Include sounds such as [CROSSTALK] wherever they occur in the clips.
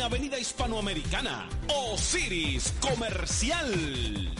en Avenida Hispanoamericana. Osiris Comercial.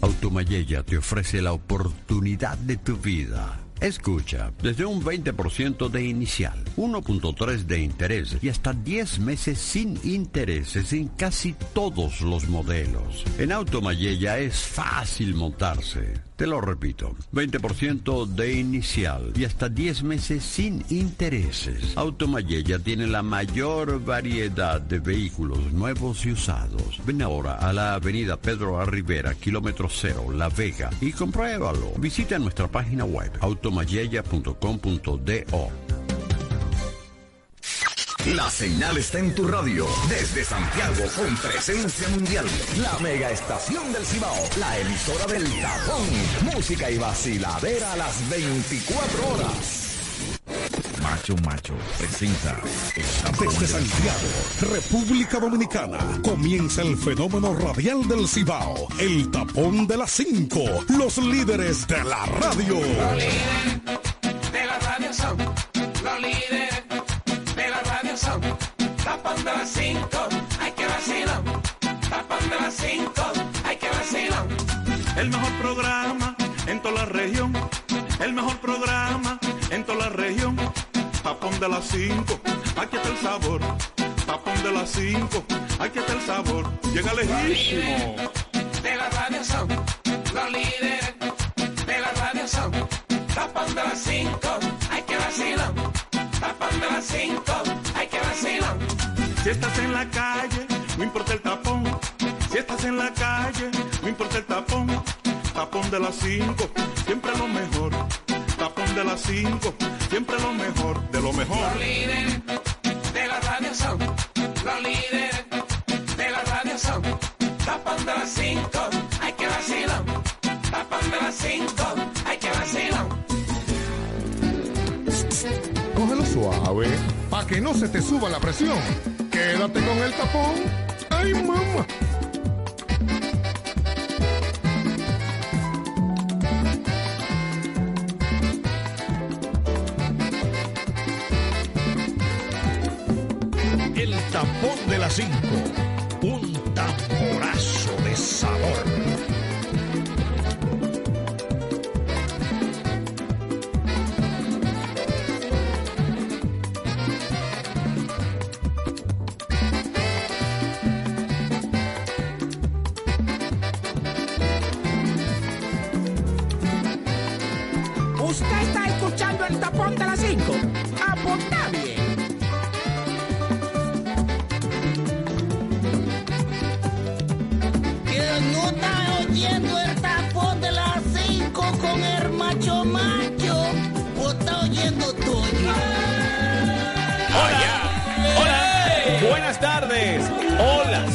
Automayella te ofrece la oportunidad de tu vida. Escucha, desde un 20% de inicial, 1.3 de interés y hasta 10 meses sin intereses en casi todos los modelos. En Automayella es fácil montarse. Te lo repito, 20% de inicial y hasta 10 meses sin intereses. Automayella tiene la mayor variedad de vehículos nuevos y usados. Ven ahora a la avenida Pedro A. Kilómetro cero, La Vega, y compruébalo. Visita nuestra página web automayella.com.do. La señal está en tu radio. Desde Santiago, con presencia mundial. La mega estación del Cibao. La emisora del tapón. Música y vaciladera a las 24 horas. Macho Macho presenta Desde Santiago, República Dominicana, comienza el fenómeno radial del Cibao. El tapón de las 5. Los líderes de la radio. de la radio son los líderes de las cinco, hay que vacilar, tapón de las cinco, hay que vacilar. El mejor programa en toda la región, el mejor programa en toda la región. Tapón de las cinco, aquí está el sabor. Tapón de las cinco, aquí está el sabor. Llega lejísimo. De la radio son los líderes de la radio son tapón de las cinco, hay que vacilar, tapón de las cinco, hay que vacilar. Si estás en la calle, no importa el tapón. Si estás en la calle, no importa el tapón. Tapón de las 5, siempre lo mejor. Tapón de las 5, siempre lo mejor, de lo mejor. Los líderes de la radio son, los líderes de la radio son. Tapón de las 5, hay que vacilar. Tapón de las 5. Suave, pa' que no se te suba la presión. Quédate con el tapón. ¡Ay, mamá! El tapón de las 5. Un tamborazo de sabor. De las 5. Apunta bien. Que no está oyendo el tapón de las 5 con el macho.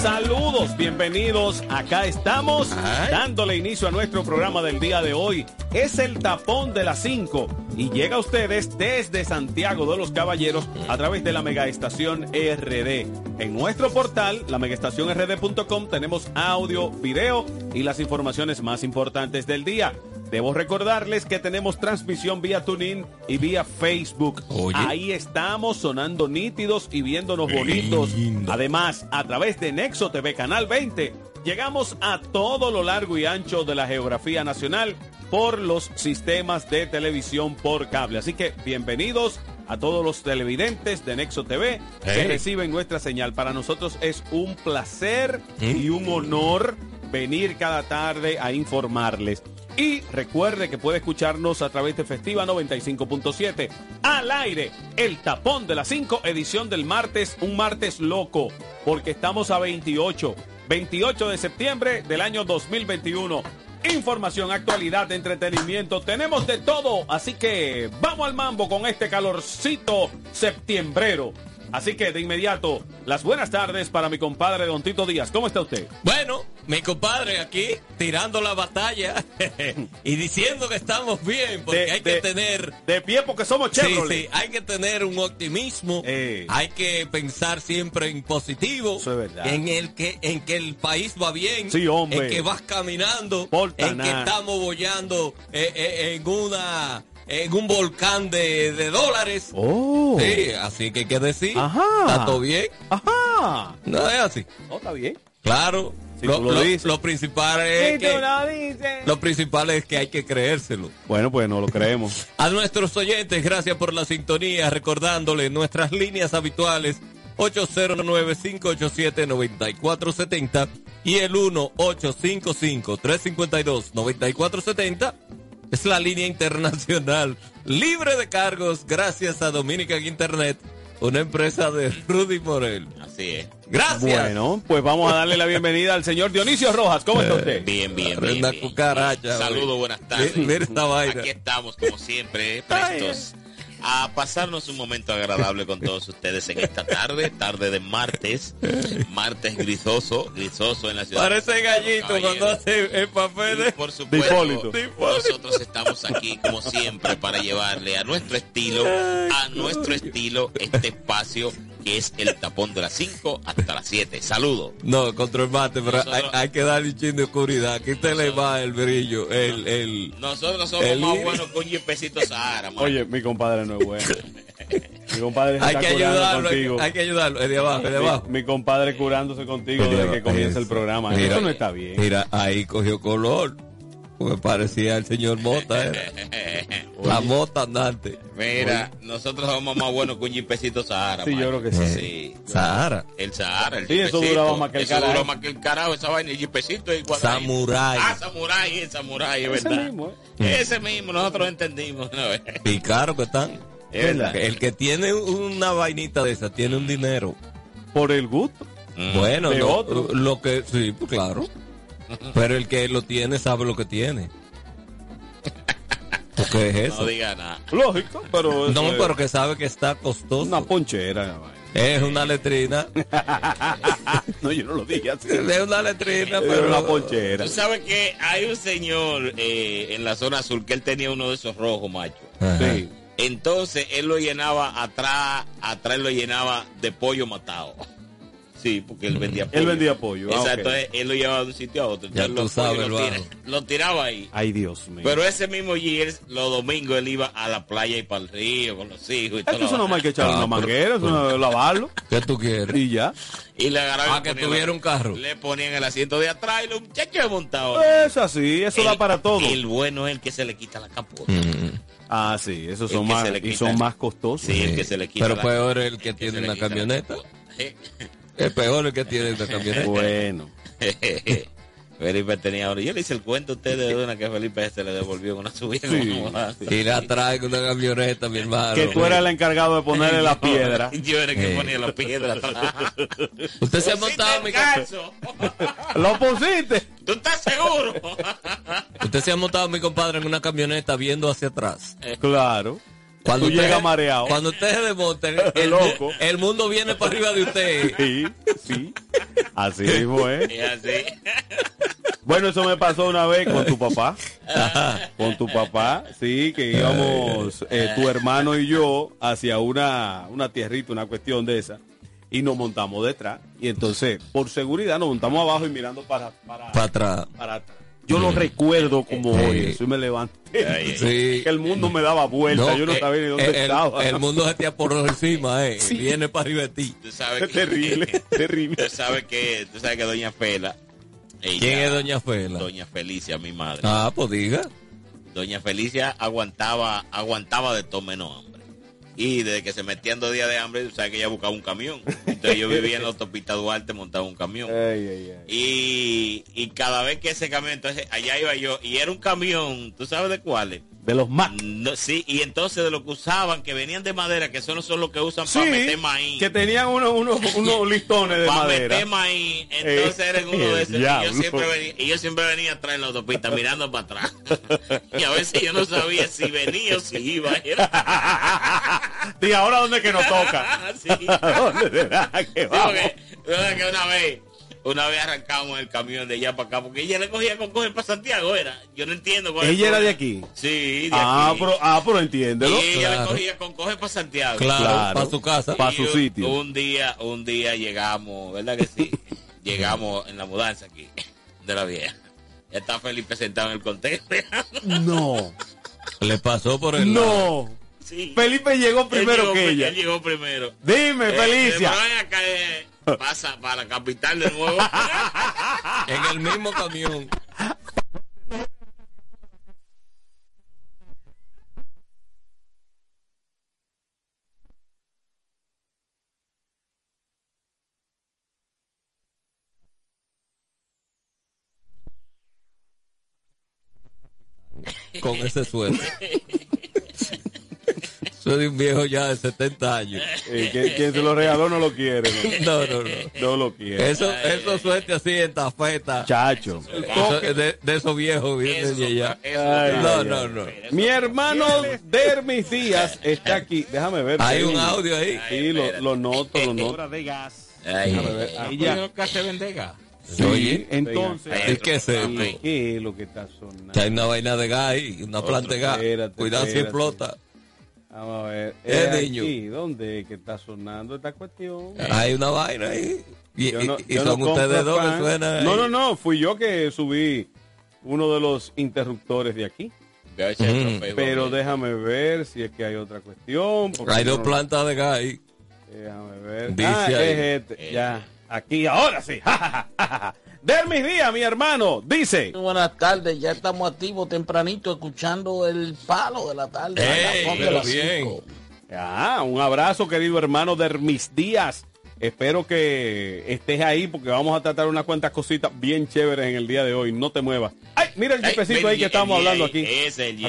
Saludos, bienvenidos. Acá estamos dándole inicio a nuestro programa del día de hoy. Es el tapón de las 5 y llega a ustedes desde Santiago de los Caballeros a través de la megaestación RD. En nuestro portal, la megaestacionrd.com, tenemos audio, video y las informaciones más importantes del día. Debo recordarles que tenemos transmisión vía TuneIn y vía Facebook. Ahí estamos sonando nítidos y viéndonos bonitos. Además, a través de Nexo TV Canal 20, llegamos a todo lo largo y ancho de la geografía nacional por los sistemas de televisión por cable. Así que bienvenidos a todos los televidentes de Nexo TV que reciben nuestra señal. Para nosotros es un placer y un honor venir cada tarde a informarles. Y recuerde que puede escucharnos a través de Festiva 95.7. Al aire, el tapón de las 5, edición del martes, un martes loco, porque estamos a 28, 28 de septiembre del año 2021. Información, actualidad, entretenimiento, tenemos de todo, así que vamos al mambo con este calorcito septiembrero. Así que de inmediato, las buenas tardes para mi compadre Don Tito Díaz. ¿Cómo está usted? Bueno, mi compadre aquí tirando la batalla [LAUGHS] y diciendo que estamos bien, porque De- hay de- que tener... De pie porque somos Sí, Chevrolet. sí, hay que tener un optimismo, Eh. hay que pensar siempre en positivo, verdad. en el que en que el país va bien, Sí, hombre. en que vas caminando, Porta en que estamos bollando eh, eh, en una en un volcán de, de dólares. Oh. Sí, así que hay que decir. Ajá. Está todo bien. Ajá. No es así. Oh, está bien. Claro. Si lo, lo lo- lo principal es que, lo principal es que hay que creérselo. Bueno, pues no lo creemos. A nuestros oyentes, gracias por la sintonía, recordándole nuestras líneas habituales 809-587-9470 y el 1-855-352-9470 es la línea internacional libre de cargos gracias a Dominican Internet, una empresa de Rudy Morel. Así es. Gracias. Bueno, pues vamos a darle la bienvenida al señor Dionisio Rojas. ¿Cómo está usted? Bien, bien, bien. bien. cucaracha, Saludos, buenas tardes. Mira- mira esta vaina. Aquí estamos, como siempre, eh, prestos a pasarnos un momento agradable con todos ustedes en esta tarde, tarde de martes, martes grisoso, grisoso en la ciudad. Parece gallito cuando hace el papel Y de... por supuesto, Hipólito. nosotros estamos aquí como siempre para llevarle a nuestro estilo, a nuestro estilo, este espacio que es el tapón de las 5 hasta las 7. Saludos. No, control mate, pero Nosotros- hay, hay que darle un chin de oscuridad. Quítale más el brillo, el, el... Nosotros somos El más buenos que un jipecito Sahara, man. Oye, mi compadre no es bueno. Mi compadre Hay está que curando ayudarlo, hay, contigo. hay que ayudarlo, es de abajo, es de abajo. Mi, mi compadre curándose contigo desde que comienza el programa. Mira, Eso no está bien. Mira, ahí cogió color. Porque parecía el señor Mota, era. [LAUGHS] La mota andante. Mira, nosotros somos más buenos que un jipecito Sahara. Sí, man. yo creo que sí. Sí. Sahara. El Sahara, el Sí, eso duraba más que el Eso carajo. duró más que el carajo, esa vaina, el jipecito y cuadradito. Samurai. Ah, Samurai, el Samurai, es Ese verdad. mismo, ¿eh? Ese mismo, nosotros entendimos. ¿no? [LAUGHS] Y caro que están. Es verdad. El que tiene una vainita de esa tiene un dinero. Por el gusto. Bueno, De no, otro. lo que sí, pues claro. [LAUGHS] Pero el que lo tiene sabe lo que tiene. ¿Qué es eso? No diga nada. Lógico, pero. No, es pero que sabe que está costoso. Una ponchera. Es una letrina. [LAUGHS] No, yo no lo dije así. Es una letrina, Era pero una ponchera. Tú sabes que hay un señor eh, en la zona azul que él tenía uno de esos rojos, macho. Ajá. Sí. Entonces él lo llenaba atrás, atrás lo llenaba de pollo matado. Sí, porque él vendía pollo. Él vendía pollo. ah, Exacto, ok. él, él lo llevaba de un sitio a otro. Ya tú sabes, lo, tira- lo tiraba ahí. Ay, Dios mío. Pero ese mismo Gears, los domingos él iba a la playa y para el río con los hijos y Es todo. eso no hay que echar Ah, una manguera, eso no es lavarlo. ¿Qué tú quieres? Y ya. Y le agarraban Ah, que tuviera un carro. Le ponían el asiento de atrás y los muchachos montados. Es así, eso da para todo. El bueno es el que se le quita la capota. Mm. Ah, sí, esos El son más y son más costosos. Sí, el que se le quita Pero la- peor el que el tiene una camioneta. [LAUGHS] Es peor el que tiene una camioneta. [LAUGHS] Bueno. [LAUGHS] Felipe tenía ahora. Yo le hice el cuento a ustedes de una que Felipe se le devolvió con una subida. Sí, Y la traigo una camioneta, mi hermano. Que tú eras el encargado de ponerle la [LAUGHS] piedra. Yo era el que ponía la piedra atrás. Usted se ha montado el mi caso. Lo pusiste. ¿Tú estás seguro? Usted se ha montado mi compadre en una camioneta viendo hacia atrás. Claro. Cuando Tú usted- llegas mareado. Cuando usted se desmonta, el, [LAUGHS] el- Loco. el mundo viene para arriba de usted. Sí, sí. Así mismo [LAUGHS] es. Y así. Bueno, eso me pasó una vez con tu papá. Con tu papá, sí, que íbamos eh, tu hermano y yo hacia una, una tierrita, una cuestión de esa. Y nos montamos detrás. Y entonces, por seguridad, nos montamos abajo y mirando para, para, Para atrás. para atrás. Yo lo recuerdo como Sí. hoy. Eso y me levanté. [LAUGHS] Sí. Que el mundo me daba vuelta. yo no eh, sabía ni dónde el, estaba. el mundo se te aporró encima, eh. Viene para arriba de ti. Tú sabes Es que, terrible, [LAUGHS] terrible. Tú sabes que, tú sabes que Doña Fela. ella- ¿Quién es Doña Fela? Doña Felicia, mi madre. Ah, pues diga. Doña Felicia aguantaba, aguantaba de todo menos hambre. Y desde que se metían dos días de hambre, tú sabes que ella buscaba un camión. Entonces yo vivía en la autopista Duarte, montaba un camión. Ay, ay, ay. Y, y cada vez que ese camión, entonces allá iba yo, y era un camión, ¿tú sabes de cuáles? De los más. No, sí, y entonces de lo que usaban, que venían de madera, que son, son los que usan Sí, para meter maíz. que tenían unos, unos, [LAUGHS] unos listones de para madera. meter maíz, [LAUGHS] entonces Eh, eran uno de esos. Y yo, siempre venía, y yo siempre venía atrás en la autopista mirando para atrás. [LAUGHS] y a veces yo no sabía si venía o si iba. Y ahora dónde que nos toca. sí. ¿Dónde será que Sí, vamos? porque, ¿verdad que una vez, una vez arrancamos el camión de allá para acá, porque ella le cogía con coger para Santiago, era. Yo no entiendo cuál Ella era de aquí. Sí, de Ah, aquí. pero, ah, pero entiéndelo. y ella le cogía con coger para Santiago. Claro, Claro. para su casa. Pa' Y su un- sitio. Un día, un día llegamos, ¿verdad que sí? [LAUGHS] llegamos en la mudanza aquí, de la vieja. Ya está Felipe sentado en el contexto. [LAUGHS] No. Le pasó por el No. Sí. Felipe llegó Él primero llegó que ella. Él llegó primero. Dime, Eh, Felicia. acá, eh, pasa para la capital de nuevo. [LAUGHS] en el mismo camión. Con ese sueldo. [LAUGHS] Soy de un viejo ya de 70 años. Eh, quien, se lo regaló no lo quiere. [LAUGHS] No, no, no. No lo quiere. Eso, eso suerte así en tafeta. Chacho. Eso- de, de esos viejos vienen de allá. No, no, no. Mi hermano Dermis Díaz está aquí. Déjame ver. Hay un audio ahí. Sí, lo, lo noto, lo noto. de gas. Ay, Déjame ver. Ahí ya. Se vende gas. Sí, Oye, entonces. ¿y qué es eso? ¿Qué es lo que está sonando? Que hay una vaina de gas ahí, una planta de gas. espérate, Cuidado si explota. Vamos a ver. Eh, Eh, niño. aquí, ¿Dónde es que está sonando esta cuestión? Hay una vaina ahí. Y, no- y- y yo no son ustedes dos que suenan. No, no, no. Fui yo que subí uno de los interruptores de aquí. Ujú. trofeo, Pero déjame ver si es que hay otra cuestión. Hay dos no- plantas de gas ahí. Déjame ver. Dice ah, ahí. es este. Ya. Aquí, ahora sí. [LAUGHS] Dermis Díaz, mi hermano, dice. Buenas tardes, ya estamos activos tempranito escuchando el palo de la tarde. De pero bien. cinco. Ah, un abrazo, querido hermano Dermis Díaz. Espero que estés ahí porque vamos a tratar unas cuantas cositas bien chéveres en el día de hoy. No te muevas. Ay, mira el ven, ahí que estamos hablando aquí.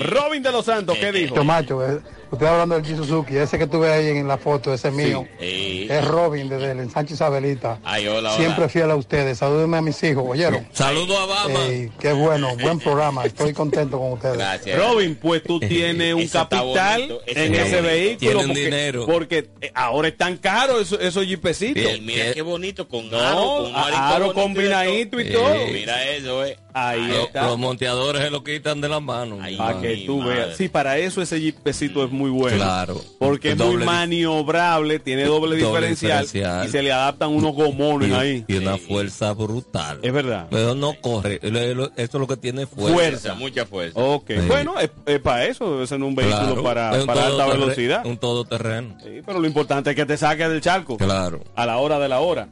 Robin de los Santos, ¿qué [LAUGHS] dijo? Macho, macho, eh, usted hablando del G Suzuki, ese que tuve ahí en la foto, ese mío, Ey. es Robin desde el ensanche Isabelita. Ay, hola, hola. Siempre fiel a ustedes. Salúdenme a mis hijos, ¿oyeron? Saludo a Bama. Ey, qué bueno, buen programa. Estoy contento con ustedes. Gracias. Robin, pues tú [LAUGHS] tienes un capital bonito, ese en ese bonito. vehículo. Tienen porque, dinero. Porque eh, ahora están caros esos, esos jipecitos. Y mira qué bonito, con No, aro, con aro combinadito y Eh, todo. Mira eso, eh. Ahí Los, está. los monteadores se lo quitan de las manos. Para que tú madre. veas. Sí, para eso ese jipecito es muy bueno. Claro. Porque es muy maniobrable, tiene doble, Doble diferencial, diferencial. y se le adaptan unos gomones y, ahí. y una fuerza brutal. Es verdad. Pero no corre. Eso es lo que tiene fuerza. Fuerza. Mucha fuerza. Ok, Sí. bueno, es, es para eso, debe ser un vehículo Claro. para, un para alta velocidad. Un todoterreno. Sí, pero lo importante es que te saques del charco Claro. a la hora de la hora.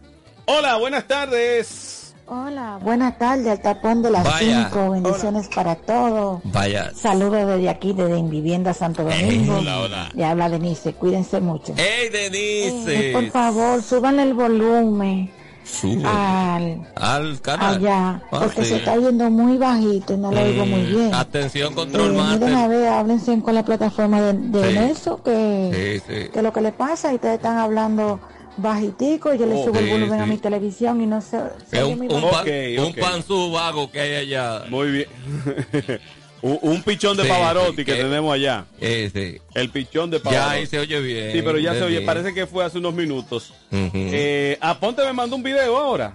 Hola, buenas tardes. Hola, buenas tardes, al tapón de las Vaya. 5, bendiciones para todos. Vaya. Saludos desde aquí, desde Invivienda Santo Domingo. Hola, hola. Le habla Denise, cuídense mucho. ¡Ey, Eh, Denise! por favor, suban el volumen Sube al al canal. allá, Ah, porque sí. se está oyendo muy bajito y no lo oigo muy Mm, bien. Atención, Eh, control miren a ver, háblense con la plataforma de, de Sí. Nelson, que, Sí, sí. que lo que le pasa y ustedes están hablando bajitico y yo le Oh, subo el sí, volumen a mi televisión y no Es oye un, un, bajito. pa- Ok, un ok. panzú vago que hay allá. Muy bien. [LAUGHS] un, un pichón de Sí, Pavarotti sí, que que- tenemos allá. El pichón de Ya Pavarotti. ahí se oye bien. Sí, pero ya se oye, Bien. parece que fue hace unos minutos. Eh, Aponte me mandó un video ahora.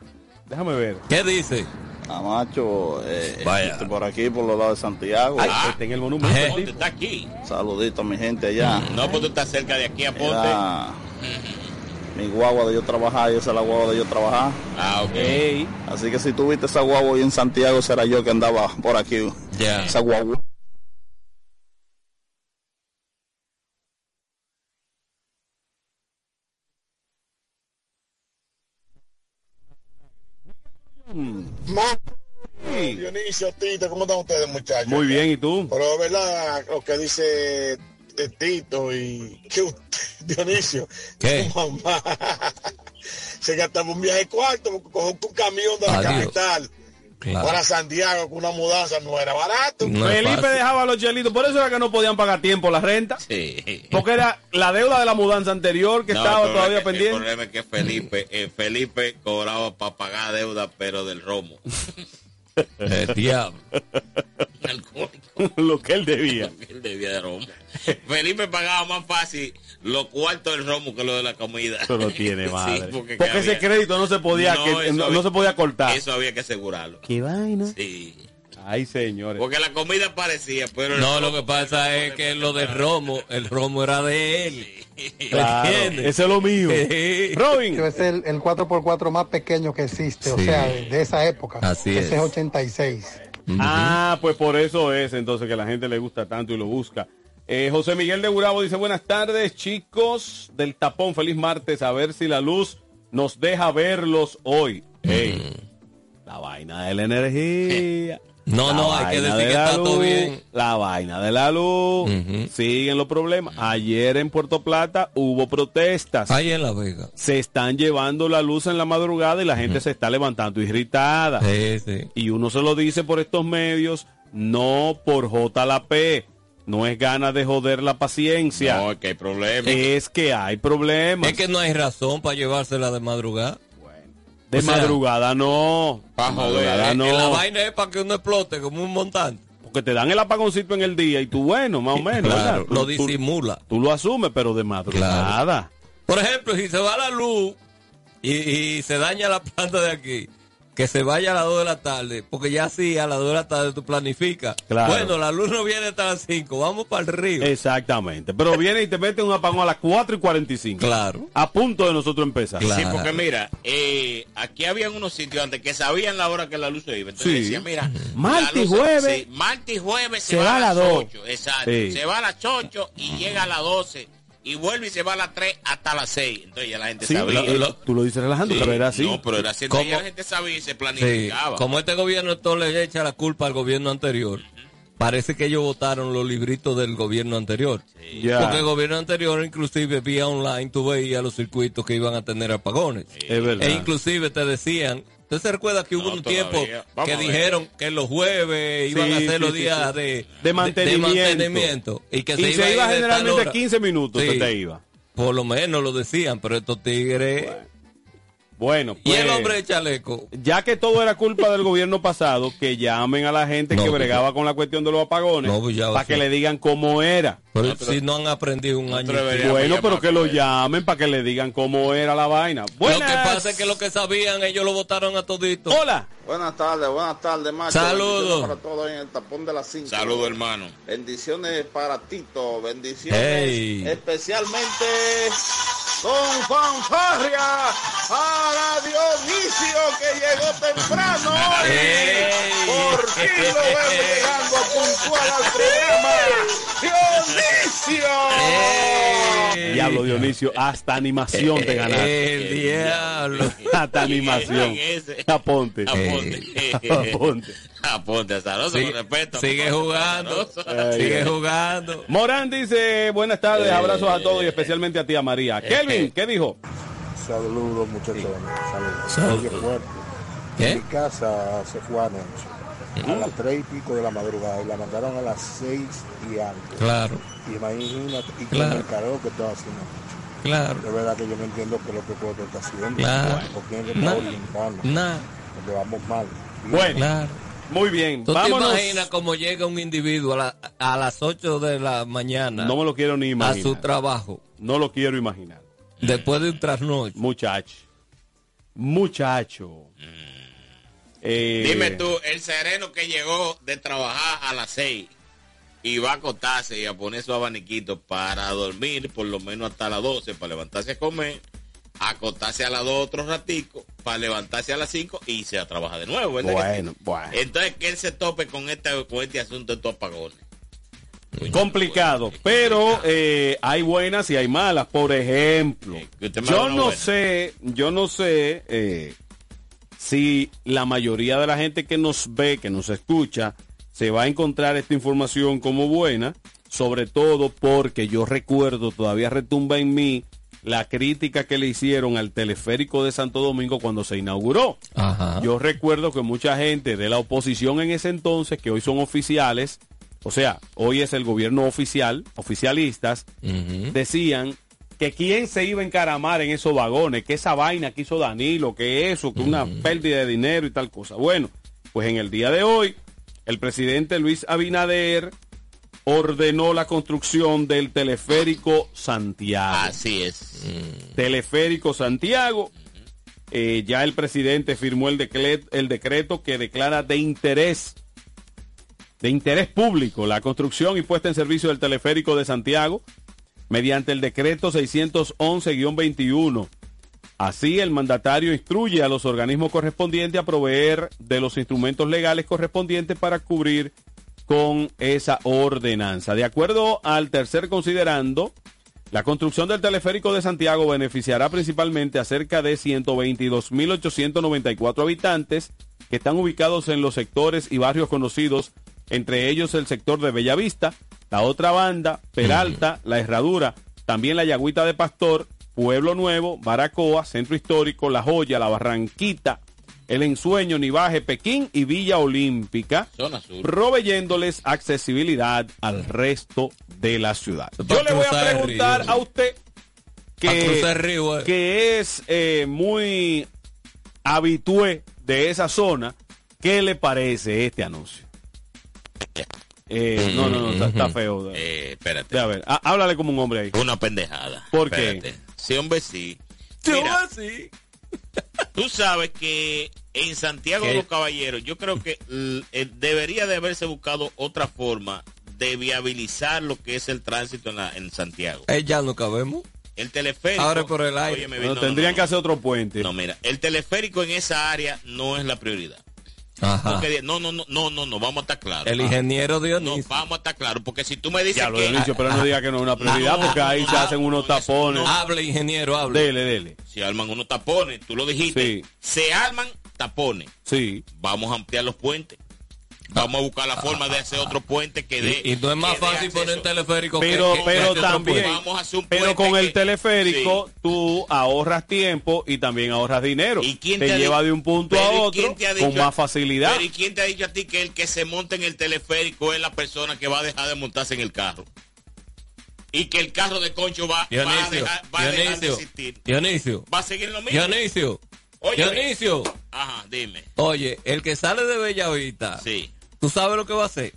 Déjame ver. ¿Qué dice? Ah, macho, eh, Vaya. este, por aquí, por los lados de Santiago. Ay, este en el monumento. Eh. Está aquí. Saludito a mi gente allá. No, pues tú estás cerca de aquí, aponte. Era mi guagua de yo trabajar y esa es la guagua de yo trabajar. Ah, ok. Así que si tú viste esa guagua ahí en Santiago, será yo que andaba por aquí. Ya. Esa guagua. Dionisio, Tito, ¿cómo están ustedes, muchachos? Muy bien, ¿y tú? Pero es verdad lo que dice eh, Tito y que usted, [LAUGHS] Dionisio, ¿Qué? tu [LAUGHS] mamá se gastaba un viaje cuarto, cogió un camión de la Adiós. capital Claro. para Santiago con una mudanza no era barato. No Felipe dejaba los chelitos, por eso era que no podían pagar tiempo la renta. Sí. Porque era la deuda de la mudanza anterior que No, estaba todavía pendiente. El problema es que Felipe, eh, Felipe cobraba para pagar deuda, pero del romo. [LAUGHS] El [LAUGHS] diablo. Alcohólico. [LAUGHS] Lo que él debía. Él debía de romo. Felipe pagaba más fácil los cuartos del romo que lo de la comida. Eso no tiene [LAUGHS] Sí, madre. porque porque que ese había- crédito no se podía, No, que- no, había- no se podía cortar. Eso había que asegurarlo. ¿Qué vaina? Sí. Ay, señores. Porque la comida parecía, pero No, romo- lo que pasa es que lo del romo, el romo era de él. [LAUGHS] Ese es lo mío. Robin. Es el, el 4x4 más pequeño que existe, o sea, de, esa época. Así Ese es. es 86. Ah, pues por eso es entonces que la gente le gusta tanto y lo busca. Eh, José Miguel de Burabo dice, buenas tardes chicos del tapón, feliz martes, a ver si la luz nos deja verlos hoy. La vaina de la energía. [LAUGHS] No, La no, hay que decir de que la está todo bien. La vaina de la luz. Siguen los problemas. Ayer en Puerto Plata hubo protestas. Ahí en La Vega. Se están llevando la luz en la madrugada y la gente se está levantando irritada. Sí, sí. Y uno se lo dice por estos medios, no por J la P. No es ganas de joder la paciencia. No, es que hay problemas. Es que hay problemas. Es que no hay razón para llevársela de madrugada. De o sea, madrugada no. Pa' De joder, eh, no. la vaina es para que uno explote como un montante. Porque te dan el apagoncito en el día y tú, bueno, más o menos. Lo disimula. Tú, lo asumes, pero de madrugada. Por ejemplo, si se va la luz y, y se daña la planta de aquí, que se vaya a las 2 de la tarde, porque ya sí, a las 2 de la tarde tú planificas. Claro. Bueno, la luz no viene hasta las 5, vamos para el río. Exactamente. Pero viene y te mete un apagón a las 4 y 45. Claro. A punto de nosotros empezar. Sí, porque mira, eh, aquí habían unos sitios antes que sabían la hora que la luz se iba. Entonces Sí. decían, mira, Martes jueves. sí, martes y jueves se, se va, va a las dos. 8. Exacto. Sí. Se va a las 8 y llega a las 12. Y vuelve y se va a las 3 hasta las 6. Entonces ya la gente Sí, sabía. lo- lo- tú lo dices relajando, Sí, pero era así. No, pero era así. ¿Cómo? Ya la gente sabía y se Sí, planificaba. como este gobierno todo le echa la culpa al gobierno anterior, parece que ellos votaron los libritos del gobierno anterior. Porque el gobierno anterior, inclusive vía online, tú veías los circuitos que iban a tener apagones. Es verdad. E inclusive te decían, ¿usted se recuerda que hubo No, un todavía. tiempo Vamos que a dijeron que los jueves iban a Sí, ser los sí, días sí. de, De mantenimiento. mantenimiento, y que se Y iba, se a ir iba de tal generalmente hora. 15 minutos, Sí. se te iba. Por lo menos lo decían, pero estos tigres... Bueno, y el pues, hombre de chaleco. Ya que todo era culpa del gobierno pasado, que llamen a la gente No, que pues, bregaba con la cuestión de los apagones No, pues, para sí. que le digan cómo era. Pero si no han aprendido un año. Bueno, pero que lo llamen para que le digan cómo era la vaina. Lo que Buenas. pasa es que lo que sabían, ellos lo votaron a todito. Hola. Buenas tardes, buenas tardes, macho. Saludos. Para todos en el tapón de las 5. Saludos, hermano. Bendiciones para Tito, bendiciones Hey. especialmente con fanfarria para Dionisio que llegó temprano. Por fin lo vemos llegando puntual al programa. Dionisio. Diablo Dionisio, hasta animación te ganaste. El diablo. Hasta animación. Aponte. Aponte. Aponte. Aponte, azaroso, Sigue- con respeto. sigue jugando. Sigue jugando. Morán dice, buenas tardes, abrazos a todos y especialmente a ti, a María. Kelvin, ¿qué dijo? Saludos, muchachos. Saludos. Saludos. Fuerte. ¿Qué? En mi casa se fue anoche. A las tres y pico de la madrugada y la mandaron a las seis y algo. Claro, Y imagínate, y con Claro. el calor que estaba haciendo. claro. De verdad que yo no entiendo qué es lo que Puerto está haciendo. Claro. ¿Por quién que está Nah. Nah, Porque vamos mal. Bueno, claro. Muy bien. ¿Tú te Vámonos. imaginas cómo llega un individuo a, la- a las 8 de la mañana No me lo quiero ni a imaginar. su trabajo No lo quiero imaginar. después de un trasnoche? Muchacho. Muchacho. Eh, Dime tú, el sereno que llegó de trabajar a las 6 y va a acostarse y a poner su abaniquito para dormir por lo menos hasta las 12 para levantarse a comer, acostarse a las 2 otro ratico para levantarse a las 5 y irse a trabajar de nuevo. ¿verdad que sí? Bueno, bueno. Entonces que él se tope con este, con este asunto de estos apagones. complicado, pero eh, hay buenas y hay malas. Por ejemplo, da yo no sé, yo no sé eh, si la mayoría de la gente que nos ve, que nos escucha, se va a encontrar esta información como buena, sobre todo porque yo recuerdo, todavía retumba en mí, la crítica que le hicieron al teleférico de Santo Domingo cuando se inauguró. Ajá. Yo recuerdo que mucha gente de la oposición en ese entonces, que hoy son oficiales, o sea, hoy es el gobierno oficial, oficialistas, decían que quién se iba a encaramar en esos vagones, que esa vaina que hizo Danilo, que eso, que una pérdida de dinero y tal cosa. Bueno, pues en el día de hoy, el presidente Luis Abinader ordenó la construcción del teleférico Santiago. Así es. Teleférico Santiago. Eh, ya el presidente firmó el, declet- el decreto que declara de interés, de interés público, la construcción y puesta en servicio del teleférico de Santiago mediante el decreto 611-21 Así, el mandatario instruye a los organismos correspondientes a proveer de los instrumentos legales correspondientes para cubrir con esa ordenanza. De acuerdo al tercer considerando, la construcción del teleférico de Santiago beneficiará principalmente a cerca de 122.894 habitantes que están ubicados en los sectores y barrios conocidos, entre ellos el sector de Bellavista, la otra banda, Peralta, La Herradura, también la Yagüita de Pastor, Pueblo Nuevo, Baracoa, Centro Histórico, La Joya, La Barranquita, El Ensueño, Nivaje, Pekín y Villa Olímpica, Zona sur. proveyéndoles accesibilidad al resto de la ciudad. Yo le voy a preguntar río. a usted que, río, eh. que es eh, muy habitué de esa zona, ¿qué le parece este anuncio? Eh, no, no, no, está, está feo. [LAUGHS] Espérate. A ver, há- háblale como un hombre ahí. Una pendejada. ¿Por qué? Sí, hombre, sí. Mira, hombre, sí. Tú sabes que en Santiago ¿Qué? de los Caballeros, yo creo que eh, debería de haberse buscado otra forma de viabilizar lo que es el tránsito en, la- en Santiago. Eh, ya no cabemos. El teleférico. Ahora por el aire. No, no, tendrían no, que hacer otro puente. No, mira, el teleférico en esa área no es la prioridad. Ajá. Porque, no, no, no, no, no, no, vamos a estar claros. El ingeniero No, Dionisio. vamos a estar claros, porque si tú me dices Ya lo que... Dionisio, pero no diga que no es una prioridad, porque ahí se hacen unos tapones. Hable, ingeniero, hable. Dele, dele. Si arman unos tapones, tú lo dijiste, Sí. se arman tapones. Sí. Vamos a ampliar los puentes. Vamos a buscar la forma de hacer otro puente que dé. Y, y no es más fácil poner un teleférico Pero, que- que pero también. Vamos a hacer un pero con el teleférico tú ahorras tiempo y también ahorras dinero. ¿Y quién te, lleva de un punto a ¿y otro quién te ha con más facilidad. Pero ¿y quién te ha dicho a ti que el que se monte en el teleférico es la persona que va a dejar de montarse en el carro? Y que el carro de Concho va, va a dejar, va a dejar de existir. Dionisio, Va a seguir lo mismo. Dionisio, Oye, Dionisio. Ajá, dime. Oye, el que sale de Bellavista, Sí. ¿Tú sabes lo que va a hacer?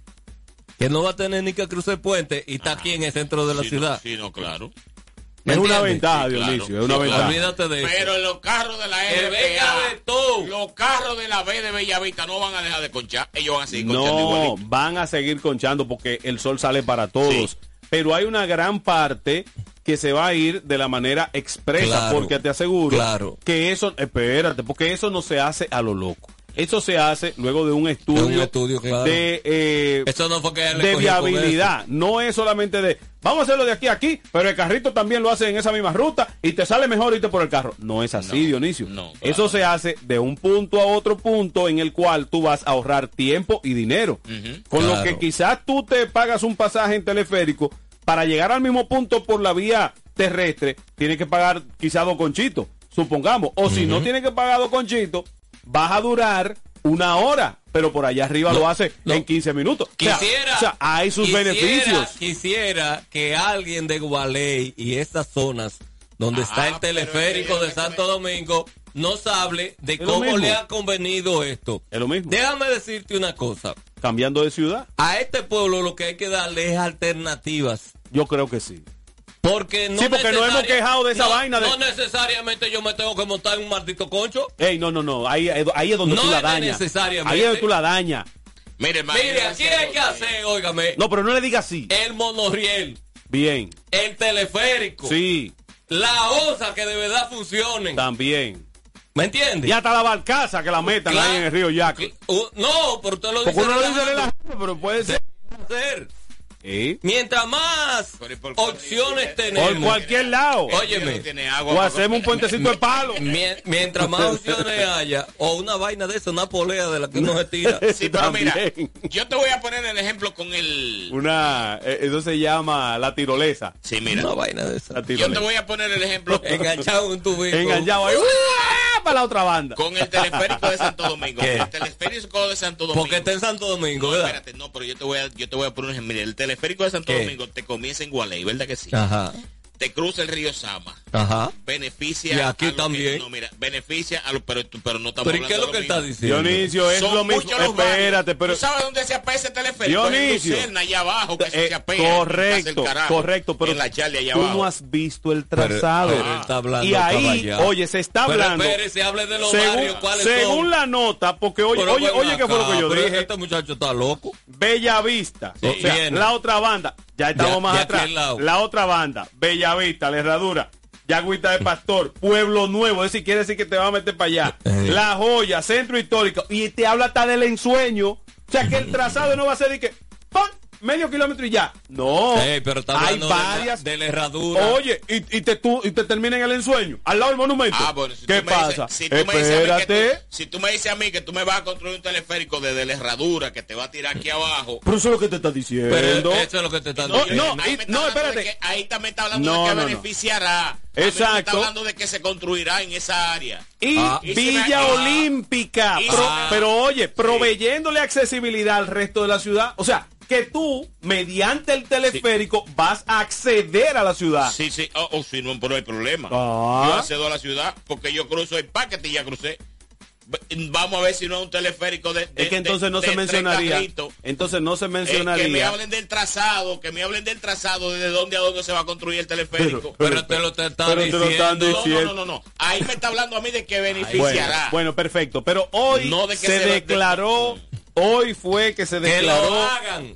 Que no va a tener ni que cruzar el puente y está aquí en el centro de la Sí, ciudad. No, sí, no, claro. ¿Me es una ventaja, Sí, claro. Dionisio, es una Sí, ventaja. Olvídate de eso. Pero en los carros de la RPA, de todo. los carros de la B de Bellavista no van a dejar de conchar. Ellos van a seguir conchando No, igualito. van a seguir conchando porque el sol sale para todos. Sí. Pero hay una gran parte que se va a ir de la manera expresa Claro, porque te aseguro claro. que eso, espérate, porque eso no se hace a lo loco. Eso se hace luego de un estudio, De un estudio, claro. de, eh, Eso no fue que de viabilidad. No es solamente de, vamos a hacerlo de aquí a aquí, pero el carrito también lo hace en esa misma ruta y te sale mejor irte por el carro. No es así, No, Dionisio. no, claro. Eso se hace de un punto a otro punto en el cual tú vas a ahorrar tiempo y dinero. Con lo que quizás tú te pagas un pasaje en teleférico para llegar al mismo punto por la vía terrestre, tienes que pagar quizás dos conchitos, supongamos. O si no tienes que pagar dos conchitos, vas a durar una hora, pero por allá arriba No, lo hace no. en 15 minutos. O sea, Quisiera, o sea, hay sus quisiera- beneficios. Quisiera que alguien de Gualey y estas zonas donde está Ah, el pero teleférico es de Santo Domingo nos hable de cómo le ha convenido esto. Es lo mismo. Déjame decirte una cosa. Cambiando de ciudad, A este pueblo lo que hay que darle es alternativas. yo creo que sí. Porque no Sí, porque nos hemos quejado de esa no- vaina de- No necesariamente yo me tengo que montar en un maldito concho. Ey, no, no, no, ahí, ahí es donde No tú la dañas. necesariamente. Ahí es donde tú la dañas. Mire, Mire, aquí hay que hacer, óigame, No, pero no le digas así. el monorriel, Bien, el teleférico, sí, la OSA que de verdad funcionen. también. ¿Me entiendes? Y hasta la barcaza que la metan Claro. ahí en el río. Uh, no, pero usted lo Porque dice. uno lo dice relajando. pero puede ser. hacer. Sí. Mientras más Pero ¿y por qué opciones dice- Por tenemos. cualquier lado. Óyeme. no tiene agua O hacemos un puentecito de palo. [LAUGHS] Mie- Mientras más opciones haya, o una vaina de eso, una polea de la que uno se tira. [LAUGHS] Sí, pero mira, yo te voy a poner el ejemplo con el... Una, eh, eso se llama la tirolesa. Sí, mira. Una vaina de esa. La Yo te voy a poner el ejemplo Enganchado en tu. Enganchado ahí. ¡uah! [LAUGHS] Para la otra banda. con el teleférico de Santo Domingo. ¿Qué? El teleférico de Santo Domingo. Porque está en Santo Domingo, No, ¿verdad? espérate, no, pero yo te voy a, yo te voy a poner un ejemplo. Mira, el teleférico de Santo ¿Qué? Domingo te comienza en Gualey, ¿verdad que sí? Ajá. Te cruza el río Sama. Ajá. Beneficia Y aquí a lo que- también. no, mira, beneficia a los pero, tú- pero no estamos Pero ¿y qué es lo que él está diciendo? Dionisio, es Son lo mismo. Espérate, pero. ¿Tú sabes dónde se apea ese teleférico? Dionisio. En Lucerna, allá abajo, que Eh, se apea. correcto, Carajo, correcto, pero en la Charlie allá tú abajo. no has visto el Pero- trazado. pero él está hablando y ahí, caballado. oye, se está Pero hablando. espérese, hable de los según, barrios, ¿cuáles según son? la nota, porque oye, Pero oye, oye, ¿qué fue lo que yo pero dije? Este muchacho está loco. Bella Vista, la otra banda, ya estamos más atrás. La otra banda, Bella Vista, La Herradura, Yagüita de Pastor, Pueblo Nuevo, es decir, quiere decir que te va a meter para allá. Eh. La Joya, Centro Histórico, y te habla hasta del ensueño. O sea que el trazado no va a ser de que ¡pam! Medio kilómetro y ya. No. Ey, pero hay hablando de la- varias. de la herradura. Oye, y, y te, tú, y te termina en el ensueño, al lado del monumento. Ah, bueno, si ¿Qué tú me dices- pasa? si, tú me dices a mí que Espérate. tú, si tú me dices a mí que tú me vas a construir un teleférico desde la herradura que te va a tirar aquí abajo. Pero eso es lo que te está diciendo. Pero eso es lo que te está No, diciendo. no, ahí no, hablando de espérate. que- ahí también está hablando No, de que no, no. beneficiará. Exacto. está hablando de que se construirá en esa área. Y Ah. Villa ah. Olímpica. Y Pro- pero oye, proveyéndole accesibilidad al resto de la ciudad. O sea, que tú, mediante el teleférico, vas a acceder a la ciudad. Sí, sí, o oh, sí, no, pero hay problema. Ah. Yo accedo a la ciudad porque yo cruzo el paquete y ya crucé. Vamos a ver si no es un teleférico de. de- Es que entonces de- no de se mencionaría. carritos. Entonces no se Eh, que me mencionaría. hablen del trazado, que me hablen del trazado, desde dónde a dónde se va a construir el teleférico. Pero te lo te está pero te lo están diciendo. No, diciendo. no, no, no, no. Ahí me está hablando a mí de que beneficiará. bueno, perfecto. Pero hoy No de que se, declaró, hoy fue que se declaró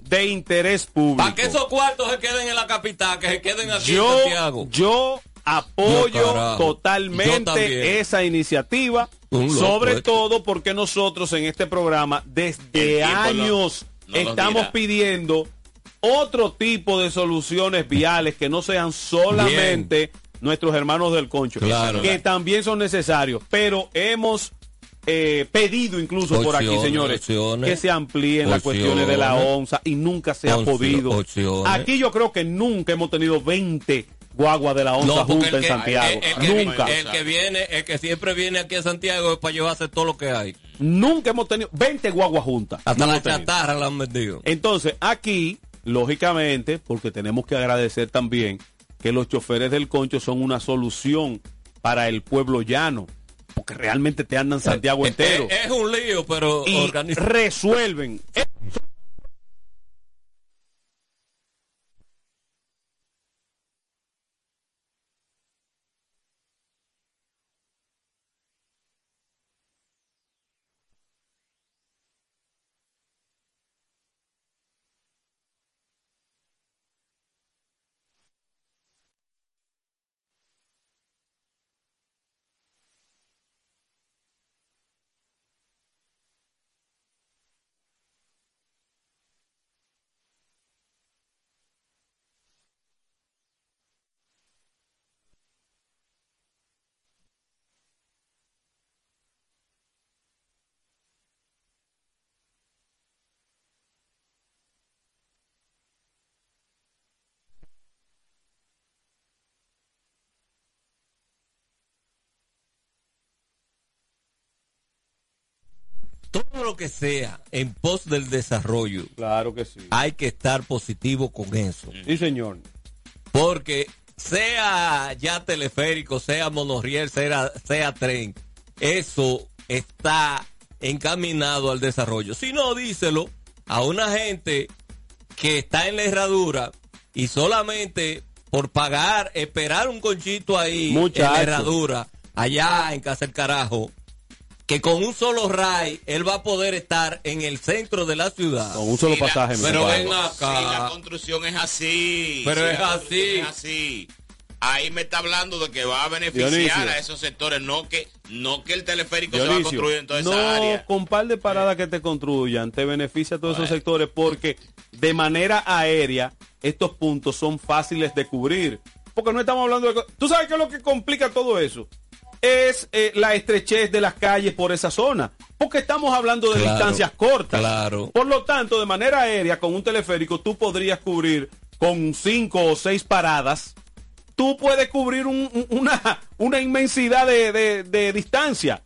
de interés público. Para que esos cuartos se queden en la capital, que se queden aquí yo, en Santiago. yo apoyo. Yo totalmente esa iniciativa, loco sobre este. todo porque nosotros en este programa desde años no- no nos estamos pidiendo otro tipo de soluciones viales que no sean solamente nuestros hermanos del concho, Claro. que también son necesarios, pero hemos eh, pedido incluso por aquí, Opciones, señores, opciones. que se amplíen las cuestiones de la Opciones. onza y nunca se ha podido. opciones. Aquí yo creo que nunca hemos tenido 20 guaguas de la onza No, en Santiago. el- el que- nunca. el que viene, el que siempre viene aquí a Santiago es para llevarse todo lo que hay. Nunca hemos tenido 20 guaguas juntas. Hasta No la chatarra la han vendido. Entonces, aquí, lógicamente, porque tenemos que agradecer también que los choferes del concho son una solución para el pueblo llano, porque realmente te andan Santiago entero. Es, es un lío, pero y organiza- resuelven. Eh, todo lo que sea en pos del desarrollo, Claro que sí. hay que estar positivo con eso. Sí, señor. Porque sea ya teleférico, sea monorriel, sea, sea tren, eso está encaminado al desarrollo. Si no, díselo a una gente que está en la herradura y solamente por pagar, esperar un conchito ahí en la herradura, allá en Casa el Carajo, que con un solo ray él va a poder estar en el centro de la ciudad. Con un solo Si pasaje. pero ven acá. Si la construcción es así. Pero si es así. es así. Ahí me está hablando de que va a beneficiar Dionisio. a esos sectores, no que no que el teleférico se va a Dionisio, construir en toda esa no, área. con par de paradas que te construyan, te beneficia a todos esos sectores porque de manera aérea estos puntos son fáciles de cubrir. Porque no estamos hablando de... ¿Tú sabes qué es lo que complica todo eso? Es eh, la estrechez de las calles por esa zona. Porque estamos hablando de Claro, distancias cortas. claro. Por lo tanto, de manera aérea, con un teleférico, tú podrías cubrir con cinco o seis paradas tú puedes cubrir un- un- una, una inmensidad de, de- de distancia.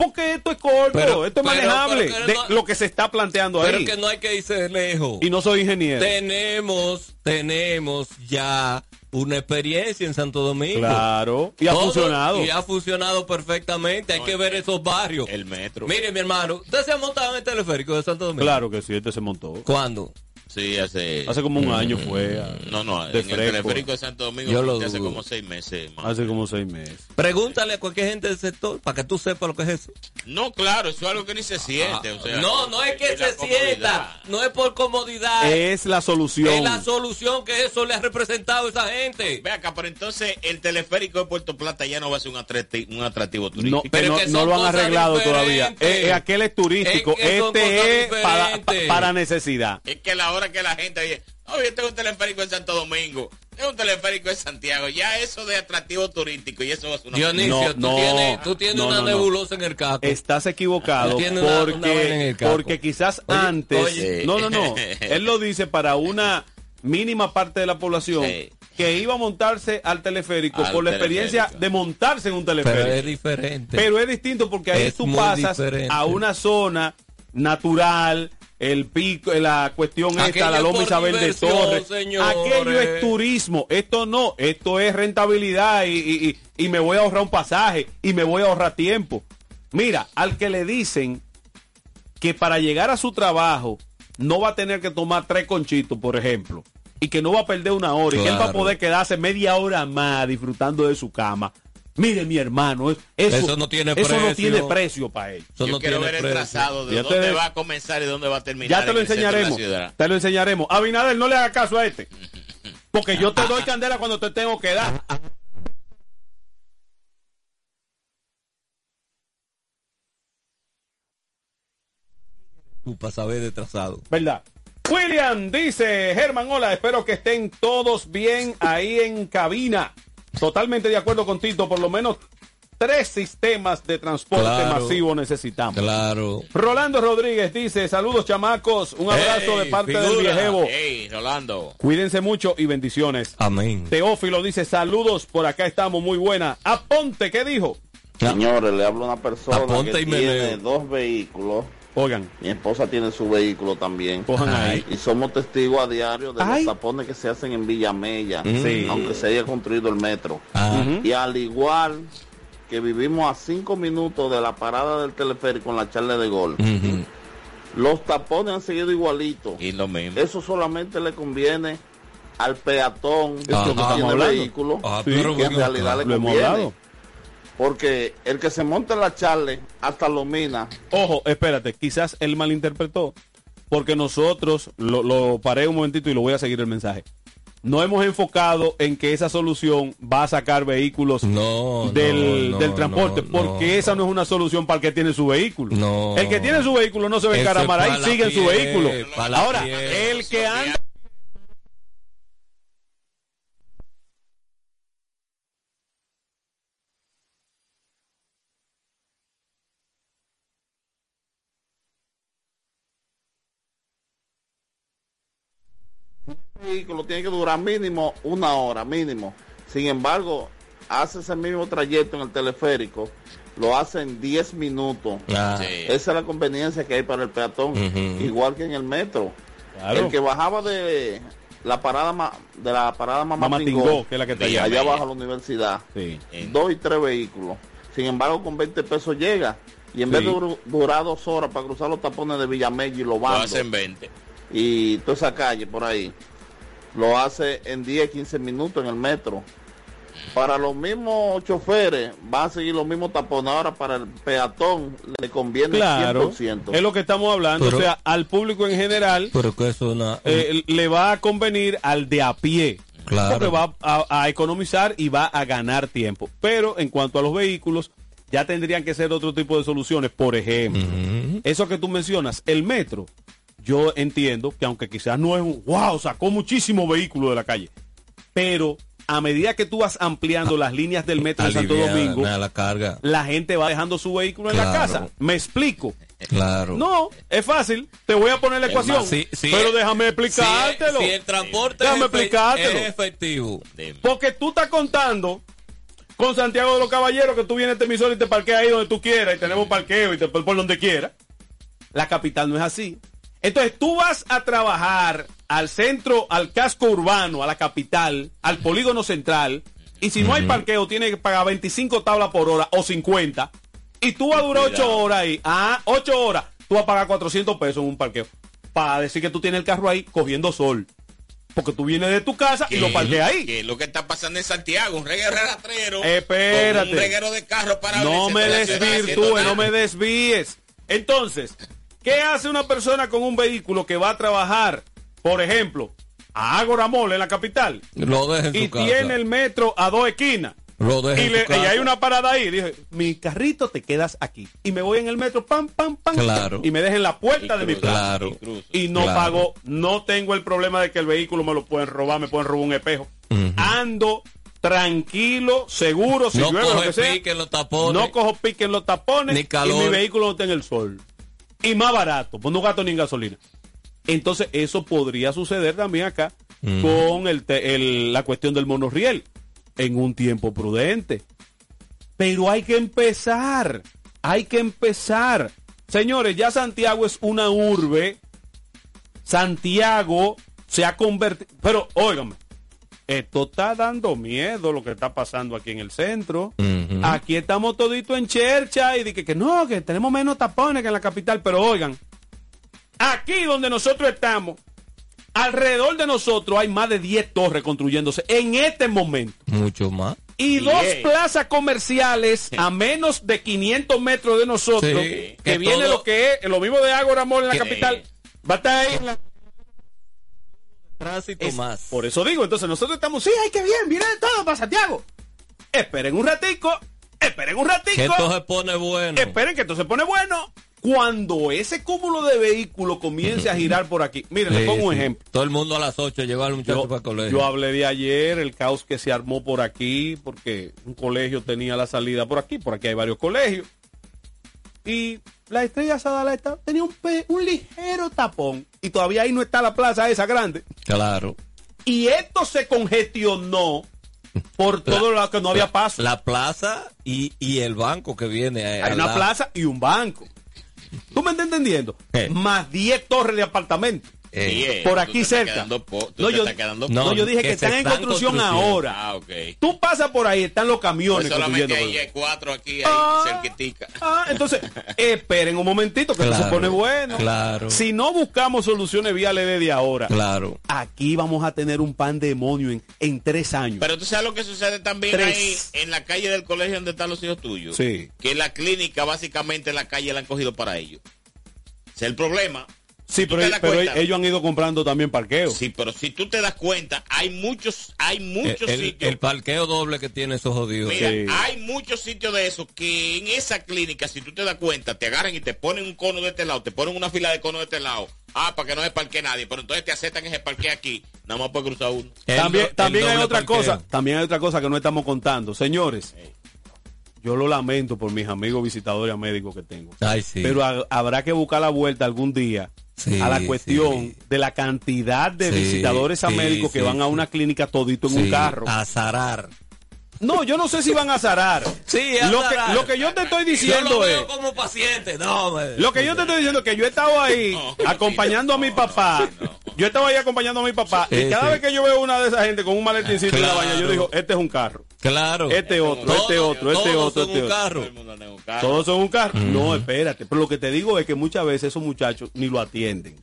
Porque esto es corto, Pero- esto es pero- manejable pero de no- lo que se está planteando Pero ahí. que no hay que irse lejos. Y no soy ingeniero. Tenemos, tenemos ya una experiencia en Santo Domingo. Claro, y ha Todo- funcionado. Y ha funcionado perfectamente. Hay que ver esos barrios. El metro. Mire, mi hermano, ¿usted se ha montado en el teleférico de Santo Domingo? Claro que sí, este se montó. ¿Cuándo? Sí, hace... Hace como un año fue. a- No, no, de en fresco. el teleférico de Santo Domingo Yo lo hace dudo. como seis meses. más. Hace como seis meses. Pregúntale a cualquier gente del sector para que tú sepas lo que es eso. No, claro, eso es algo que ni se siente. o sea, Ah, no, no es que se sienta, no es por comodidad. Es la solución. Es la solución que eso le ha representado a esa gente. Ve acá, pero entonces el teleférico de Puerto Plata ya no va a ser un atractivo, un atractivo turístico. No, que no, no lo han arreglado todavía. Eh, eh, aquel es turístico. Es que son este es para, para necesidad. Es que la hora que la gente oye, no, yo tengo un teleférico en Santo Domingo, tengo un teleférico en Santiago, ya eso de atractivo turístico y eso ser una Dionisio, tú No, tienes, tú tienes no, una no, no. nebulosa en el caco. Estás equivocado tienes una- una porque, el caco. porque quizás Oye, antes, oye. no, no, no, [LAUGHS] él lo dice para una mínima parte de la población que iba a montarse al teleférico Al por la experiencia teleférico. de montarse en un teleférico. Pero es diferente. Pero es distinto porque ahí Es tú pasas diferente. a una zona natural, el pico, la cuestión esta, la Loma Isabel de Torres. señores. Aquello es turismo, esto no, esto es rentabilidad y, y- y- y me voy a ahorrar un pasaje y me voy a ahorrar tiempo. Mira, al que le dicen que para llegar a su trabajo no va a tener que tomar tres conchitos, por ejemplo, y que no va a perder una hora y que él va a poder quedarse media hora más disfrutando de su cama. Mire, mi hermano, es- eso, Eso no tiene eso no precio. tiene precio para él. Yo quiero ver el trazado de Ya dónde te- va a comenzar y dónde va a terminar. Ya te lo enseñaremos. Te lo enseñaremos. Abinader, no le haga caso a este. [LAUGHS] Porque yo te doy candela cuando te tengo que dar. Tú para saber de trazado. ¿Verdad? William dice, Germán, hola, espero que estén todos bien ahí en cabina. Totalmente de acuerdo con Tito, por lo menos tres sistemas de transporte Claro. masivo necesitamos. Claro. Rolando Rodríguez dice, saludos chamacos, un abrazo Hey, de parte del viejevo. Hey, Rolando. Cuídense mucho y bendiciones. Amén. Teófilo dice, saludos, por acá estamos muy buena. Aponte, ¿qué dijo? Señores, le habla una persona Aponte que y me tiene dos vehículos. Oigan. Mi esposa tiene su vehículo también. Cojan ahí. Y somos testigos a diario de Ay. los tapones que se hacen en Villamella, Sí. aunque se haya construido el metro. Ah. Y al igual que vivimos a cinco minutos de la parada del teleférico en la charla de gol, los tapones han seguido igualitos. Y lo mismo. Eso solamente le conviene al peatón que Ah, tiene estamos hablando. vehículo, Ah, que pero en realidad le lo hemos conviene. Porque el que se monta en la charla hasta lo mina. Ojo, espérate, quizás él malinterpretó, porque nosotros, lo, lo paré un momentito y lo voy a seguir el mensaje. No hemos enfocado en que esa solución va a sacar vehículos No, del, no, del transporte, no, porque esa no es una solución para el que tiene su vehículo. No. El que tiene su vehículo no se Ese encaramar ahí, sigue en su vehículo. Ahora, pie. el que anda... vehículo tiene que durar mínimo una hora, mínimo. Sin embargo, hace ese mismo trayecto en el teleférico, lo hace en 10 minutos. Ah. Sí. Esa es la conveniencia que hay para el peatón, igual que en el metro. Claro. El que bajaba de la parada ma- de la parada Mamá, Mamá Tingó, Tingó, que es la que está allá. allá abajo a la universidad, Sí. dos y tres vehículos. Sin embargo, con 20 pesos llega. Y en Sí. vez de dur- durar dos horas para cruzar los tapones de Villamella y los Lo bandos hacen 20. y toda esa calle por ahí, lo hace en 10, 15 minutos en el metro. Para los mismos choferes, van a seguir los mismos tapones. Ahora para el peatón le conviene Claro, 100%. es lo que estamos hablando. Pero- o sea, al público en general Pero que eso una... eh, le va a convenir al de a pie. Claro. Porque va a, a economizar y va a ganar tiempo. Pero en cuanto a los vehículos, ya tendrían que ser otro tipo de soluciones. Por ejemplo, eso que tú mencionas, el metro, yo entiendo que aunque quizás no es un, wow, sacó muchísimo vehículo de la calle. Pero a medida que tú vas ampliando las líneas del metro de Santo Domingo, la carga. la gente va dejando su vehículo en la casa. Me explico. Claro. No, es fácil. Te voy a poner la ecuación. más, si- si pero el- déjame Si, explicártelo. si el transporte Déjame es, explicártelo. es efectivo. Porque tú estás contando con Santiago de los Caballeros que tú vienes a este emisor y te parqueas ahí donde tú quieras y tenemos parqueo y te por donde quieras. La capital no es así. Entonces tú vas a trabajar al centro, al casco urbano, a la capital, al polígono central, y si no hay parqueo tienes que pagar 25 tablas por hora o 50, y tú vas a durar 8 horas ahí. Ah, 8 horas. Tú vas a pagar 400 pesos en un parqueo. para decir que tú tienes el carro ahí cogiendo sol. Porque tú vienes de tu casa y lo parqueas ahí. Que lo que está pasando en Santiago, un reguero rastrero. Espérate. con Un reguero de carro para No me desvirtúes, no me desvíes. Entonces, ¿qué hace una persona con un vehículo que va a trabajar, por ejemplo, a Ágora Mall en la capital? Lo deja en y su casa. tiene el metro a dos esquinas. Lo deja Y, en le- su casa. y hay una parada ahí. Dije, mi carrito te quedas aquí. Y me voy en el metro, pam, pam, pam. Claro. Y me dejen la puerta de mi casa. Claro. Y no Claro. pago, no tengo el problema de que el vehículo me lo pueden robar, me pueden robar un espejo. Ando tranquilo, seguro, si No llueve, lo coge que sea. pique en los tapones. No cojo pique en los tapones. Ni calor. Y mi vehículo no está en el sol. Y más barato, pues no gasto ni en gasolina. Entonces, eso podría suceder también acá Mm. con el el- la cuestión del monorriel en un tiempo prudente. Pero hay que empezar. Hay que empezar. Señores, ya Santiago es una urbe. Santiago se ha convertido. Pero, óigame, esto está dando miedo lo que está pasando aquí en el centro. Aquí estamos todito en chercha y de que, que no, que tenemos menos tapones que en la capital. Pero oigan, aquí donde nosotros estamos, alrededor de nosotros hay más de 10 torres construyéndose en este momento. Mucho más. Y dos plazas comerciales a [LAUGHS] menos de 500 metros de nosotros, Sí, que, que viene todo- lo que es lo mismo de Ágora Mall en la capital, va a estar ahí en la- Tránsito Es- más. Por eso digo, entonces nosotros estamos, sí, ay, que bien, viene de todo para Santiago. Esperen un ratico, esperen un ratico. Que esto se pone bueno. Esperen que esto se pone bueno. Cuando ese cúmulo de vehículos comience a girar por aquí, miren, les Sí, pongo un sí. ejemplo. Todo el mundo a las 8 lleva al muchacho Yo, para el colegio. yo hablé de ayer, el caos que se armó por aquí, porque un colegio tenía la salida por aquí, por aquí hay varios colegios. Y la estrella Sadaleta tenía un, pe- un ligero tapón. Y todavía ahí no está la plaza esa grande. Claro. Y esto se congestionó por todo lo que no había la- paso. La plaza y, y el banco que viene. eh, Hay una plaza y un banco. ¿Tú me estás entendiendo? Eh. Más 10 torres de apartamentos. Eh. Por Tú aquí cerca. No, yo, no, dije que, están en construcción, ahora. Ah, ok. Tú pasas por ahí, están los Pues camiones solamente construyendo. ahí hay cuatro aquí, ahí, Ah. cerquitica. Ah, entonces, [LAUGHS] esperen un momentito que esto se Claro, pone bueno. claro. Si no buscamos soluciones viales desde ahora, Claro. aquí vamos a tener un pandemonio en, en tres años. Pero tú sabes lo que sucede también Tres. ahí en la calle del colegio donde están los hijos tuyos. Sí. Que la clínica básicamente la calle la han cogido para ellos. Ese es el problema. Sí, ¿Tú pero, cuenta? ellos han ido comprando también parqueos. Sí, pero si tú te das cuenta, hay muchos, hay muchos el, sitios. el parqueo doble que tiene esos jodidos. Mira, Sí. hay muchos sitios de esos que en esa clínica, si tú te das cuenta, te agarran y te ponen un cono de este lado, te ponen una fila de cono de este lado. Ah, para que no se parquee nadie. Pero entonces te aceptan ese parque aquí. Nada más puede cruzar uno. El también do- también hay otra parqueo. cosa, también hay otra cosa que no estamos contando. Señores, yo lo lamento por mis amigos visitadores a médicos que tengo. Ay, sí. Pero ha- habrá que buscar la vuelta algún día Sí, a la cuestión de la cantidad de visitadores a médicos que van a una clínica todito en un carro. A zarar. No, yo no sé si van a zarar. Sí, a lo que, zarar. lo que yo te estoy Yo lo diciendo es... como paciente. No, me- Lo que yo te estoy diciendo es que yo he estado ahí acompañando a mi papá. Yo estaba ahí acompañando a mi papá. Sí, y cada sí. vez que yo veo una de esa gente con un maletincito en la Claro. baña, yo digo, este es un carro. Claro. Este otro, este otro, este todos otro, son este un otro. carro. Todos son un carro. No, espérate. Pero lo que te digo es que muchas veces esos muchachos ni lo atienden.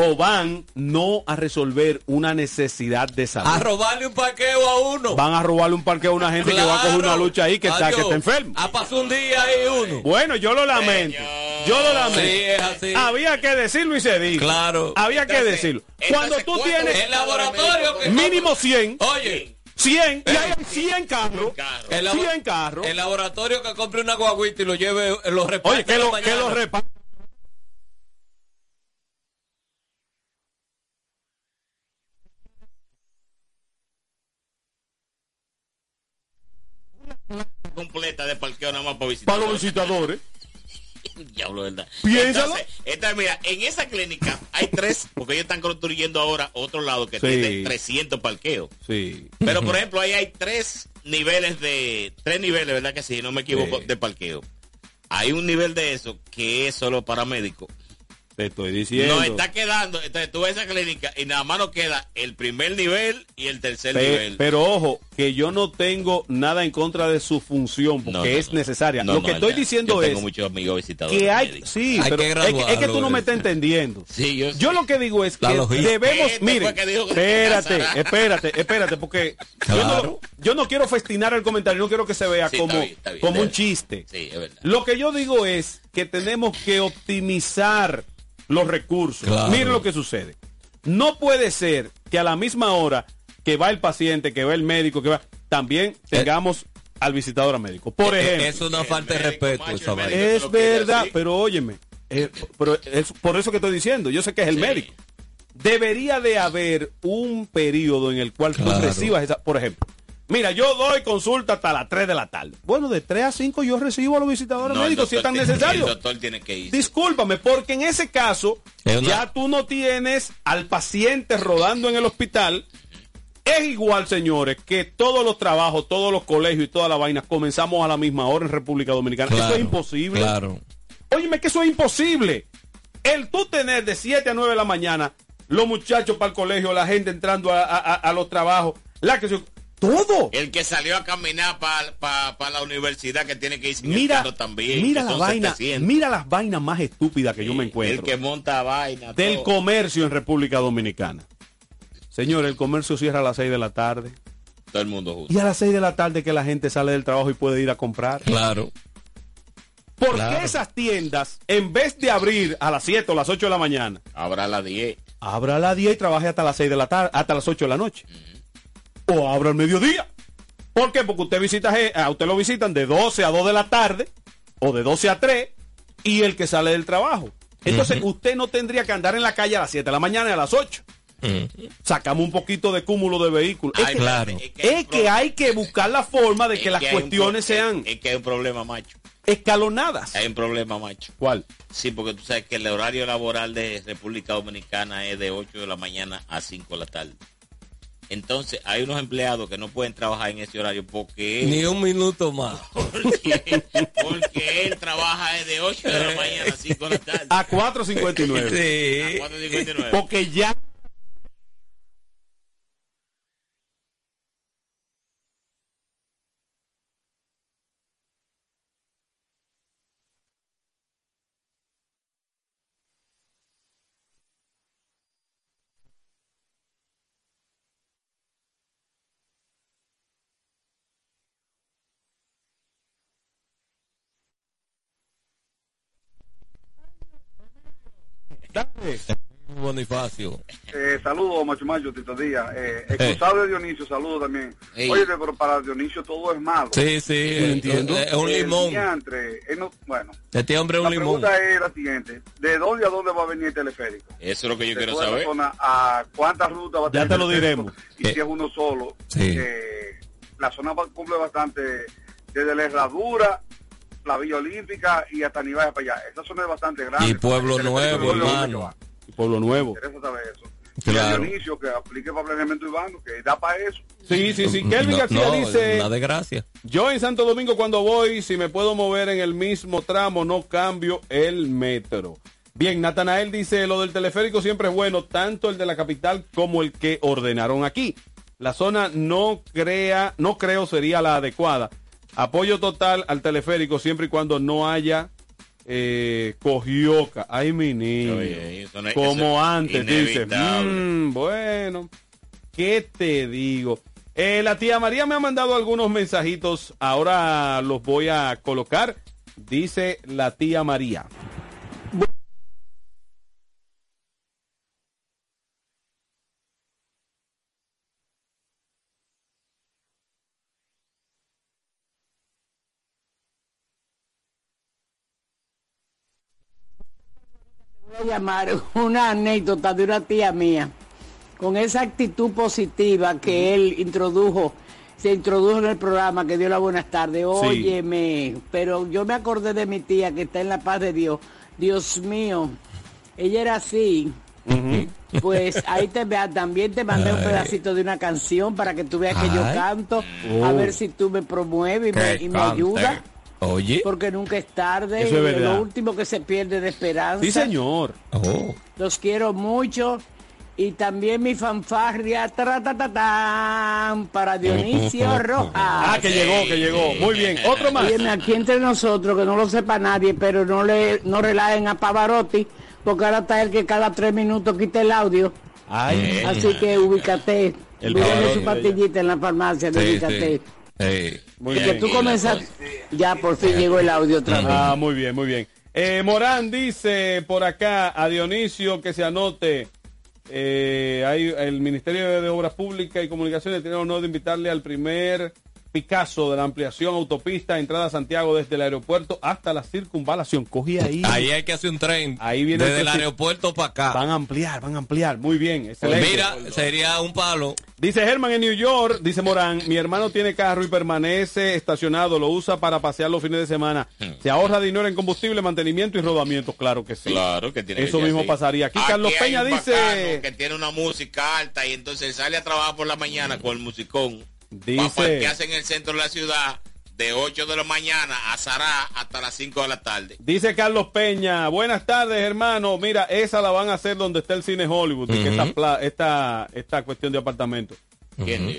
O van no a resolver una necesidad de salud. A robarle un parqueo a uno. Van a robarle un parqueo a una gente que va a coger una lucha ahí que está, que está enfermo. Ha pasado un día ahí uno. Bueno, yo lo lamento. Yo lo lamento. Sí, es así. Había que decirlo y se dijo. Claro. Había que decirlo. Cuando tú ¿cuánto tienes El laboratorio que mínimo 100, Oye, 100, y hay 100 carros, el, labo- 100 carros. el laboratorio que compre una guaguita y lo lleve, eh, lo reparte Oye, que lo, que lo repa- completa de parqueo nada más para visitar. para los visitadores. [LAUGHS] Diablo, ¿verdad? Piénsalo. Entonces, mira, en esa clínica hay tres, porque ellos están construyendo ahora otro lado que Sí. tiene 300 parqueos. Sí. Pero, por ejemplo, ahí hay tres niveles de, tres niveles, ¿verdad que sí? No me equivoco, Sí. de parqueo. Hay un nivel de eso que es solo para médicos. Te estoy diciendo. Nos está quedando, entonces tú ves esa clínica y nada más nos queda el primer nivel y el tercer Pe- nivel. pero ojo, que yo no tengo nada en contra de su función, porque No, no, es no. necesaria. No, Lo que no, estoy ya. diciendo Yo es tengo muchos amigos visitadores que hay, médicos. sí, Hay pero que es, que- es que tú no me estás entendiendo. Sí, yo, Yo lo que digo es que debemos, Este que que espérate, espérate, espérate, porque yo, no, Claro. yo no quiero festinar el comentario, no quiero que se vea Sí, como, está bien, está bien, como un chiste. Sí, es verdad. Lo que yo digo es que tenemos que optimizar los recursos. Claro. Miren lo que sucede. No puede ser que a la misma hora que va el paciente, que va el médico, que va, también tengamos al visitador médico. Por Eh, eh, ejemplo. Es una falta de respeto esa vaina. Es verdad, pero óyeme, eh, pero es por eso que estoy diciendo, yo sé que es el médico. Debería de haber un periodo en el cual tú recibas esa, por ejemplo. Mira, yo doy consulta hasta las 3 de la tarde. Bueno, de 3 a 5 yo recibo a los visitadores No, médicos si es tan necesario. El doctor tiene que ir. Discúlpame, porque en ese caso Es una- ya tú no tienes al paciente rodando en el hospital. Es igual, señores, que todos los trabajos, todos los colegios y toda la vaina comenzamos a la misma hora en República Dominicana. eso es imposible. Claro. Óyeme, que eso es imposible. El tú tener de 7 a 9 de la mañana los muchachos para el colegio, la gente entrando a- a los trabajos, la que se- todo. El que salió a caminar para la universidad que tiene que ir sin Mira, el carro también. mira que la son vaina, 700. mira las vainas más estúpidas que yo me encuentro. El que monta vaina. del todo. comercio en República Dominicana. Señor, el comercio cierra a las 6 de la tarde. Todo el mundo justo. Y a las 6 de la tarde que la gente sale del trabajo y puede ir a comprar. Claro. ¿Por Claro. qué esas tiendas, en vez de abrir a las 7 o las 8 de la mañana, Habrá a las 10. abra a las 10 y trabaje hasta las 6 de la tarde, hasta las 8 de la noche? O abra al mediodía. ¿Por qué? Porque usted visita, ge- a usted lo visitan de 12 a 2 de la tarde o de 12 a 3 y el que sale del trabajo. Entonces usted no tendría que andar en la calle a las 7 de la mañana y a las 8. Sacamos un poquito de cúmulo de vehículos. Es, que, claro. es que hay es que hay que buscar la forma de que las cuestiones sean Es, es que hay un problema, macho. escalonadas. Hay un problema, macho. ¿Cuál? Sí, porque tú sabes que el horario laboral de República Dominicana es de 8 de la mañana a 5 de la tarde. Entonces, hay unos empleados que no pueden trabajar en ese horario porque Ni un minuto más. [LAUGHS] porque, porque él trabaja de 8 de la mañana a 5 de la tarde. A 4.59. Sí. A 4.59. Porque ya Dale. Bonifacio. Eh, saludos, Macho Macho, Tito Díaz. Eh, excusado de Dionisio, saludos también. Ey. Oye, pero para Dionisio todo es malo. Sí, sí. eh, entiendo. Es un El limón. diantre, él no- bueno, Este hombre es la un limón. pregunta es la siguiente. ¿De dónde a dónde va a venir el teleférico? Eso es lo que yo De quiero la saber. zona, ¿A cuántas rutas va a Ya tener te el lo diremos. Y si es uno solo. Sí. eh, la zona va- cumple bastante desde la Herradura, la Villa Olímpica y hasta Nivaya para allá. Esa zona es bastante grande. Y Pueblo Nuevo, hermano. va. Pueblo Nuevo. Interesa saber eso. Claro. Y a Dionisio que aplique para planeamiento urbano, que da para eso. Sí, sí, sí. Kelvin No, García no, dice, Una desgracia. yo en Santo Domingo cuando voy, si me puedo mover en el mismo tramo, no cambio el metro. Bien, Natanael dice, lo del teleférico siempre es bueno, tanto el de la capital como el que ordenaron aquí. La zona no crea, no creo sería la adecuada. Apoyo total al teleférico siempre y cuando no haya eh, cogioca. Ay, mi niño. Oye, no como antes, dice. "Mm, bueno, ¿qué te digo? Eh, la tía María me ha mandado algunos mensajitos. Ahora los voy a colocar. Dice la tía María. Una anécdota de una tía mía con esa actitud positiva que él introdujo, se introdujo en el programa que dio la buenas tardes. Óyeme, pero yo me acordé de mi tía que está en la paz de Dios. Dios mío, ella era así. Pues ahí te vea, también te mandé un pedacito de una canción para que tú veas que yo canto, Oh. a ver si tú me promueves y me, y me ayudas. Oye. Porque nunca es tarde. Eso es y verdad. Lo último que se pierde de esperanza. Sí, señor. Oh. Los quiero mucho. Y también mi fanfarria tra, ta, ta, tan, para Dionisio [LAUGHS] Rojas. Ah, que llegó, que llegó. Muy bien. Otro más. Óyeme, aquí entre nosotros, que no lo sepa nadie, pero no le no relajen a Pavarotti, porque ahora está el que cada tres minutos quita el audio. Ay. Así que ubícate. El su pastillita en la farmacia, Sí, ubícate. sí. Muy Y que bien. tú comienzas, ya por fin llegó el audio otra vez. Ah, muy bien, muy bien. Eh, Morán dice por acá a Dionisio que se anote. eh, hay, el Ministerio de Obras Públicas y Comunicaciones tiene el honor de invitarle al primer Picasso de la ampliación autopista entrada a Santiago desde el aeropuerto hasta la circunvalación. Cogí ahí. Ahí hay que hacer un tren. Ahí viene Desde el aeropuerto para acá. Van a ampliar, van a ampliar. Muy bien, excelente. Mira, sería un palo. Dice Germán en New York, dice Morán, mi hermano tiene carro y permanece estacionado, lo usa para pasear los fines de semana. Se ahorra dinero en combustible, mantenimiento y rodamiento, claro que sí. Claro que tiene Eso mismo así. pasaría. Aquí Carlos Peña dice... que tiene una música alta y entonces sale a trabajar por la mañana con el musicón. Dice- Va hace en el centro de la ciudad de 8 de la mañana a Sará hasta las 5 de la tarde. Dice Carlos Peña, buenas tardes hermano, mira, esa la van a hacer donde está el cine Hollywood, que esta, esta, esta cuestión de apartamento.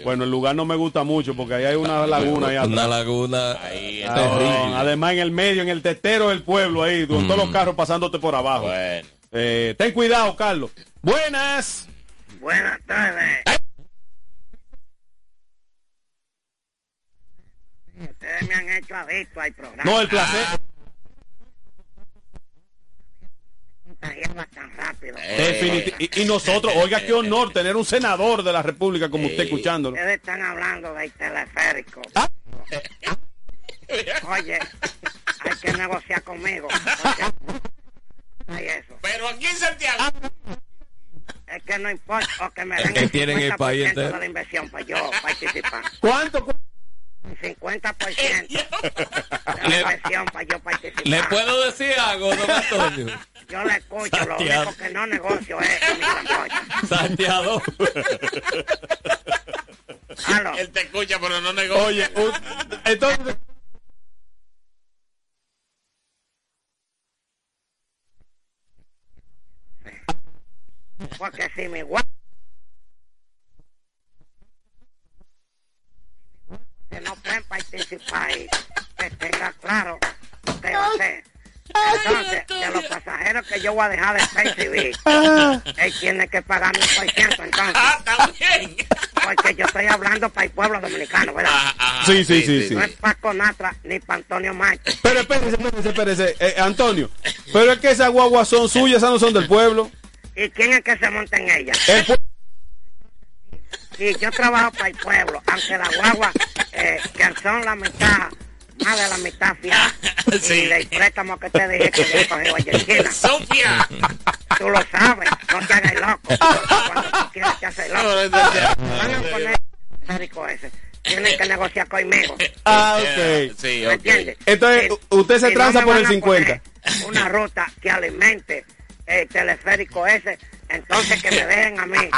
Bueno, el lugar no me gusta mucho porque ahí hay una laguna. Ahí Una atrás. laguna. Ahí Ah, está no, además en el medio, en el tetero del pueblo ahí, con todos los carros pasándote por abajo. Bueno. Eh, ten cuidado, Carlos. Buenas. Buenas tardes. Ustedes me han hecho adicto al programa. No, el placer. Tan rápido. Definiti- y, y nosotros, oiga, qué honor tener un senador de la República como usted escuchándolo. Ustedes están hablando del teleférico. Ah. Oye, hay que negociar conmigo. [LAUGHS] hay eso. Pero aquí en Santiago. Es que no importa, o que me den que tienen el 50% país de la inversión para yo participar. ¿Cuánto? Un 50% de la inversión para yo participar. ¿Le puedo decir algo, don Antonio? Yo le escucho, lo Santiago. único que no negocio es mi sancocho. Santiago. Aló. Él te escucha, pero no negocia. Oye, un- entonces... Porque si mi gua... que no pueden participar y que tenga claro lo que yo sé. Entonces, de los pasajeros que yo voy a dejar de percibir, él tiene que pagar mi por ciento, entonces. Ah, también. Porque yo estoy hablando para el pueblo dominicano, ¿verdad? Sí, sí, sí, sí. No es para Conatra ni para Antonio Márquez. Pero espérese, espérese, espérese. Eh, Antonio, pero es que esas guaguas son suyas, esas no son del pueblo. ¿Y quién es que se monta en ella? El Y yo trabajo para el pueblo, aunque las guaguas, eh, que son la mitad, más de la mitad fiadas. Y del préstamo que te dije que yo cogí ayer fiadas. Tú lo sabes, no te hagas loco. Cuando tú quieres te haces loco. Van a poner el ese. Tienen que negociar conmigo. Ah, ok. Sí, ¿Me ok. entiendes? Entonces, usted se tranza por el a 50. poner Una ruta que alimente el teleférico ese, entonces que me dejen a mí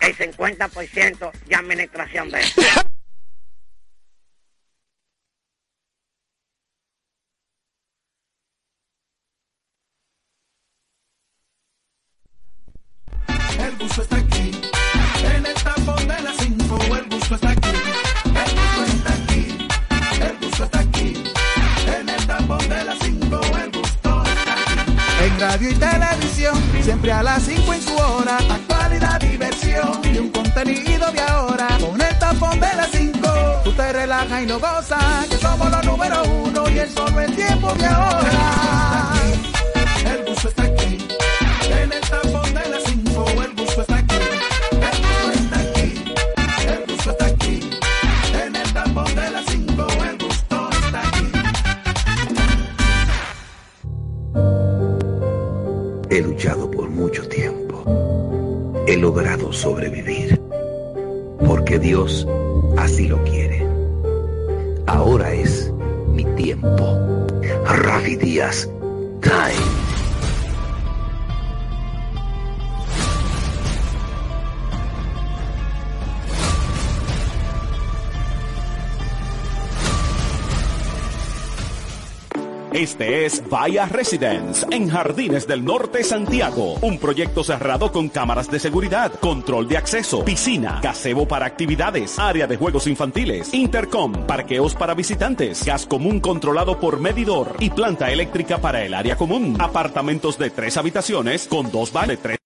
el 50% de administración de eso. El gusto está aquí, radio y televisión, siempre a las 5 en su hora. Actualidad, diversión y un contenido de ahora. Con el tapón de las 5, tú te relajas y no gozas. Que somos los número uno y el solo el tiempo de ahora. El gusto está aquí, en el tapón He luchado por mucho tiempo. He logrado sobrevivir. Porque Dios así lo quiere. Ahora es mi tiempo. Rafi Díaz, Time. Este es Vaya Residence en Jardines del Norte Santiago. Un proyecto cerrado con cámaras de seguridad, control de acceso, piscina, gazebo para actividades, área de juegos infantiles, intercom, parqueos para visitantes, gas común controlado por medidor y planta eléctrica para el área común. Apartamentos de tres habitaciones con dos baños de tres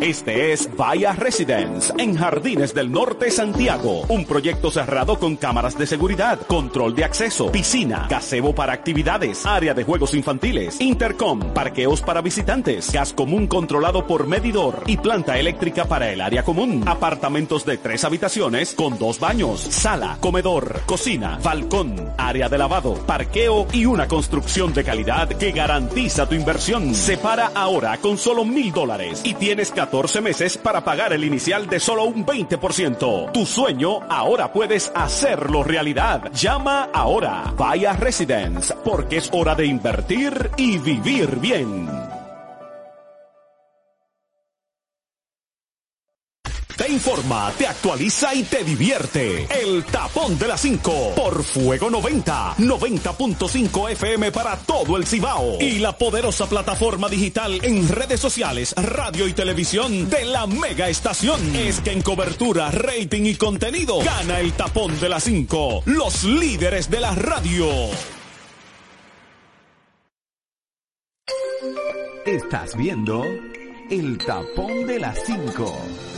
Este es Vaya Residence en Jardines del Norte Santiago. Un proyecto cerrado con cámaras de seguridad, control de acceso, piscina, gazebo para actividades, área de juegos infantiles, intercom, parqueos para visitantes, gas común controlado por medidor y planta eléctrica para el área común. Apartamentos de tres habitaciones con dos baños, sala, comedor, cocina, balcón, área de lavado, parqueo y una construcción de calidad que garantiza tu inversión. Separa ahora con solo mil dólares y tienes 14 meses para pagar el inicial de solo un 20%. Tu sueño ahora puedes hacerlo realidad. Llama ahora. Vaya Residence, porque es hora de invertir y vivir bien. Informa, te actualiza y te divierte. El tapón de las 5 por Fuego 90, 90.5 FM para todo el Cibao. Y la poderosa plataforma digital en redes sociales, radio y televisión de la mega estación. Es que en cobertura, rating y contenido gana el tapón de las 5. Los líderes de la radio. Estás viendo el tapón de las 5.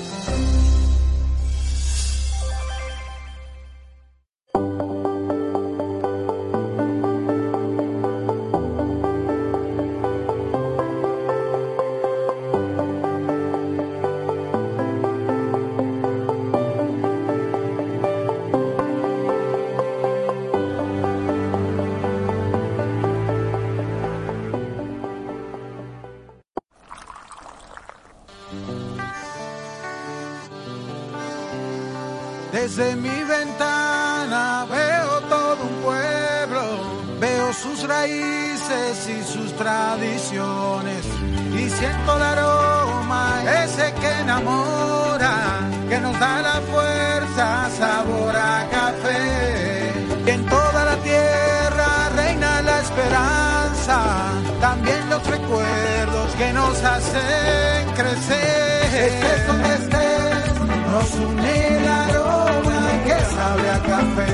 Crecer. Estés donde estés, nos une el aroma que sabe a café.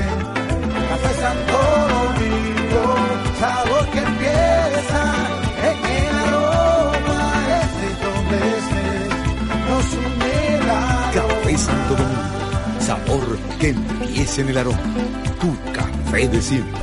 Café Santo Domingo, sabor que empieza en el aroma. Estés donde estés, nos une el aroma. Café Santo Domingo. Sabor que empieza en el aroma. Tu café de siempre.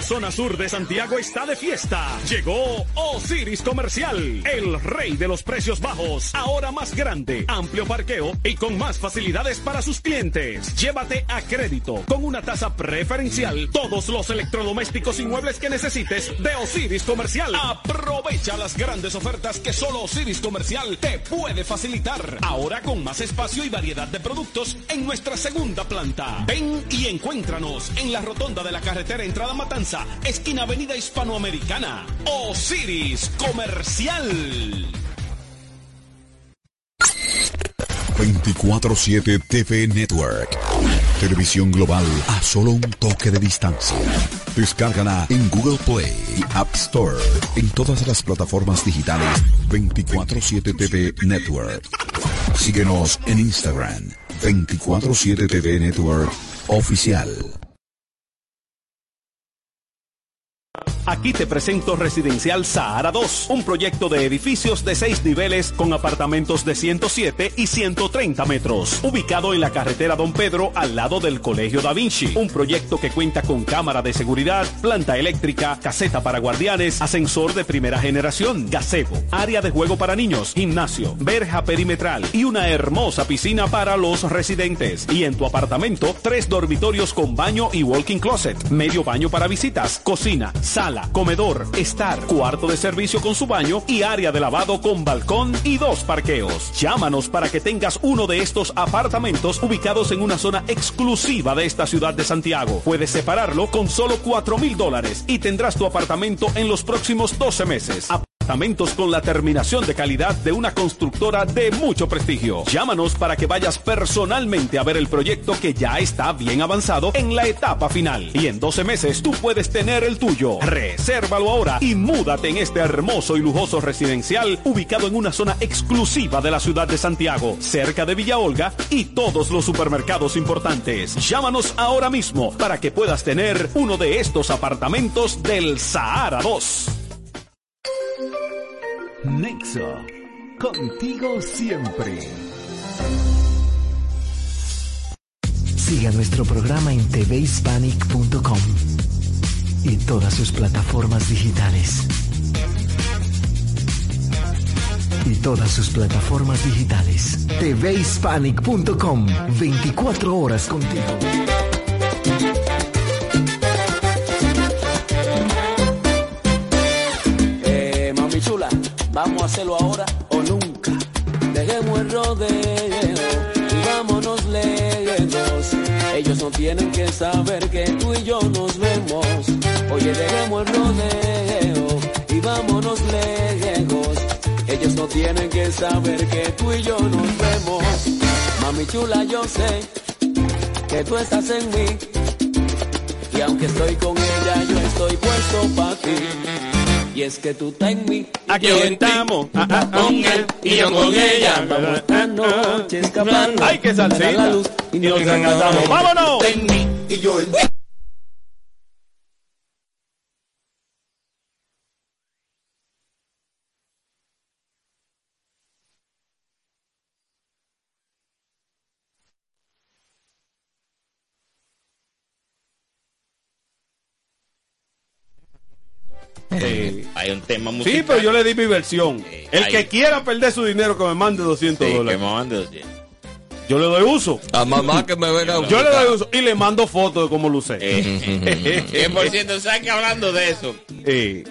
La zona sur de Santiago está de fiesta. Llegó Osiris Comercial, el rey de los precios bajos, ahora más grande, amplio parqueo y con más facilidades para sus clientes. Llévate a crédito con una tasa preferencial todos los electrodomésticos y muebles que necesites de Osiris Comercial. Aprovecha las grandes ofertas que solo Osiris Comercial te puede facilitar. Ahora con más espacio y variedad de productos en nuestra segunda planta. Ven y encuéntranos en la rotonda de la carretera entrada Mata Esquina Avenida Hispanoamericana. Osiris Comercial. 24-7 TV Network. Televisión global a solo un toque de distancia. Descárgala en Google Play y App Store. En todas las plataformas digitales 24-7 TV Network. Síguenos en Instagram 24-7 TV Network Oficial. Aquí te presento Residencial Sahara 2, un proyecto de edificios de seis niveles con apartamentos de 107 y 130 metros, ubicado en la carretera Don Pedro al lado del Colegio Da Vinci. Un proyecto que cuenta con cámara de seguridad, planta eléctrica, caseta para guardianes, ascensor de primera generación, gazebo, área de juego para niños, gimnasio, verja perimetral y una hermosa piscina para los residentes. Y en tu apartamento, tres dormitorios con baño y walking closet, medio baño para visitas, cocina, sala, comedor, estar, cuarto de servicio con su baño y área de lavado con balcón y dos parqueos. Llámanos para que tengas uno de estos apartamentos ubicados en una zona exclusiva de esta ciudad de Santiago. Puedes separarlo con solo 4 mil dólares y tendrás tu apartamento en los próximos 12 meses. Con la terminación de calidad de una constructora de mucho prestigio. Llámanos para que vayas personalmente a ver el proyecto que ya está bien avanzado en la etapa final. Y en 12 meses tú puedes tener el tuyo. Resérvalo ahora y múdate en este hermoso y lujoso residencial ubicado en una zona exclusiva de la ciudad de Santiago, cerca de Villa Olga y todos los supermercados importantes. Llámanos ahora mismo para que puedas tener uno de estos apartamentos del Sahara 2. Nexo, contigo siempre. Siga nuestro programa en tvhispanic.com y todas sus plataformas digitales. Y todas sus plataformas digitales. tvhispanic.com, 24 horas contigo. Vamos a hacerlo ahora o nunca. Dejemos el rodeo y vámonos lejos. Ellos no tienen que saber que tú y yo nos vemos. Oye, dejemos el rodeo y vámonos lejos. Ellos no tienen que saber que tú y yo nos vemos. Mami chula, yo sé que tú estás en mí. Y aunque estoy con ella, yo estoy puesto para ti. Y es que tú estás en mí. Aquí yo estamos, en ti, con él y yo con ella. Vamos esta noche escapando. Ay, qué salsita. Apaga la luz y nos encantamos. ¡Vámonos! Tú en mí y yo en ti. Eh, Hay un tema musical. sí, pero yo le di mi versión. El hay- que quiera perder su dinero que me mande 200 Sí, que dólares. me mande 200. Yo le doy uso. A mamá que me venga a Yo le doy uso y le mando fotos de cómo luce. Eh, que [LAUGHS] por cierto, ¿sabes que hablando de eso?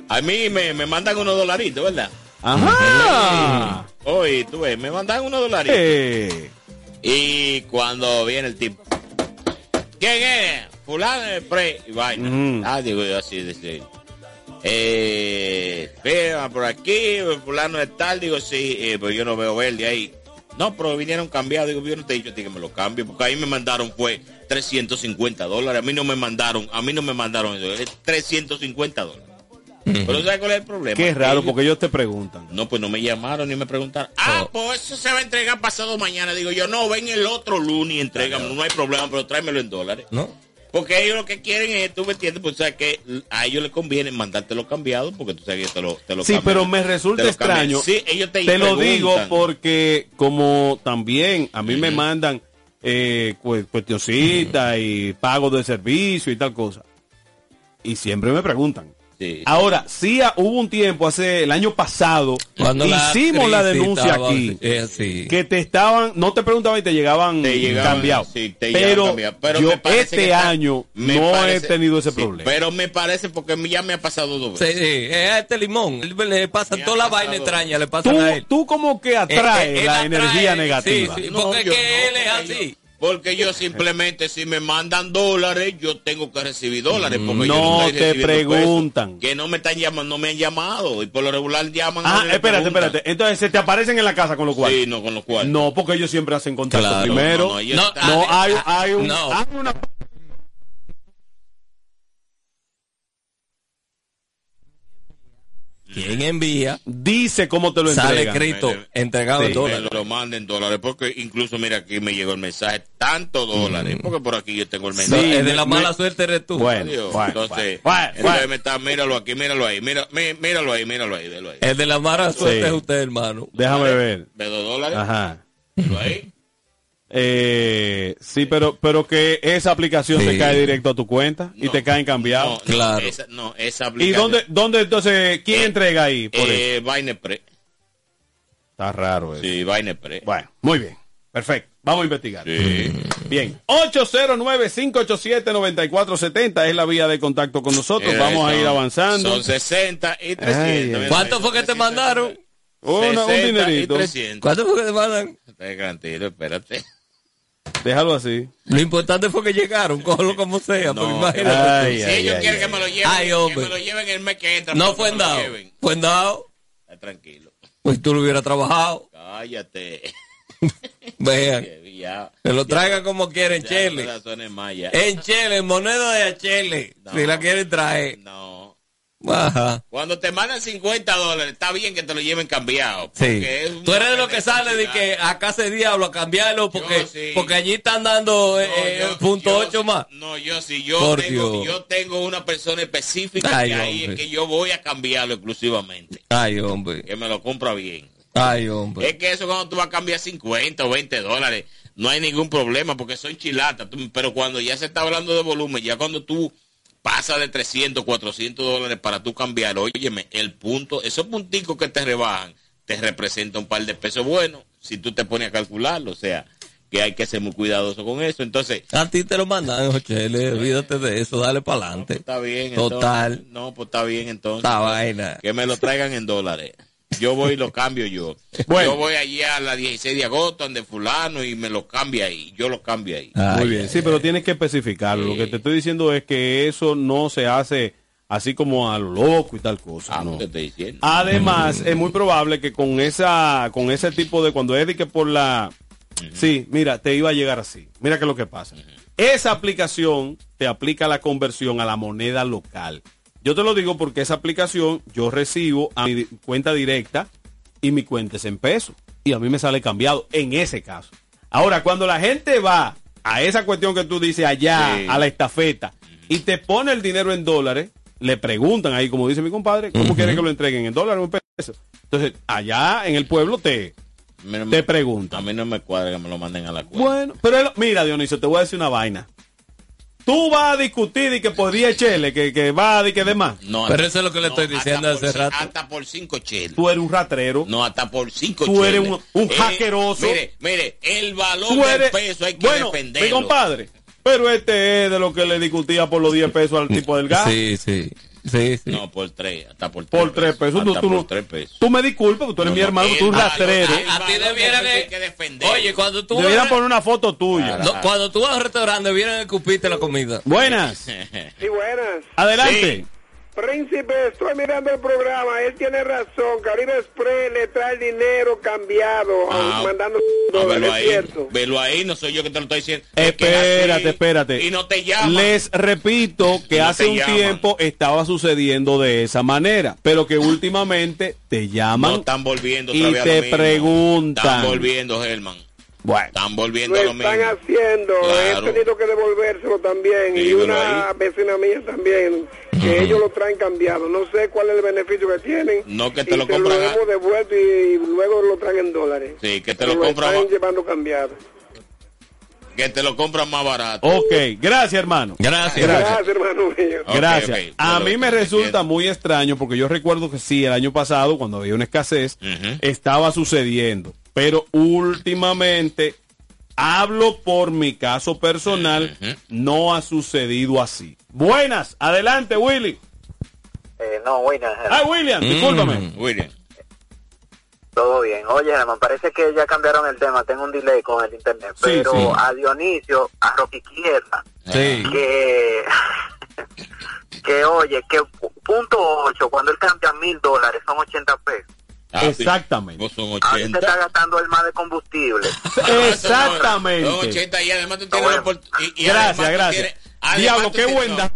A mí me, me mandan unos dolaritos, ¿verdad? Ajá. Oye, tú ves, me mandan unos dolaritos. Eh. Y cuando viene el tipo, ¿quién es? Fulano de pre y vaina. Ah, digo yo así, decía. Eh, firma por aquí, fulano de tal, digo sí, eh, pero yo no veo verde ahí. No, pero vinieron cambiados, digo, yo no te he dicho a ti que me lo cambie, porque ahí me mandaron fue 350 dólares, a mí no me mandaron, a mí no me mandaron eso, es 350 dólares. Pero ¿sabes cuál es el problema? Qué raro, Ellos- porque ellos te preguntan. no, pues no me llamaron ni me preguntaron. Ah, pues eso se va a entregar pasado mañana. Digo yo, no, ven el otro lunes y entregame. No hay problema, pero tráemelo en dólares. ¿No? Porque ellos lo que quieren es, tú me entiendes, pues sabes que a ellos les conviene mandártelo cambiado porque tú sabes que te lo, te lo Sí, cambian. pero me resulta extraño. Sí, ellos te, lo digo porque como también a mí me mandan eh, cu- cuestioncitas y pago de servicio y tal cosa. Y siempre me preguntan. Ahora, sí hubo un tiempo, hace el año pasado, Cuando la hicimos la crisis denuncia estaba- aquí. eh, sí. Que te estaban, no te preguntaban y te llegaban, Te llegaban, cambiados. sí, te pero, cambiados. Pero yo me este año me no parece- he tenido ese sí, problema. Pero me parece porque a mí ya me ha pasado dos Sí, veces. sí, este limón. Le pasan toda la vaina extraña, le pasan Tú, a él. tú como que atraes Él- él la atrae, energía sí, negativa. sí, No, porque es yo que no, él es así. Porque yo simplemente, si me mandan dólares, yo tengo que recibir dólares. Porque yo No estoy te preguntan. pesos. Que no me están llamando, no me han llamado. Y por lo regular llaman. Ah, le espérate, preguntan. espérate. Entonces se te aparecen en la casa con lo cual. Sí, no, con lo cual. No, porque ellos siempre hacen contacto Claro, primero. no, no, no, no, hay, hay un, no. hay una ¿Quién envía? Dice cómo te lo Sale entregan. escrito, entregado en Sí, dólares. me lo manden dólares. Porque incluso, mira, aquí me llegó el mensaje. Tanto dólares. Porque por aquí yo tengo el mensaje. es de la me- mala suerte eres tú. Bueno, entonces, bueno, entonces bueno. está, míralo aquí, míralo ahí, mira, mí- míralo ahí, míralo ahí, ahí. El de la mala suerte Sí. es usted, hermano. Déjame ver. De dos dólares, Ajá. ahí. Eh, sí, pero pero que esa aplicación Sí. te cae directo a tu cuenta y No. te caen cambiado. No, no, Claro. esa, no, esa ¿Y aplicación. dónde, dónde entonces, quién Eh, entrega ahí? Por eso? Eh, Vainepre. Está raro eso. Sí, Vainepre. Bueno, muy bien. Perfecto. Vamos a investigar. Sí. Bien. 809-587-9470 es la vía de contacto con nosotros. Eh, Vamos a son- ir avanzando. Son 60 y Ay, 300. ay. ¿Cuánto fue que te mandaron? Una- un 60 dinerito. y 300. ¿Cuánto fue que te mandan? Tranquilo, espérate. Déjalo así. Lo importante fue que llegaron, cógelo como sea, No, porque imagínate. Ay, si ay, ellos ay, quieren ay. que me lo lleven, Ay, que hombre. me lo lleven el mes que entra. no fue que en dado. Fue en dado. Tranquilo. Pues tú lo hubieras trabajado. Cállate. [LAUGHS] Vean. ya. Que lo traigan como quieren, Ya, Chele. no. En Chele, en moneda de Chele. No. Si la quieren traer. No. Ajá. Cuando te mandan 50 dólares, está bien que te lo lleven cambiado. Sí. Tú eres de una lo que sale de que acá se diablo a cambiarlo porque, sí. porque allí están dando eh, No, eh, yo- punto yo- ocho más. No, yo sí, yo Por tengo, Dios. yo tengo una persona específica Ay, que ahí es que yo voy a cambiarlo exclusivamente. Ay, hombre. Que me lo compra bien. Ay, hombre. Es que eso cuando tú vas a cambiar 50 o 20 dólares, no hay ningún problema porque soy chilata. tú- pero cuando ya se está hablando de volumen, ya cuando tú pasas de 300, 400 dólares para tú cambiar, óyeme, el punto, esos punticos que te rebajan, te representa un par de pesos buenos si tú te pones a calcularlo. O sea, que hay que ser muy cuidadoso con eso. Entonces, A ti te lo mandan, Chele. Olvídate de eso, dale para adelante. está bien. Total. entonces. no, pues está bien entonces. Esta vaina. Que me lo traigan en dólares. Yo voy y lo cambio yo. Bueno. Yo voy allí a la 16 de agosto, donde fulano, y me lo cambia ahí. Yo lo cambio ahí. Muy bien, sí, pero tienes que especificarlo. Lo que te estoy diciendo es que eso no se hace así como a lo loco y tal cosa. Ah, no. te estoy diciendo. Además, es muy probable que con esa, con ese tipo de cuando es de que por la, sí, mira, te iba a llegar así. Mira que es lo que pasa. Esa aplicación te aplica la conversión a la moneda local. Yo te lo digo porque esa aplicación yo recibo a mi cuenta directa y mi cuenta es en pesos y a mí me sale cambiado en ese caso. Ahora, cuando la gente va a esa cuestión que tú dices allá, Sí. a la estafeta, y te pone el dinero en dólares, le preguntan ahí, como dice mi compadre, ¿cómo quiere que lo entreguen? ¿En dólares o en pesos? Entonces, allá en el pueblo te, me- te preguntan. A mí no me cuadra que me lo manden a la cuenta. Bueno, pero mira, Dionisio, te voy a decir una vaina. Tú vas a discutir y que podría echarle, que, que va a que demás. No, Pero eso es lo que le estoy diciendo por hace ci- rato. Hasta por 5 cheles. Tú eres un ratrero. No, hasta por 5 Tú eres un- un hackeroso. Mire, mire, el valor Tú del eres, peso hay que bueno, defenderlo. mi compadre, pero este es de lo que le discutía por los 10 pesos al tipo del gas. Sí, sí. Sí, sí. No, por 3, hasta por 3 Por 3 pesos. Tú, Hasta tú por 3 pesos. tú me disculpas, porque tú eres No, mi no, hermano, tú un valor- rastrero. A ti debieran peso que- defender. Oye, cuando tú Debieran vas, poner una foto tuya. no, cuando tú vas a un restaurante, vienen a escupirte la comida. Buenas. [LAUGHS] Sí, buenas. Adelante. Príncipe, estoy mirando el programa. Él tiene razón. Caribe Express le trae el dinero cambiado, Ah, mandando No, dólares, velo es ahí, cierto. velo ahí, no soy yo que te lo estoy diciendo. Es que es Espérate, espérate. Y no te llaman. Les repito que no hace un llaman. tiempo estaba sucediendo de esa manera, pero que últimamente te No llaman están volviendo y a te lo mismo. preguntan. Están volviendo, Germán. Bueno, Están Lo volviendo a lo mismo. están haciendo. Claro. He tenido que devolvérselo también. Sí, y una ahí. vecina mía también, que ellos lo traen cambiado. No sé cuál es el beneficio que tienen. No, que te y lo compran lo hemos devuelto y luego lo traen en dólares. Sí, que te Pero lo compran están llevando cambiado. que te lo compran más barato. ok, gracias hermano. Gracias. Gracias, hermano mío. Gracias. A mí lo- me resulta muy extraño porque yo recuerdo que sí, el año pasado, cuando había una escasez, estaba sucediendo. Pero últimamente, hablo por mi caso personal, no ha sucedido así. Buenas, adelante, Willy. Eh, no, buenas. Ah, William, discúlpame. William. Todo bien. Oye, me parece que ya cambiaron el tema. Tengo un delay con el internet. Sí, Pero sí. a Dionisio, a Rocky Izquierda, Sí. que, [LAUGHS] que oye, que pu- punto 8, cuando él cambia mil dólares, son 80 pesos. Ah, Exactamente. Pues son Ahorita 80. está gastando el más de combustible. [LAUGHS] Exactamente. Son 80 y además tú tienes la opor- y- y Gracias, gracias. tienes- Diablo, qué tienes- buen no. dato.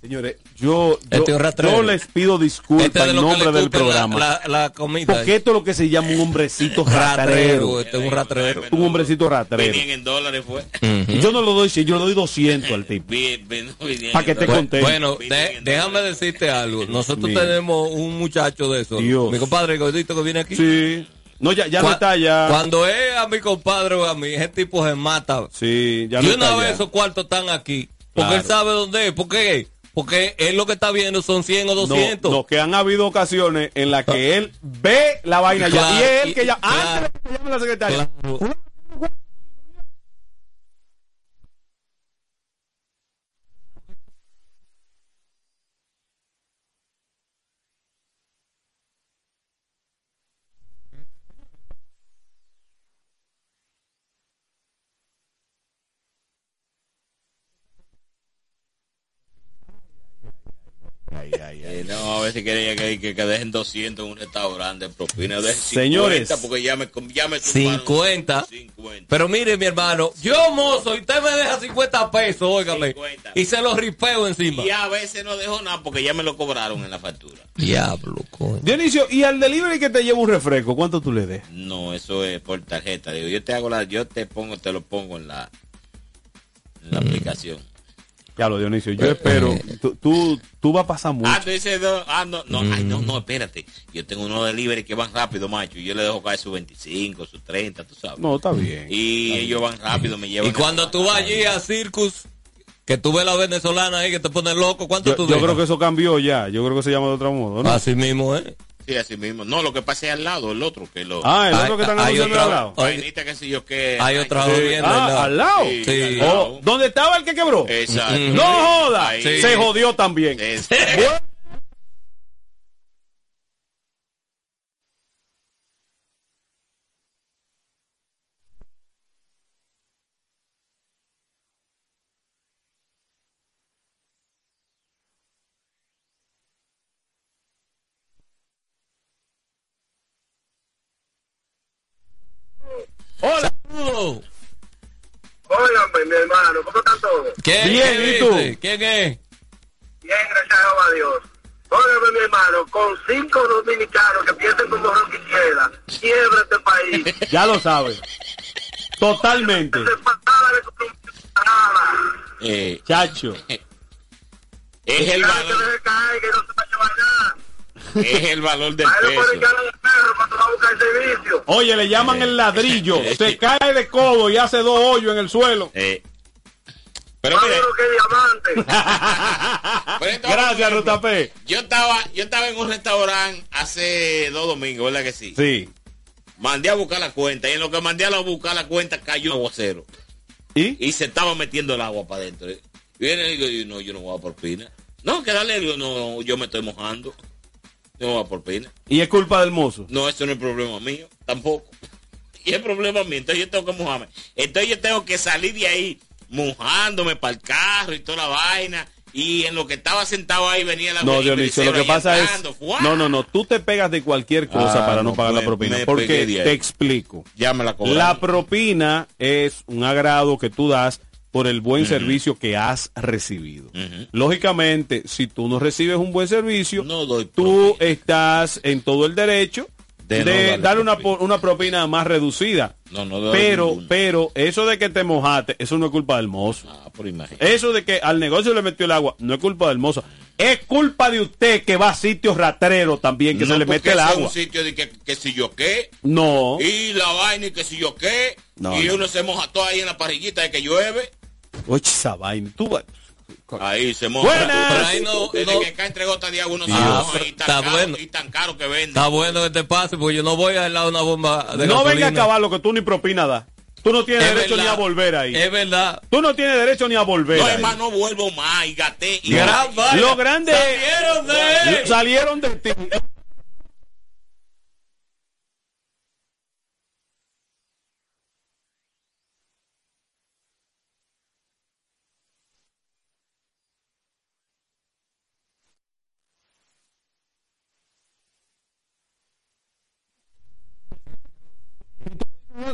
Señores, yo, yo, Este les pido disculpas Este es en nombre del la- programa. La, la comida. porque esto es lo que se llama un hombrecito ratrero. Este es un ratrero. Un hombrecito ratrero. Vienen en dólares fue. Y yo no lo doy 100, yo le doy 200 al tipo. Bien, bien, vienen Pa' que te conté. Bueno, de- déjame decirte algo. Nosotros tenemos un muchacho de eso. Dios. Mi compadre el gordito que viene aquí. Sí. No, ya, ya no está ya. Cuando es a mi compadre o a mí, ese tipo se mata. Sí, ya y no una está vez ya. esos cuartos están aquí. Porque Claro. él sabe dónde es. ¿Por qué? Porque él lo que está viendo son 100 o 200. No, no, que han habido ocasiones en las que él ve la vaina ya. Claro, Y es él y- que ya. claro. Antes de que llame la secretaria. Eh, no, a veces quería que, que, que dejen 200 en un restaurante de propina. Dejen Señores. 50 porque ya me, ya me tumbaron 50. Pero mire, mi hermano, yo mozo y usted me deja 50 pesos, óigame. Y se los ripeo encima. Y a veces no dejo nada porque ya me lo cobraron en la factura. Diablo, coño. Dionisio, ¿y al delivery que te lleva un refresco, cuánto tú le des? No, eso es por tarjeta. Digo, yo te hago la, yo te pongo, te lo pongo en la, en Mm. la aplicación. Ya lo, Dionisio, yo espero. Tú, tú, tú vas a pasar mucho. Ah, tú dices, no, ah, no, no, ay, Mm. no, no, espérate. Yo tengo unos delivery que van rápido, macho. y Yo le dejo caer sus 25, sus 30, tú sabes. No, está bien. Y ellos van rápido, me llevan. Y cuando tú vas allí a Circus, que tú ves la venezolana ahí que te pone loco, ¿cuánto Yo, tú yo dejas? creo que eso cambió ya. Yo creo que se llama de otro modo, ¿no? Así mismo, ¿eh? Sí, así mismo. No, lo que pasa es al lado, el otro que lo. Ah, el otro que están hay otra- al lado. Vainita, qué sé yo qué. Hay otra Sí. Ah, al lado. Sí, al Oh, lado. ¿Dónde estaba el que quebró? Exacto. No joda. Ahí. Se jodió también. Es- ¿Quién, Bien, ¿y tú? ¿Quién es? Bien, gracias a Dios. Óigame, mi hermano, con cinco dominicanos que piensen como Rocky Izquierda, quiebra este país. [LAUGHS] ya lo sabes. Totalmente. eh, Chacho. [LAUGHS] es el valor, Deje caer, que no se va a llevar nada. es el valor del [LAUGHS] peso. Oye, le llaman el ladrillo. Se cae de codo y hace dos hoyos en el suelo. Pero mire, que diamante. [LAUGHS] pero entonces, Gracias, Rutapé. yo estaba, yo estaba en un restaurante hace dos domingos, ¿verdad que sí? Sí. Mandé a buscar la cuenta y en lo que mandé a buscar la cuenta cayó un aguacero. ¿Y? Y se estaba metiendo el agua para adentro. Y Viene y digo, no, yo no voy a por pina. No, que dale, digo, no, yo me estoy mojando. Yo no voy a por pina. Y es culpa del mozo. No, eso no es problema mío, tampoco. [LAUGHS] Y es problema mío, entonces yo tengo que mojarme. Entonces yo tengo que salir de ahí mojándome para el carro y toda la vaina. Y en lo que estaba sentado ahí venía la No, Dionisio, lo que pasa es... No, no, no. Tú te pegas de cualquier cosa Ah, para no, no, pagar la propina. Porque te explico. Ya me la. La propina es un agrado que tú das por el buen servicio que has recibido. Lógicamente, si tú no recibes un buen servicio, tú estás en todo el derecho De de, no darle una, una propina más reducida. No, no Pero, ninguna. pero, eso de que te mojaste, eso no es culpa del mozo. Ah, por. Eso de que al negocio le metió el agua, no es culpa del mozo. Es culpa de usted que va a sitios ratreros también, que No, se le mete el agua. un sitio de que, que si yo qué. No. Y la vaina y que si yo qué. No, y no. uno se moja todo ahí en la parrillita de que llueve. Oye, esa vaina. Tú vas- Ahí se moja. Buenas. Pero ahí no, desde que agua uno Ah, y tan, está caro, bueno. y tan caro que vende. Está bueno que te pase, porque yo no voy a helar una bomba de No venga a gasolina. acabar lo que tú ni propina das. Tú no tienes Es derecho ni a volver ahí. Es verdad. Tú no tienes derecho ni a volver No, hermano, no vuelvo más y gaté. Y Gran. Lo grande Salieron de él. Salieron de ti.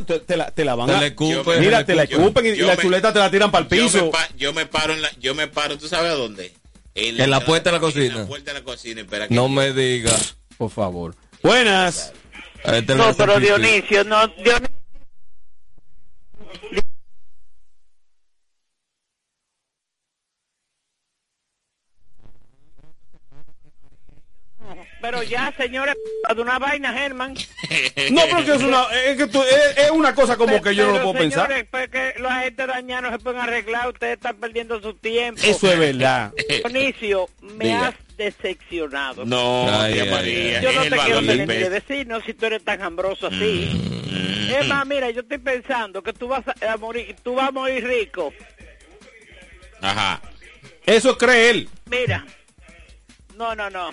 Te, te la, te la van Te a la escupen. Mira, te la escupen y, yo la me- chuleta te la tiran para el Yo piso. me, pa- yo me paro en la, yo me paro, ¿tú sabes a dónde? En la puerta de la En cocina. la puerta de la cocina, espera que No me diga. Por favor. Buenas. Este No, le pero. Dionisio, no, Dionisio. Pero ya, señores, de una vaina, Germán. No, porque es una, es, que tú- es, es una cosa como que yo no lo puedo pensar. señores, pues que los agentes dañados no se pueden arreglar, ustedes están perdiendo su tiempo. Eso es verdad. Dionisio, me Diga. has decepcionado. No, Ay, tía ay, María, Yo no te quiero tener ni de peso. vecino si tú eres tan hambroso así. Mm. Es más, mira, yo estoy pensando que tú vas a, a morir, tú vas a morir rico. Ajá. Eso cree él. Mira. No, no, no.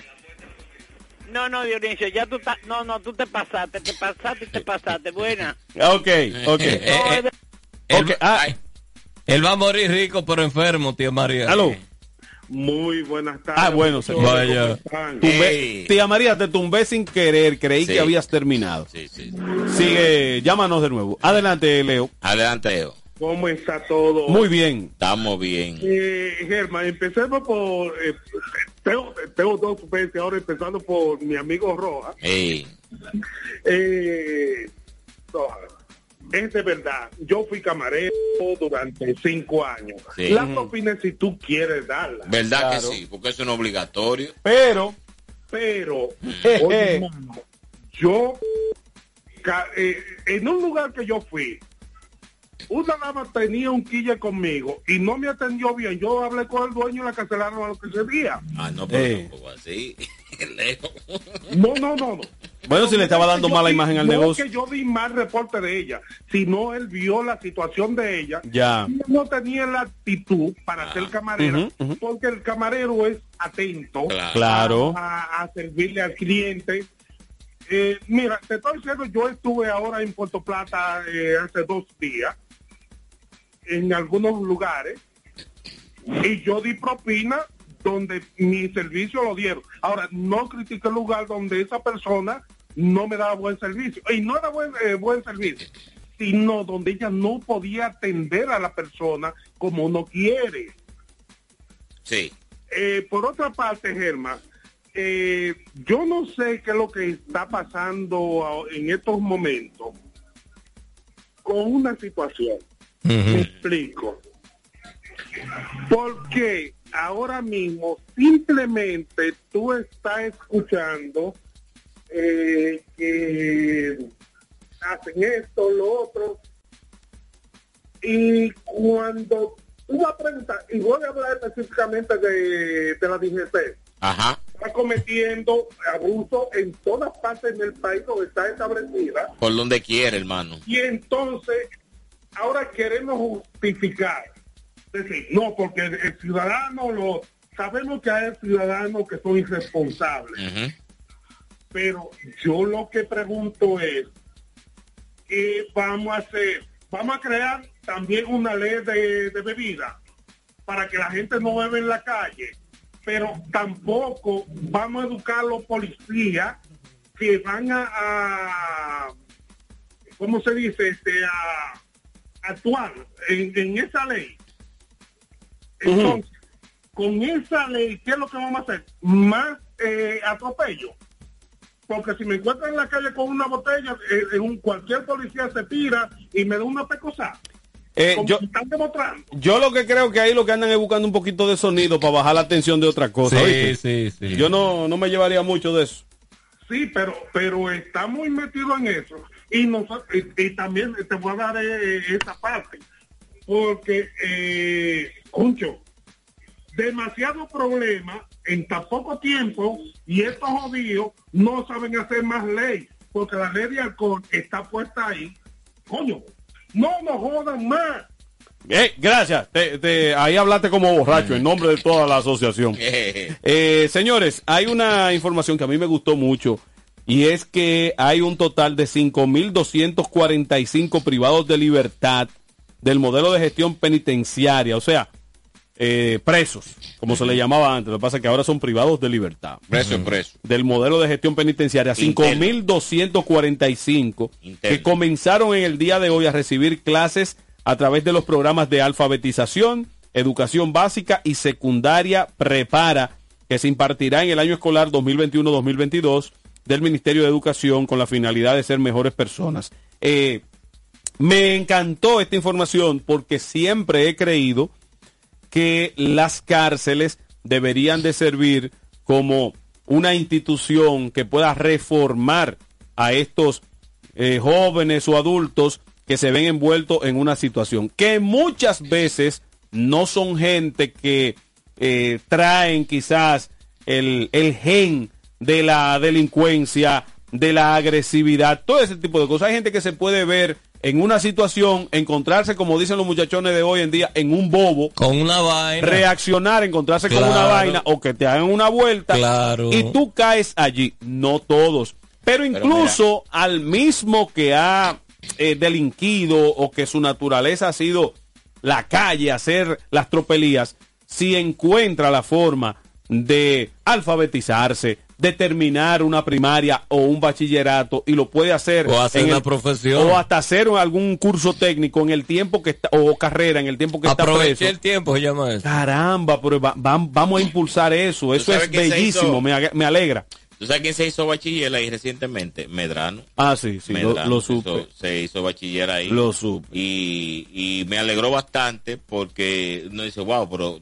No, no, Dionisio, ya tú estás, no, no, tú te pasaste, te pasaste y te pasaste, buena. Ok, ok. No, es de- Ok, ah, Él va a morir rico pero enfermo, tía María. aló. Muy buenas tardes. Ah, bueno, señor. Vaya. Tumbé- tía María, te tumbé sin querer. Creí Sí. que habías terminado. Sí, sí. Sigue, llámanos de nuevo. Adelante, Leo. Adelante, Eo. ¿Cómo está todo? Muy bien. Estamos bien. Eh, Germán, empecemos por... eh, tengo, tengo dos veces ahora, empezando por mi amigo Roja. Ey. Eh, no, es de verdad. Yo fui camarero durante cinco años. Sí. La propina si tú quieres darla. ¿Verdad Claro. que sí? Porque eso no es obligatorio. Pero, Pero, [LAUGHS] oye, yo, eh, en un lugar que yo fui, una dama tenía un quille conmigo y no me atendió bien. Yo hablé con el dueño y la cancelaron a lo que se día. Ah, no, pero Eh. tampoco así. [LAUGHS] Leo. No, no, no, no. bueno, si le estaba dando Yo mala di- imagen al no negocio. que yo di mal reporte de ella, sino él vio la situación de ella. Ya. Y no tenía la actitud para ser camarera, Ujú, ujú. porque el camarero es atento Claro. Claro. a, a servirle al cliente. Eh, mira, te estoy diciendo, yo estuve ahora en Puerto Plata eh, hace dos días, en algunos lugares, y yo di propina donde mi servicio lo dieron. Ahora, no critiqué el lugar donde esa persona no me daba buen servicio. Y no era buen, eh, buen servicio, sino donde ella no podía atender a la persona como uno quiere. Sí. Eh, por otra parte, Germán, eh, yo no sé qué es lo que está pasando en estos momentos con una situación. Me explico. Porque ahora mismo simplemente tú estás escuchando eh, que hacen esto, lo otro, y cuando tú vas a preguntar, y voy a hablar específicamente de, de la DGC, Ajá. está cometiendo abuso en todas partes del país donde está establecida, Por donde quiere, hermano. y entonces ahora queremos justificar. Es decir, no, porque el, ciudadano lo sabemos que hay ciudadanos que son irresponsables, pero yo lo que pregunto es ¿qué vamos a hacer? Vamos a crear también una ley de, de bebida para que la gente no bebe en la calle, pero tampoco vamos a educar a los policías que van a, a ¿cómo se dice? Este, a actuar en, en esa ley. Entonces, con esa ley, ¿qué es lo que vamos a hacer? Más eh, atropello. Porque si me encuentro en la calle con una botella, eh, en un, cualquier policía se tira y me da una pecosa. Eh, yo- están demostrando. Yo lo que creo que ahí lo que andan es buscando un poquito de sonido para bajar la tensión de otra cosa. Sí, ¿oíste? sí, sí. Yo no, no me llevaría mucho de eso. Sí, pero pero está muy metido en eso. Y, nosotros, y, y también te voy a dar eh, esa parte. Porque, eh, concho, demasiado problema en tan poco tiempo y estos jodidos no saben hacer más ley. Porque la ley de alcohol está puesta ahí. Coño, no nos jodan más. Eh, gracias. Te- te- ahí hablaste como borracho en nombre de toda la asociación. [LAUGHS] Eh, señores, hay una información que a mí me gustó mucho y es que hay un total de 5.245 privados de libertad del modelo de gestión penitenciaria, o sea, eh, presos, como se le llamaba antes. Lo que pasa es que ahora son privados de libertad. Preso es preso. Del modelo de gestión penitenciaria, Interno. 5.245 que comenzaron en el día de hoy a recibir clases a través de los programas de alfabetización, educación básica y secundaria prepara que se impartirá en el año escolar 2021-2022 del Ministerio de Educación con la finalidad de ser mejores personas. Eh, me encantó esta información porque siempre he creído que las cárceles deberían de servir como una institución que pueda reformar a estos eh, jóvenes o adultos que se ven envueltos en una situación que muchas veces no son gente que eh, traen quizás el, el gen de la delincuencia, de la agresividad, todo ese tipo de cosas. Hay gente que se puede ver en una situación, encontrarse, como dicen los muchachones de hoy en día, en un bobo. Con una vaina. Reaccionar, encontrarse con una vaina o que te hagan una vuelta. Claro. Y tú caes allí. No todos. Pero incluso al mismo que ha eh, delinquido o que su naturaleza ha sido la calle, hacer las tropelías, si encuentra la forma de alfabetizarse, de terminar una primaria o un bachillerato y lo puede hacer O hacer una el- profesión. o hasta hacer algún curso técnico en el tiempo que está o carrera en el tiempo que está preso. el tiempo, se llama eso. Caramba, pero va- va- vamos a impulsar eso. Eso es bellísimo, me, alegra. ¿Tú sabes quién se hizo bachiller ahí recientemente? Medrano. Ah, sí, sí, lo, Medrano lo se supe. hizo- se hizo bachiller ahí. Lo supe. Y, y me alegró bastante porque uno dice, wow, pero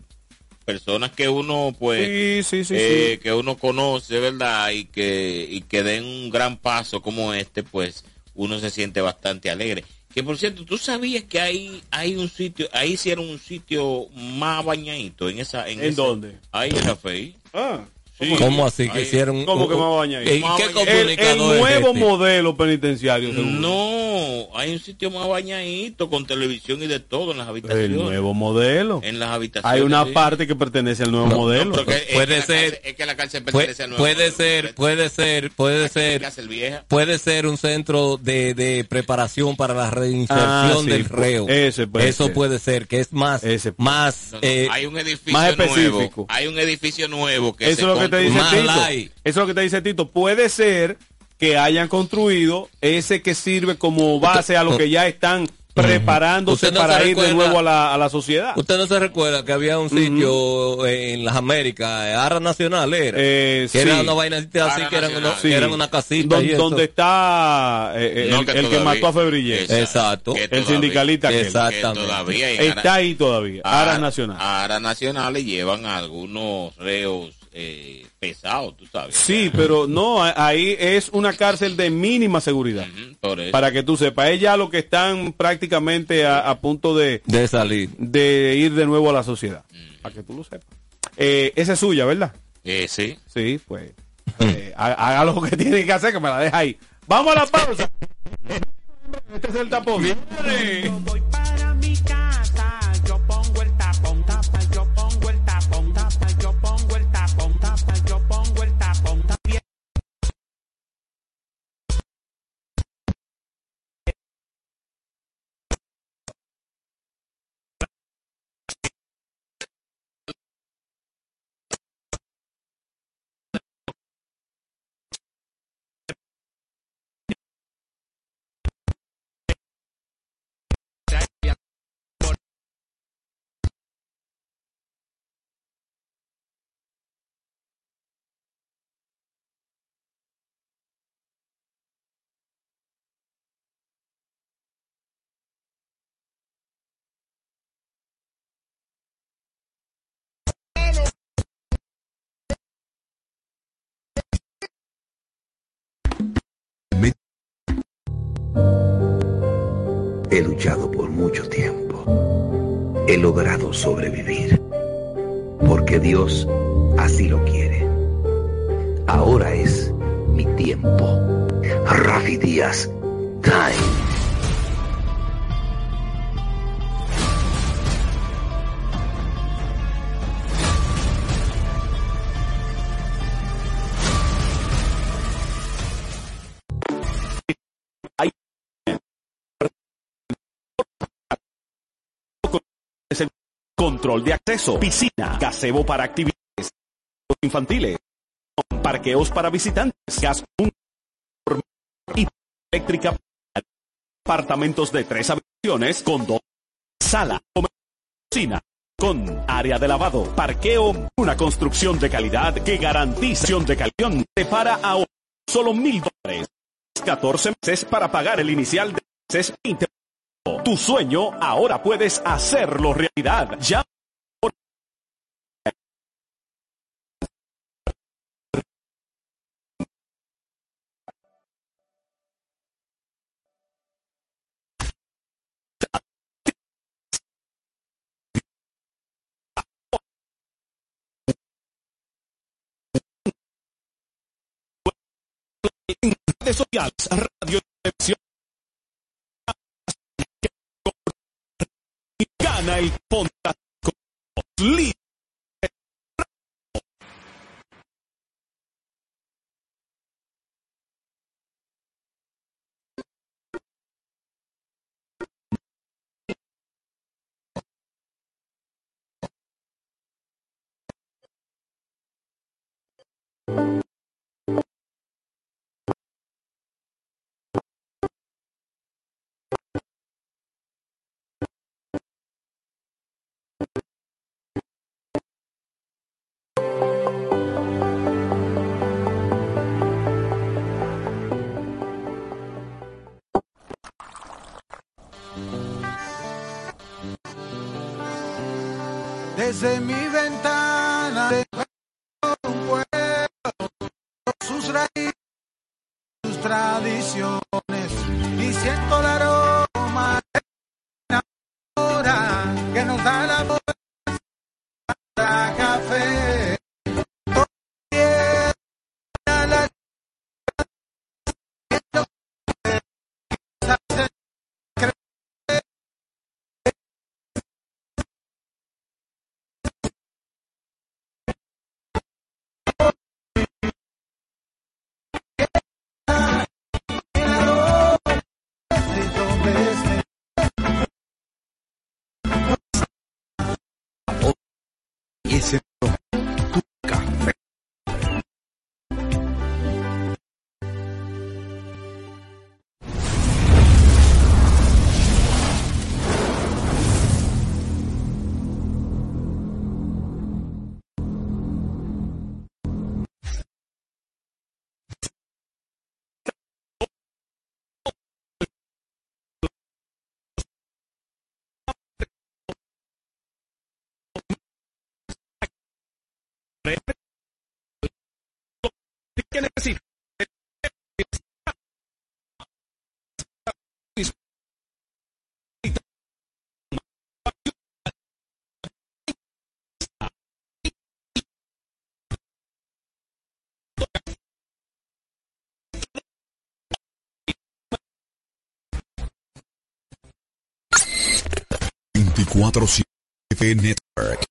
personas que uno pues Sí, sí, sí, eh, sí. que uno conoce verdad y que y que den un gran paso como este pues uno se siente bastante alegre que por cierto tú sabías que hay hay un sitio ahí hicieron un sitio más bañadito en esa en, ¿En ese- dónde? ahí en la FEI Ah, Sí. ¿Cómo así que hicieron? ¿Cómo que un- más bañadito? ¿Y Más qué. El, el comunicador es nuevo este? modelo penitenciario, seguro. no hay un sitio más bañadito con televisión y de todo en las El habitaciones nuevo modelo. en las habitaciones Hay una sí. parte que pertenece al nuevo No, modelo. Es Puede que la ser- cárcel- es que la cárcel pertenece al nuevo puede modelo. ser, puede ser, puede La ser, cárcel vieja puede ser un centro de, de preparación para la reinserción Ah, sí, del reo. ese puede Eso ser. puede ser, que es más, Ese- más, No, no, eh, hay un edificio más nuevo específico. hay un edificio nuevo que Eso se lo que te construye- dice Más Tito. light. Eso es lo que te dice Tito. Puede ser que hayan construido ese que sirve como base a lo que ya están preparándose Usted no para ir de nuevo a la, a la sociedad. Usted no se recuerda que había un sitio en las Américas, Ara Nacional era, Eh, que era una vaina así, Ara que eran, Nacional. unos- Sí. que eran una casita Don- y eso. donde está eh, eh, No, el, que el que todavía- mató a Febrillé. Exacto. Exacto. Que El sindicalista que Exactamente. todavía Está ahí todavía. Aras Ara- Nacional. Aras nacionales llevan a algunos reos eh, pesados, tú sabes. Sí, pero no, ahí es una cárcel de mínima seguridad. Ujú, Por eso. Para que tú sepas, es ya lo que están prácticamente a, a punto de, de salir. de ir de nuevo a la sociedad. Para que tú lo sepas. Eh, esa es suya, ¿verdad? Eh, sí. Sí, pues. eh, ha- haga lo que [LAUGHS] tiene que hacer, que me la deja ahí. Vamos a la pausa. Este es el tapón. He luchado por mucho tiempo. He logrado sobrevivir. Porque Dios así lo quiere. Ahora es mi tiempo. Rafi Díaz, Time. Control de acceso, piscina, gazebo para actividades infantiles, parqueos para visitantes, gas y eléctrica, apartamentos de tres habitaciones con dos, sala, cocina, con área de lavado, parqueo, una construcción de calidad que garantiza de calidad te para ahora solo mil dólares, 14 meses para pagar el inicial de meses 20 tu sueño ahora puedes hacerlo realidad. Ya. redes sociales, radio, el Ponta Desde mi ventana ¿Qué necesita? 24-7 Network.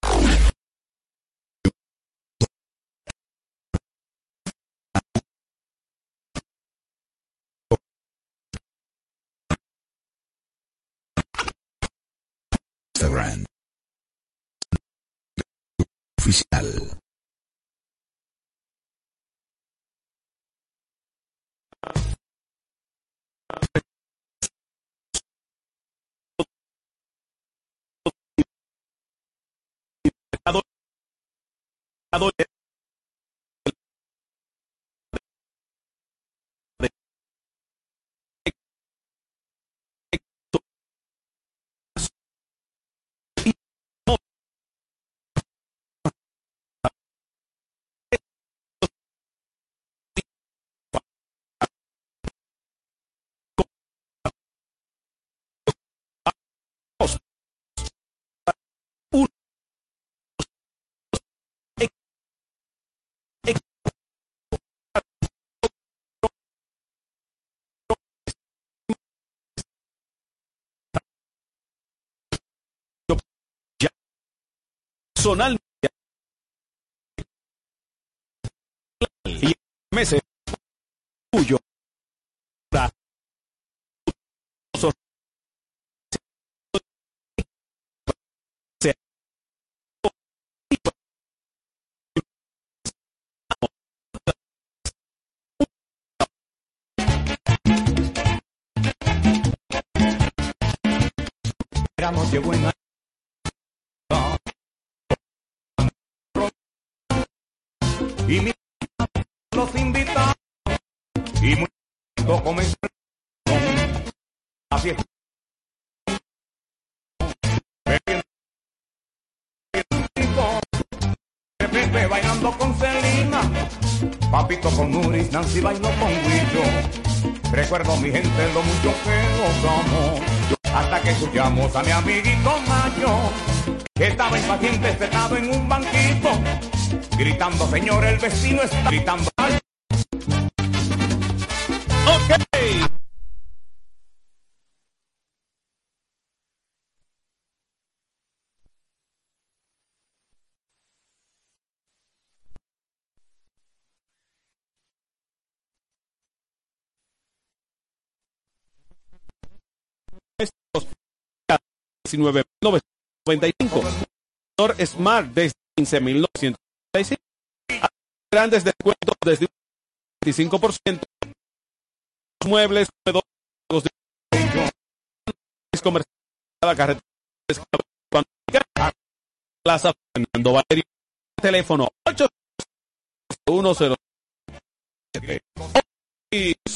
adolescente personalmente y meses tuyo buena y mi los invitados y muy pronto comenzó la fiesta. Pepe bailando con Selena, Papito con Nuris, Nancy bailó con Guillo. Recuerdo mi gente lo mucho que los amo. Hasta que escuchamos a mi amiguito Mayo, que estaba impaciente sentado en un banquito, gritando, señor, el vecino está gritando. Ok. Estos 1995. Motor Smart desde 15.995. Grandes descuentos desde un 25%. Los muebles, juegos de comercial, la carretera Plaza Fernando Valerio. Teléfono 810 óptica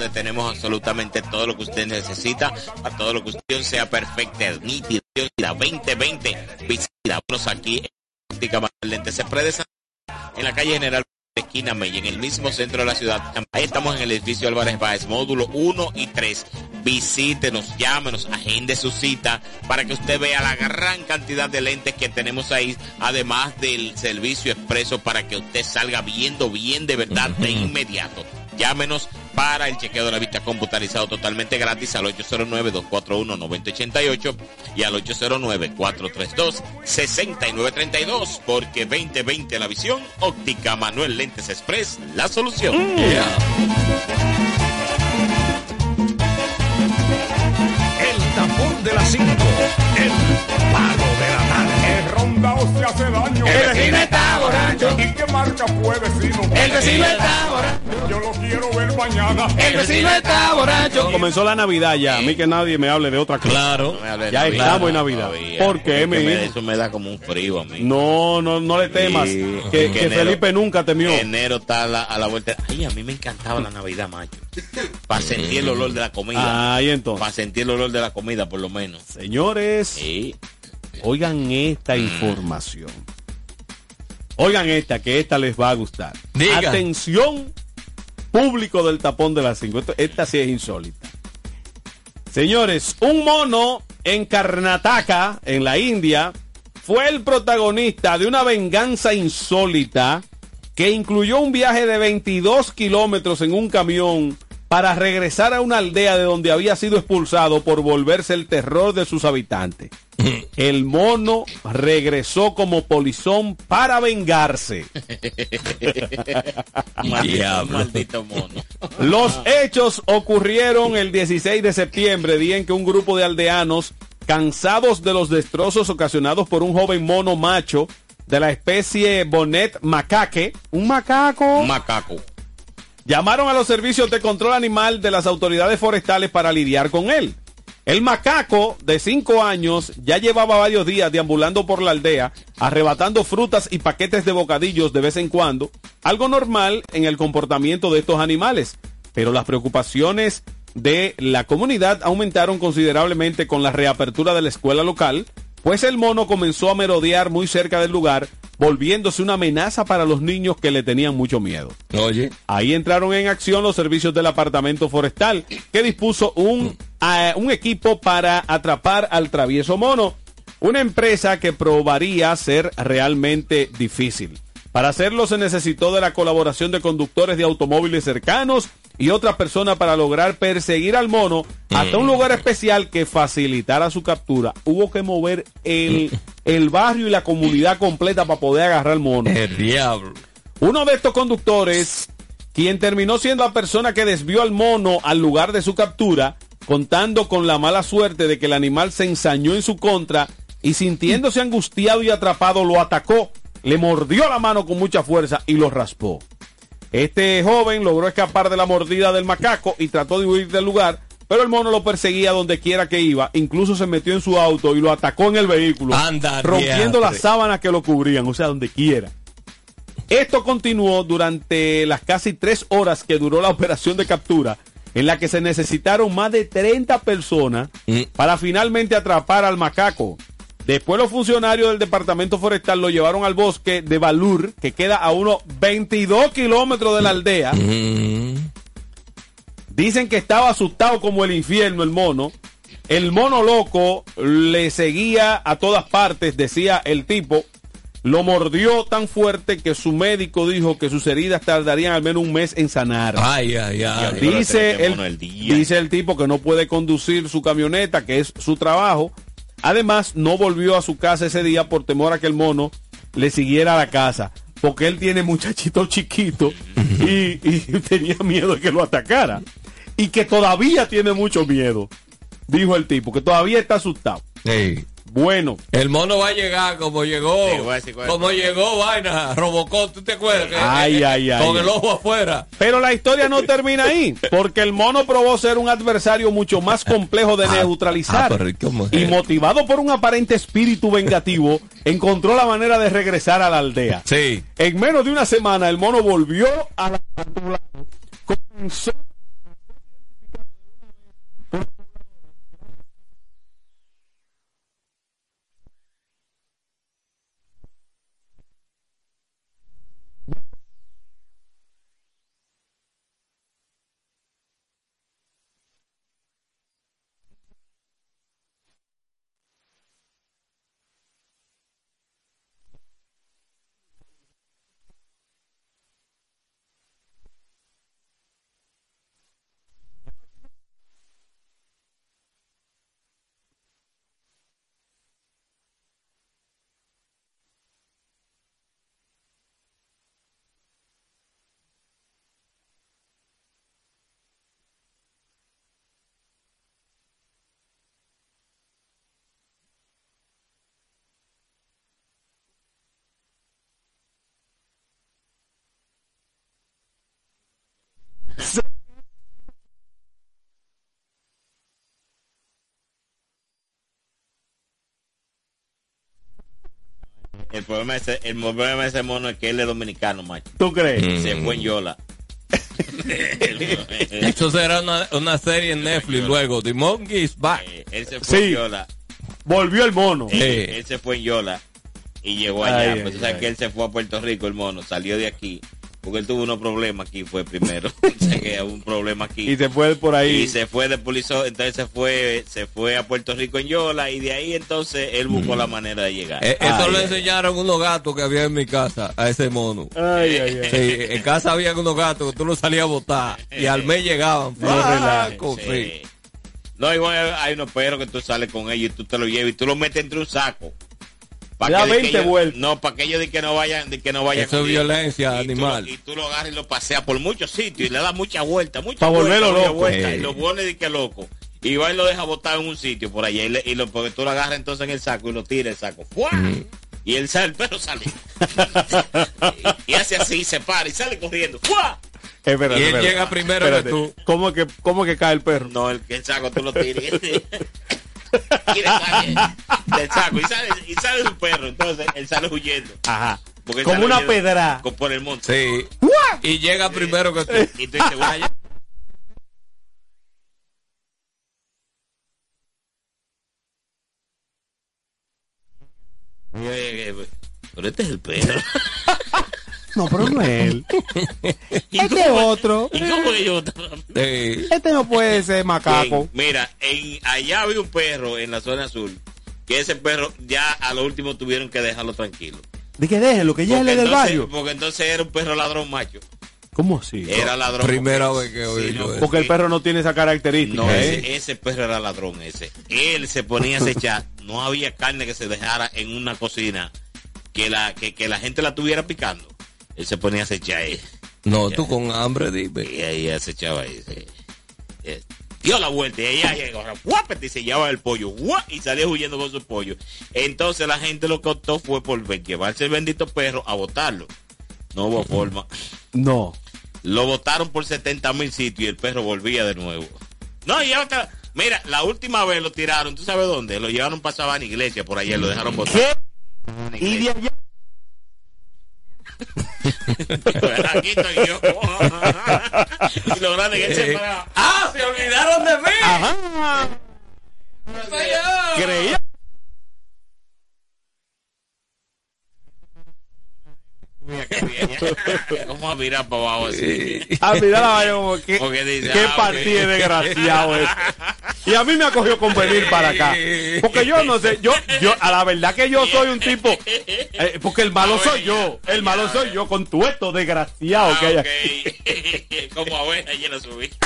donde tenemos absolutamente todo lo que usted necesita para todo lo que usted sea perfecta, nítida, nítida, 2020. Visítanos aquí en óptica Lentes. Se en la calle General de esquina May, en el mismo centro de la ciudad. Ahí estamos en el edificio Álvarez Báez, módulo 1 y 3. Visítenos, llámenos, agende su cita para que usted vea la gran cantidad de lentes que tenemos ahí, además del servicio expreso para que usted salga viendo bien de verdad de inmediato. Llámenos para el chequeo de la vista computarizado totalmente gratis al 809-241-9088 y al 809-432-6932 porque 2020 la visión óptica Manuel Lentes Express la solución. El tapón de las 5, el palo El rondao se hace daño. El vecino está borracho. ¿Y qué marca fue vecino? El vecino está borracho. Yo lo quiero ver mañana. El vecino está borracho. Comenzó la Navidad ya. A mí que nadie me hable de otra cosa. Claro. No de Ya Navidad, estamos en Navidad. todavía. ¿Por qué, Es mi? Eso me da como un frío a mí. No, no, no le temas. Sí, que que enero- Felipe nunca temió. Enero está a la, a la vuelta. Ay, a mí me encantaba la Navidad, macho. Para sentir el olor de la comida. Ahí entonces. Para sentir el olor de la comida, por lo menos. Señores, oigan esta Mm. información. Oigan esta, que esta les va a gustar. Diga. Atención, público del tapón de las 5. Esta sí es insólita. Señores, un mono en Karnataka, en la India, fue el protagonista de una venganza insólita que incluyó un viaje de 22 kilómetros en un camión para regresar a una aldea de donde había sido expulsado por volverse el terror de sus habitantes. [LAUGHS] El mono regresó como polizón para vengarse. [LAUGHS] Maldito, maldito mono. Los hechos ocurrieron el 16 de septiembre, día en que un grupo de aldeanos, cansados de los destrozos ocasionados por un joven mono macho de la especie Bonnet macaque, un macaco, Un macaco. llamaron a los servicios de control animal de las autoridades forestales para lidiar con él. El macaco de 5 años ya llevaba varios días deambulando por la aldea, arrebatando frutas y paquetes de bocadillos de vez en cuando, algo normal en el comportamiento de estos animales. Pero las preocupaciones de la comunidad aumentaron considerablemente con la reapertura de la escuela local, pues el mono comenzó a merodear muy cerca del lugar, volviéndose una amenaza para los niños que le tenían mucho miedo. Oye. Ahí entraron en acción los servicios del apartamento forestal, que dispuso un, eh, un equipo para atrapar al travieso mono, una empresa que probaría ser realmente difícil. Para hacerlo se necesitó de la colaboración de conductores de automóviles cercanos y otras personas para lograr perseguir al mono hasta un lugar especial que facilitara su captura. Hubo que mover el, [LAUGHS] el barrio y la comunidad completa para poder agarrar al mono. El diablo. Uno de estos conductores, quien terminó siendo la persona que desvió al mono al lugar de su captura, contando con la mala suerte de que el animal se ensañó en su contra y sintiéndose angustiado y atrapado lo atacó, le mordió la mano con mucha fuerza y lo raspó. Este joven logró escapar de la mordida del macaco y trató de huir del lugar, pero el mono lo perseguía donde quiera que iba, incluso se metió en su auto y lo atacó en el vehículo, Anda, rompiendo diatre. las sábanas que lo cubrían, o sea, donde quiera. Esto continuó durante las casi tres horas que duró la operación de captura, en la que se necesitaron más de 30 personas para finalmente atrapar al macaco. Después los funcionarios del departamento forestal lo llevaron al bosque de Balur, que queda a unos 22 kilómetros de la aldea. Dicen que estaba asustado como el infierno el mono. El mono loco le seguía a todas partes, decía el tipo. Lo mordió tan fuerte que su médico dijo que sus heridas tardarían al menos un mes en sanar. Ay, ay, ay. Dice el, dice el tipo que no puede conducir su camioneta, que es su trabajo. Además, no volvió a su casa ese día por temor a que el mono le siguiera a la casa. Porque él tiene muchachito chiquito [LAUGHS] y, y tenía miedo de que lo atacara. Y que todavía tiene mucho miedo, dijo el tipo, que todavía está asustado. Bueno. El mono va a llegar como llegó. Sí, como llegó, vaina, Robocop, ¿tú te acuerdas? Que- Ay, que- ay, ay. Con el ojo afuera. Pero la historia no termina ahí, porque el mono probó ser un adversario mucho más complejo de neutralizar. ah, ¿y motivado por un aparente espíritu vengativo, encontró la manera de regresar a la aldea. Sí. En menos de una semana, el mono volvió a la comenzó El problema, de ese, el problema de ese mono es que él es dominicano, macho. ¿Tú crees? Se fue en Yola. [LAUGHS] Eso será una, una serie en Netflix luego. The Monkey's Back. Él se fue en Yola. Volvió el mono. Él, él se fue en Yola y llegó Ay, allá. ay, pues tú sabes ay. que él se fue a Puerto Rico, el mono, salió de aquí. Porque él tuvo unos problemas aquí, fue primero. [LAUGHS] o sea que hubo un problema aquí. Y se fue por ahí. Y se fue de policía, entonces se fue, se fue a Puerto Rico en Yola y de ahí entonces él buscó la manera de llegar. Eh, eso Ay, ay, enseñaron unos gatos que había en mi casa a ese mono. Ay, ay, ay. Sí, en casa había unos gatos que tú los salías a botar y al mes llegaban. No, flaco, sí. sí. No, igual hay unos perros que tú sales con ellos y tú te los llevas y tú los metes entre un saco. Da que- de que 20 ellos- vueltas. No, para que ellos de que no vayan, de que no vayan. Eso es violencia Y tú animal. lo- y tú lo agarras y lo paseas por muchos sitios y le das mucha vuelta, mucha Pa' vuelta, volverlo mucha loco. vuelta, Eh. y lo pone de que loco. Y va y lo deja botado en un sitio por allá y, le- y lo, porque tú lo agarras entonces en el saco y lo tiras el saco. ¡Fua! Y él sale, el perro sale. y, [LAUGHS] y hace así, y se para y sale corriendo. ¡Fua! Espérate, Y él espérate. llega primero que Espérate. tú. ¿Cómo que, ¿Cómo que cae el perro? No, el, el saco tú lo tiras. [LAUGHS] [LAUGHS] y le sale del saco y sale, y sale su perro. Entonces él sale huyendo. Ajá. Como una pedra. con- por el monte. Sí. Y llega primero que tú. Y tú dices, vaya. No, pero no es él. [LAUGHS] ¿Y Este es otro. ¿Y cómo? Este no puede ser macaco. Mira, en, allá había un perro en la zona azul. Que ese perro ya a lo último tuvieron que dejarlo tranquilo. De que déjenlo, que ya es del entonces- barrio. Porque entonces era un perro ladrón macho. ¿Cómo así? Era ladrón. Primera vez que Sí, oí no, eso. Porque el perro no tiene esa característica. No, ¿eh? ese, ese perro era ladrón ese. Él se ponía a [LAUGHS] acechar. No había carne que se dejara en una cocina que la, que, que la gente la tuviera picando. Él se ponía a acechar ahí. No, tú con hambre, dime. Y ahí acechaba ahí. sí. Eh, Dio la vuelta y ella llegó, y se llevaba el pollo, ¡guap! y salía huyendo con su pollo. Entonces la gente lo que optó fue por ver- llevarse el bendito perro a botarlo. No hubo forma. No. Lo votaron por 70 mil sitios y el perro volvía de nuevo. No, y otra, mira, la última vez lo tiraron, ¿tú sabes dónde? Lo llevaron para Sabana Iglesia por allá, lo dejaron botar. Y de allá. Aquí estoy yo. [LAUGHS] y lo grande que se. ¡Ah! ¡Se olvidaron de mí! Ajá. Creía. [LAUGHS] Vamos a mirar para abajo así. Ah, mira la vaina como que. Dice, qué ah, partida ok. desgraciado es. Y a mí me acogió con venir para acá. Porque yo no sé, yo, yo, a la verdad que yo soy un tipo. eh, porque el malo soy yo. El malo soy yo con tu esto desgraciado que hay aquí. [LAUGHS] Como abeja llena su vida.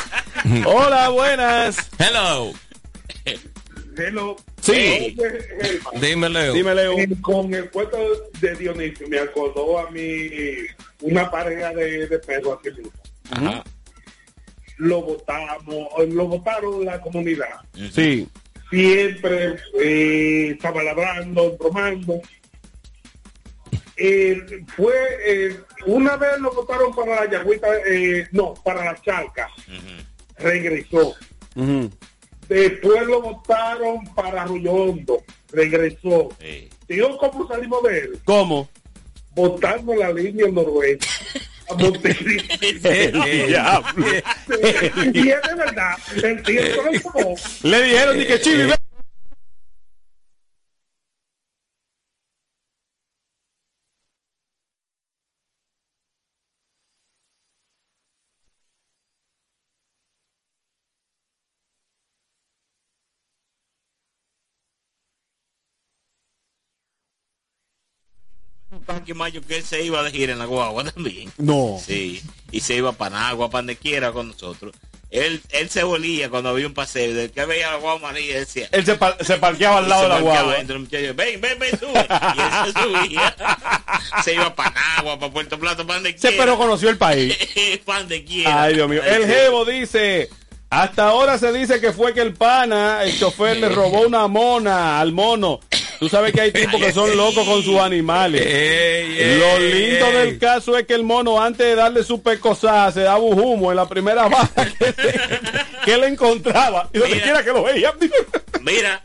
Hola, buenas. Hello. Hello. Sí. Dime, Leo. Dime, Leo. Con el cuento de Dionisio me acordó a mí una pareja de, de perros aquí mismo. Ajá. Lo votamos, lo votaron la comunidad. Sí. Siempre eh, estaba ladrando, bromando. Eh, fue eh, una vez lo votaron para la yagüita, eh, no, para la charca. Regresó. Después lo votaron para Hondo. Regresó. Digo, ¿cómo salimos de él? ¿Cómo? Votando la línea noroeste. A Montecristi. [LAUGHS] El diablo. y es de verdad. El tiempo lo tomó. Le dijeron ni que Chivi, Panqui Mayo que él se iba de gira en la guagua [LAUGHS] también. No. Sí, y se iba para Nagua, para donde quiera con nosotros. Él, él se volía cuando había un paseo, de que veía la guagua María, decía, Él se, pa- se parqueaba al lado de la guagua. Entre los muchachos, ven, ven, ven, sube. Y él se subía. [LAUGHS] se iba para Nagua, para Puerto Plata, para donde quiera. perro conoció el país. [LAUGHS] para donde quiera. Ay, Dios mío. El sí. Jevo dice, hasta ahora se dice que fue que el pana, el chofer, le robó una mona al mono. Tú sabes que hay tipos que son locos con sus animales. Lo lindo del caso es que el mono, antes de darle su pecosada, se daba un humo en la primera baja que, que él encontraba. Y donde quiera que lo veía. Mira,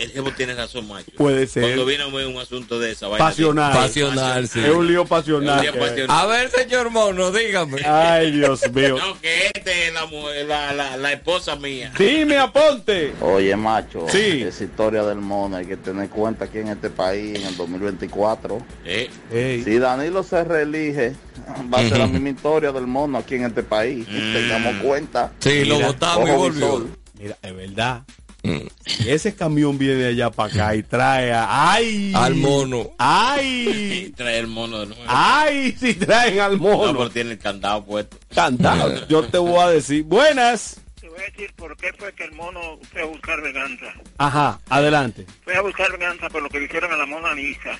el jefe tiene razón, macho. Puede ser. Cuando viene un asunto de esa vaina. Pasional. Pasional, sí. Es un lío pasional. Es un lío pasional. A ver, señor Mono, dígame. Ay, Dios mío. No, que este es la, mujer, la, la, la esposa mía. Dime, aponte. Oye, macho, Sí. esa historia del mono hay que tener cuenta aquí en este país en el 2024. Eh, Si Danilo se reelige, va a ser la misma historia del mono aquí en este país. Tengamos cuenta. Sí, lo votamos y volvió. Mira, es verdad. Ese camión viene de allá para acá y trae a... ¡Ay! Al mono. ¡Ay! [LAUGHS] trae el mono de nuevo. ¡Ay! Si traen al No, mono. pero tiene el candado puesto. Cantado. Yo te voy a decir. Buenas. Te voy a decir por qué fue que el mono fue a buscar venganza. Ajá, adelante. Fue a buscar venganza por lo que le hicieron a la Mona Lisa.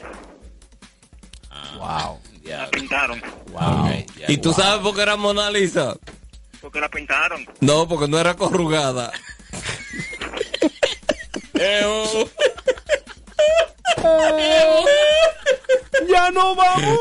Wow. La pintaron. Wow. ¿Y tú sabes por qué era Mona Lisa? Porque la pintaron. No, porque no era corrugada. [LAUGHS] Ya no vamos.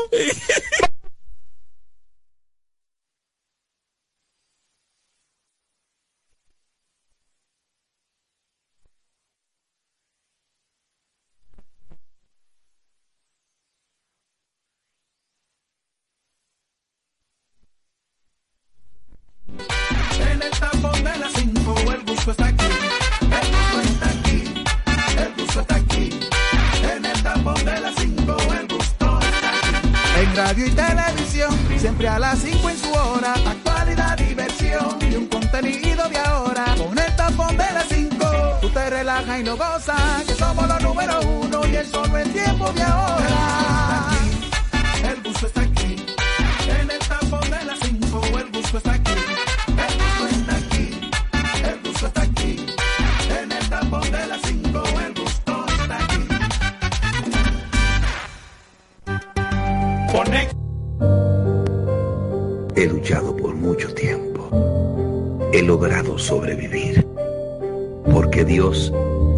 En el tapón de las 5 el gusto está aquí. Radio y televisión, siempre a las 5 en su hora. Actualidad, diversión y un contenido de ahora. Con el tapón de las 5, tú te relajas y no gozas. Que somos los número uno y eso no es tiempo de ahora. El gusto está aquí. En el tapón de las 5 He luchado por mucho tiempo. He logrado sobrevivir. Porque Dios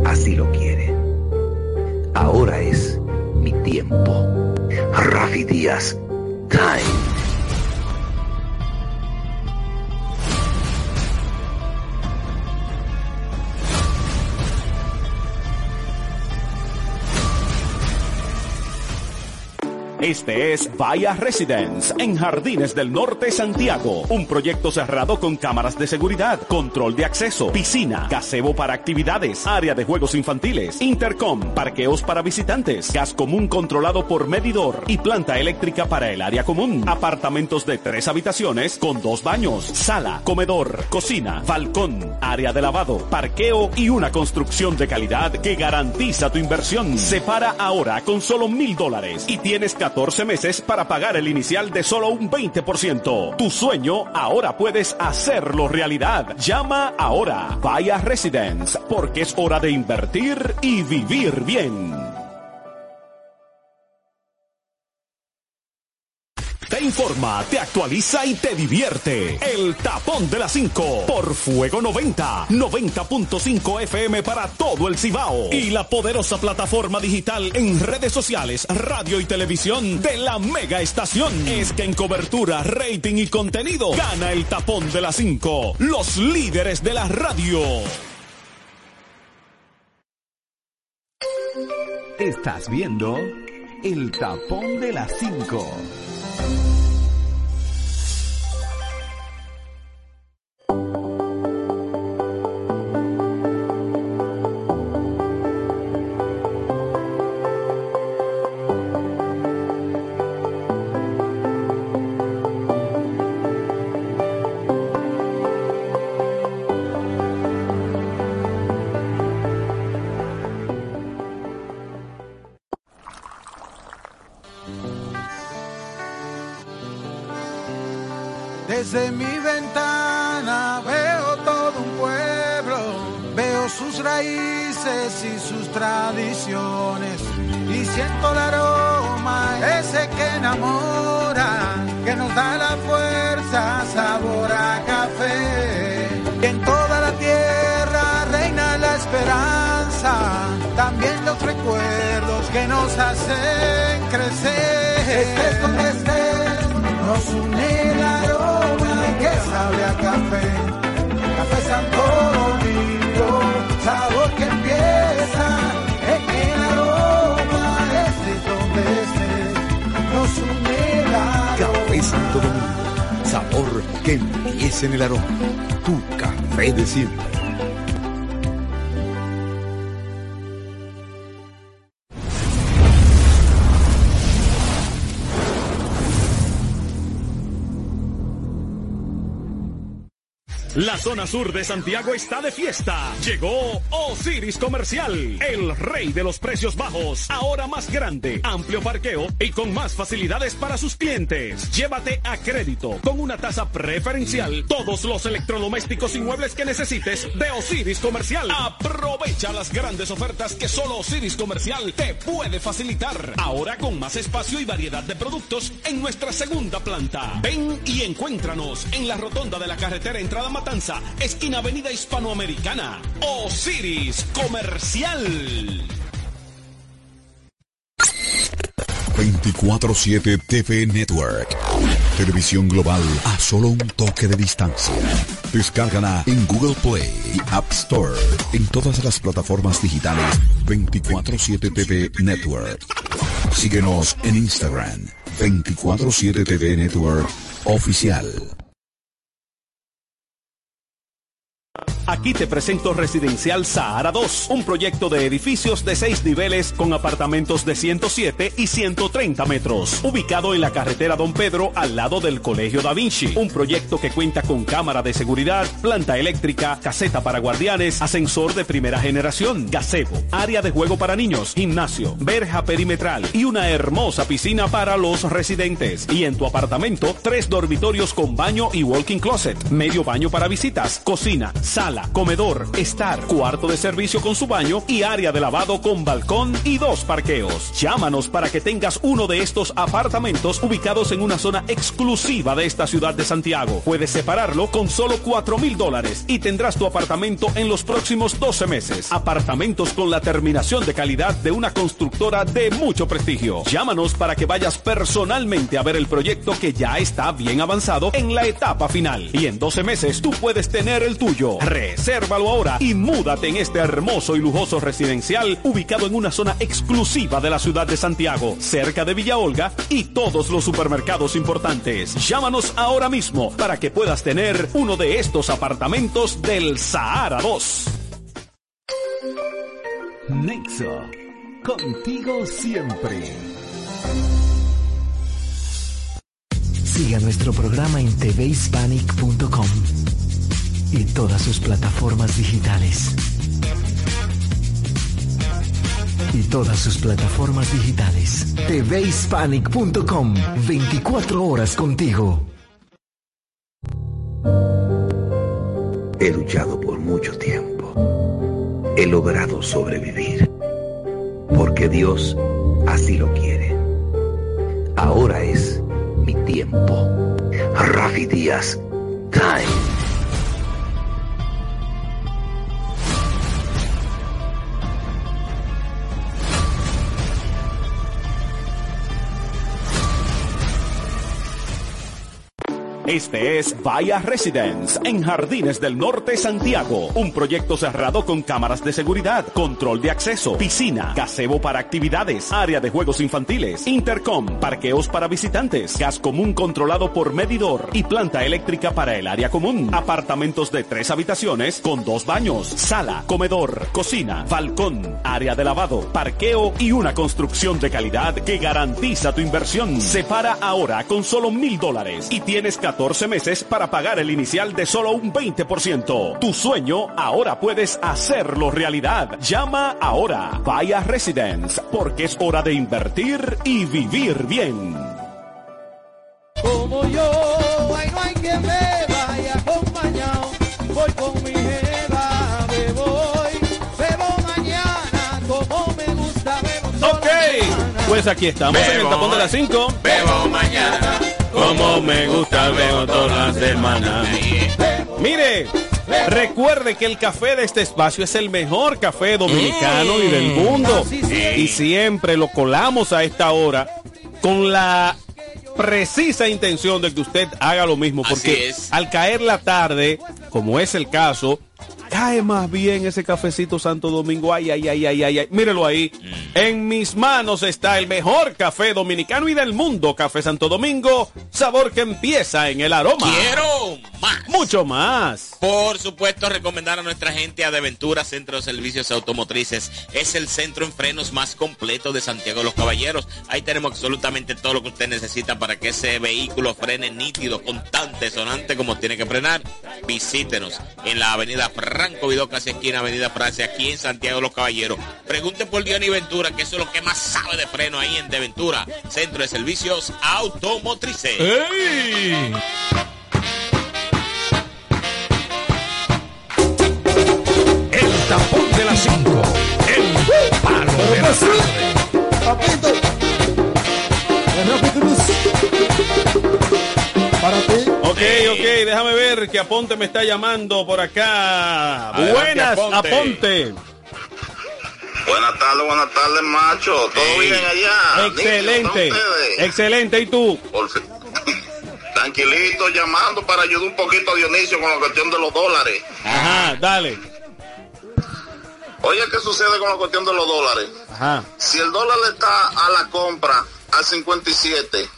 así lo quiere. Ahora es mi tiempo. Rafi Díaz, Time. Este es Vaya Residence en Jardines del Norte Santiago. Un proyecto cerrado con cámaras de seguridad, control de acceso, piscina, gazebo para actividades, área de juegos infantiles, intercom, parqueos para visitantes, gas común controlado por medidor y planta eléctrica para el área común. Apartamentos de tres habitaciones con dos baños, sala, comedor, cocina, balcón, área de lavado, parqueo y una construcción de calidad que garantiza tu inversión. Separa ahora con solo mil dólares y tienes 14 meses para pagar el inicial de solo un 20%. Tu sueño ahora puedes hacerlo realidad. Llama ahora. Vaya Residence, porque es hora de invertir y vivir bien. Informa, te actualiza y te divierte. El tapón de las 5 por Fuego 90, 90.5 FM para todo el Cibao y la poderosa plataforma digital en redes sociales, radio y televisión de la mega estación. Es que en cobertura, rating y contenido gana el tapón de las 5, los líderes de la radio. Estás viendo el tapón de las 5. Hacen crecer. Estés donde estés, nos une el aroma que sabe a café. Café Santo Domingo, sabor que empieza en el aroma. Estés donde estés, nos une el aroma. Café Santo Domingo. Sabor que empieza en el aroma. Tu café de siempre. La zona sur de Santiago está de fiesta. Llegó Osiris Comercial, el rey de los precios bajos, ahora más grande, amplio parqueo y con más facilidades para sus clientes. Llévate a crédito con una tasa preferencial todos los electrodomésticos y muebles que necesites de Osiris Comercial. Aprovecha las grandes ofertas que solo Osiris Comercial te puede facilitar. Ahora con más espacio y variedad de productos en nuestra segunda planta. Ven y encuéntranos en la rotonda de la carretera entrada Matanza, esquina Avenida Hispanoamericana. Osiris Comercial. 24-7 TV Network. Televisión global a solo un toque de distancia. Descárgala en Google Play y App Store. En todas las plataformas digitales 24-7 TV Network. Síguenos en Instagram 24-7 TV Network Oficial. Aquí te presento Residencial Sahara 2, un proyecto de edificios de seis niveles con apartamentos de 107 y 130 metros, ubicado en la carretera Don Pedro al lado del Colegio Da Vinci. Un proyecto que cuenta con cámara de seguridad, planta eléctrica, caseta para guardianes, ascensor de primera generación, gazebo, área de juego para niños, gimnasio, verja perimetral y una hermosa piscina para los residentes. Y en tu apartamento, tres dormitorios con baño y walking closet, medio baño para visitas, cocina, sala, comedor, estar, cuarto de servicio con su baño y área de lavado con balcón y dos parqueos. Llámanos para que tengas uno de estos apartamentos ubicados en una zona exclusiva de esta ciudad de Santiago. Puedes separarlo con solo 4 mil dólares y tendrás tu apartamento en los próximos 12 meses. Apartamentos con la terminación de calidad de una constructora de mucho prestigio. Llámanos para que vayas personalmente a ver el proyecto que ya está bien avanzado en la etapa final. Y en 12 meses tú puedes tener el tuyo. Resérvalo ahora y múdate en este hermoso y lujoso residencial ubicado en una zona exclusiva de la ciudad de Santiago, cerca de Villa Olga y todos los supermercados importantes. Llámanos ahora mismo para que puedas tener uno de estos apartamentos del Sahara 2. Nexo, contigo siempre. Siga nuestro programa en tvhispanic.com y todas sus plataformas digitales. Y todas sus plataformas digitales. tvhispanic.com 24 horas contigo. He luchado por mucho tiempo. He logrado sobrevivir. Porque Dios así lo quiere. Ahora es mi tiempo. Rafi Díaz, Time. Este es Vaya Residence en Jardines del Norte, Santiago. Un proyecto cerrado con cámaras de seguridad, control de acceso, piscina, gazebo para actividades, área de juegos infantiles, intercom, parqueos para visitantes, gas común controlado por medidor y planta eléctrica para el área común. Apartamentos de tres habitaciones con dos baños, sala, comedor, cocina, balcón, área de lavado, parqueo y una construcción de calidad que garantiza tu inversión. Separa ahora con solo mil dólares y tienes 14 meses para pagar el inicial de solo un 20%. Tu sueño ahora puedes hacerlo realidad. Llama ahora. Vaya Residence, porque es hora de invertir y vivir bien. Como yo, ay, no hay quien me vaya acompañado. Voy con mi jeva, me voy, bebo mañana, como me gusta, bebo Ok, pues aquí estamos en el tapón de las 5. Bebo mañana. Como me gusta, veo todas las semanas. Mire, recuerde que el café de este espacio es el mejor café dominicano y del mundo. Y siempre lo colamos a esta hora con la precisa intención de que usted haga lo mismo. Porque al caer la tarde, como es el caso, cae más bien ese cafecito Santo Domingo. Ay, ay, ay, ay, ay, ay. Mírelo ahí. En mis manos está el mejor café dominicano y del mundo. Café Santo Domingo. Sabor que empieza en el aroma. Quiero más. Mucho más. Por supuesto, recomendar a nuestra gente a De Ventura Centro de Servicios Automotrices. Es el centro en frenos más completo de Santiago de los Caballeros. Ahí tenemos absolutamente todo lo que usted necesita para que ese vehículo frene nítido, constante, sonante como tiene que frenar. Visítenos en la avenida Franco Vidó, casi esquina Avenida Francia, aquí en Santiago de los Caballeros. Pregunte por Diony Ventura, que eso es lo que más sabe de freno ahí en De Ventura, Centro de Servicios Automotrices. El tapón de las 5. El palo de la tarde. Déjame ver que Aponte me está llamando por acá. Adelante, Buenas, Aponte. Aponte. Buenas tardes, buenas tardes, macho. ¿Todo bien allá? Excelente, excelente. ¿Y tú? Por fin. [LAUGHS] Tranquilito, llamando para ayudar un poquito a Dionisio con la cuestión de los dólares. Ajá, dale. Oye, ¿qué sucede con la cuestión de los dólares? Ajá. Si el dólar está a la compra al 57,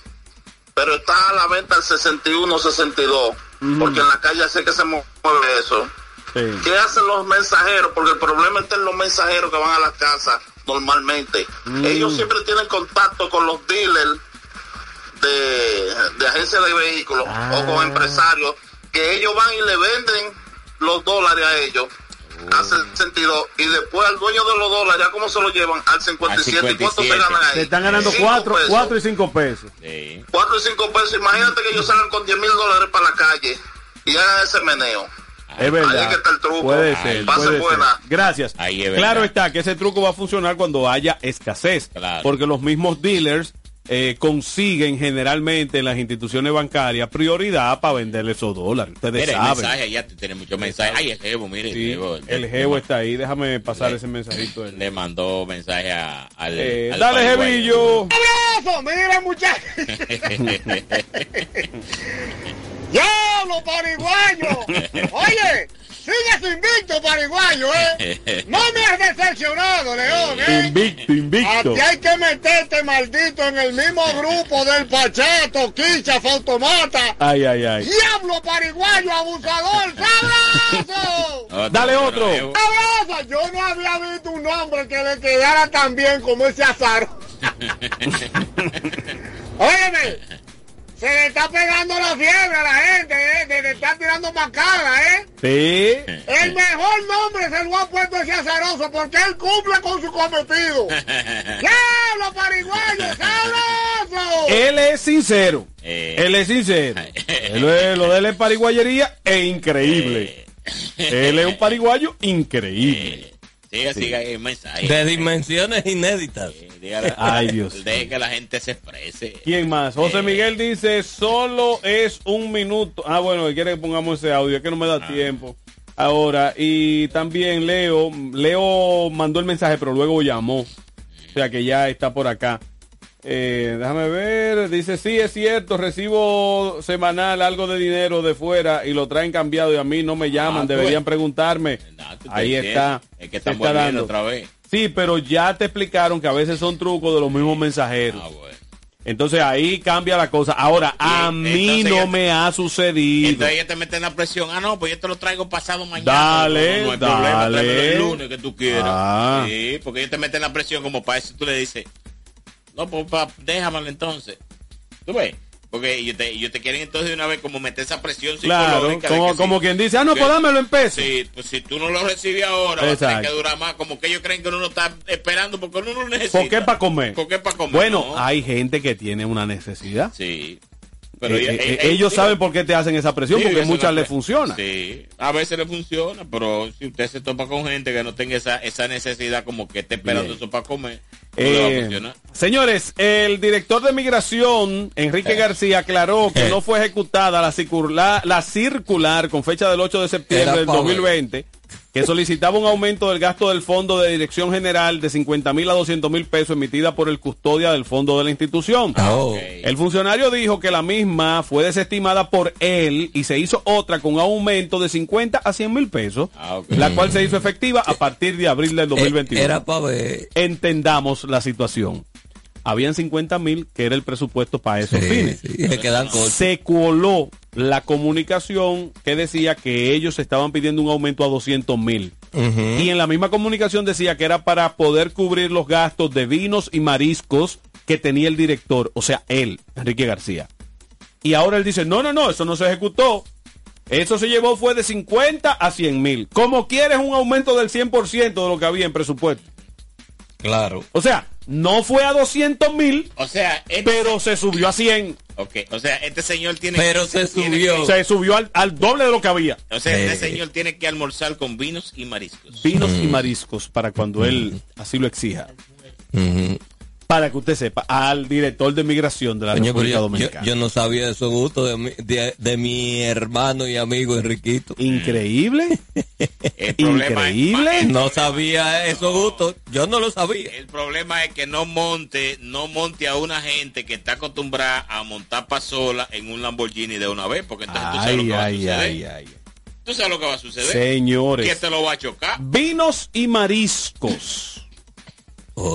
pero está a la venta al 61, 62, porque en la calle sé que se mueve eso. ¿Qué hacen los mensajeros? Porque el problema está en los mensajeros que van a las casas normalmente. Mm. Ellos siempre tienen contacto con los dealers de, de agencias de vehículos o con empresarios que ellos van y le venden los dólares a ellos. Hace sentido. Y después al dueño de los dólares, ¿ya cómo se lo llevan? Al 57. ¿Y cuánto se ganan ahí? Se están ganando Cinco 4 pesos. cuatro y 5 pesos. Cuatro y cinco pesos. Imagínate que ellos salgan con 10 mil dólares para la calle y hagan ese meneo. Es verdad. Que está el truco. Puede ser, pase puede buena. ser. Gracias. Ahí es claro está que ese truco va a funcionar cuando haya escasez. Porque los mismos dealers eh, consiguen generalmente en las instituciones bancarias prioridad para venderle esos dólares. Ustedes Mira, el saben. mensaje, ya te tiene muchos mensajes. Ay, el jevo, mire, Sí, el jevo. el jevo está ahí. Déjame pasar ese mensajito. Le mandó mensaje a, al, Eh, al dale. Jevillo. ¡Abrazo! Mira, muchachos. [LAUGHS] [LAUGHS] ¡Diablo, pariguayo! Oye, sigues invicto, pariguayo, ¿eh? [LAUGHS] No me has decepcionado, León, ¿eh? Invicto, invicto. Aquí hay que meterte, maldito, en el mismo grupo del Pachato, Quicha, Fautomata. Ay, ay, ay. ¡Diablo, pariguayo, abusador! ¡Sabroso! [LAUGHS] Dale otro. ¡Abrazo! Yo no había visto un hombre que le quedara tan bien como ese azar. [LAUGHS] Óyeme, se le está pegando la fiebre a la gente, ¿eh? Se le está tirando macana, ¿eh? Sí. El mejor nombre se lo ha puesto ese azaroso porque él cumple con su cometido. [LAUGHS] ¡Diablo, pariguayo, sabroso! Él es sincero. Eh. Él es sincero. Él es- lo de él es pariguayería e increíble. Él es un pariguayo increíble. Siga, siga el mensaje. De dimensiones inéditas. Dígale- Ay, Dios. [LAUGHS] Deje que la gente se exprese. ¿Quién más? José Miguel dice, solo es un minuto. Ah, bueno, quiere que pongamos ese audio, es que no me da tiempo. Ahora, y también Leo, Leo mandó el mensaje, pero luego llamó. O sea que ya está por acá. Eh, déjame ver, dice, sí, es cierto, recibo semanal algo de dinero de fuera y lo traen cambiado y a mí no me llaman, Ah, pues. deberían preguntarme. Ahí Te está. Es que están está dando. otra vez. Sí, pero ya te explicaron que a veces son trucos de los mismos mensajeros. Ah, Entonces ahí cambia la cosa. Ahora, a mí no me ha sucedido. Entonces ella te mete en la presión. Ah, no, pues yo te lo traigo pasado mañana. Dale, no, no, hay dale. el lunes que tú quieras. Ah. Sí, porque ella te mete en la presión como para eso tú le dices, no, pues pa, déjamelo entonces. ¿Tú ves? Porque ellos te, ellos te quieren entonces de una vez como meter esa presión Claro, psicológica. de como, que como sí, quien dice, ah, no, pues dámelo en pesos. Sí, pues si tú no lo recibes ahora, va a tener que durar más. Como que ellos creen que uno no está esperando porque uno no lo necesita. ¿Por qué para comer? ¿Por qué para comer? Bueno, No. hay gente que tiene una necesidad. Sí. Pero Eh, ella- eh, ella- ellos saben por qué te hacen esa presión, Sí, porque muchas le funciona. Sí, a veces le funciona, pero si usted se topa con gente que no tenga esa, esa necesidad como que esté esperando Bien. eso para comer, no le va a Eh, funcionar. señores, el director de migración, Enrique García, aclaró que no fue ejecutada la circular, la circular con fecha del 8 de septiembre Era del pa' ver. 2020, que solicitaba un aumento del gasto del Fondo de Dirección General de 50 mil a 200 mil pesos emitida por el custodia del fondo de la institución. Oh. El funcionario dijo que la misma fue desestimada por él y se hizo otra con un aumento de 50 a 100 mil pesos, la cual se hizo efectiva a partir de abril del 2021. Eh, Era para ver. Entendamos la situación. Habían 50 mil que era el presupuesto para esos Sí, fines. sí, se quedan cortos. Se coló la comunicación que decía que ellos estaban pidiendo un aumento a 200 mil. Y en la misma comunicación decía que era para poder cubrir los gastos de vinos y mariscos que tenía el director, o sea, él, Enrique García. Y ahora él dice, no, no, no, eso no se ejecutó. Eso se llevó fue de 50 a 100 mil. Como quieres un aumento del 100% de lo que había en presupuesto. Claro. O sea, no fue a 200 mil, O sea, este, pero se subió a 100. Ok, o sea, este señor tiene Pero se tiene subió. Se subió al, al doble de lo que había. que- o sea, este Sí. señor tiene que almorzar con vinos y mariscos. Vinos y mariscos para cuando él así lo exija. Ujú. Para que usted sepa, al director de migración de la República yo, Dominicana. yo no sabía de esos gustos de mi, de, de mi hermano y amigo Enriquito. Increíble. [LAUGHS] El problema es- Increíble. No sabía esos gustos. Yo no lo sabía. El problema es que no monte, no monte a una gente que está acostumbrada a montar pa' sola en un Lamborghini de una vez, porque entonces tú sabes lo Ay, que va a ay, suceder. ay, ay. Tú sabes lo que va a suceder. Señores. Que te lo va a chocar. Vinos y mariscos.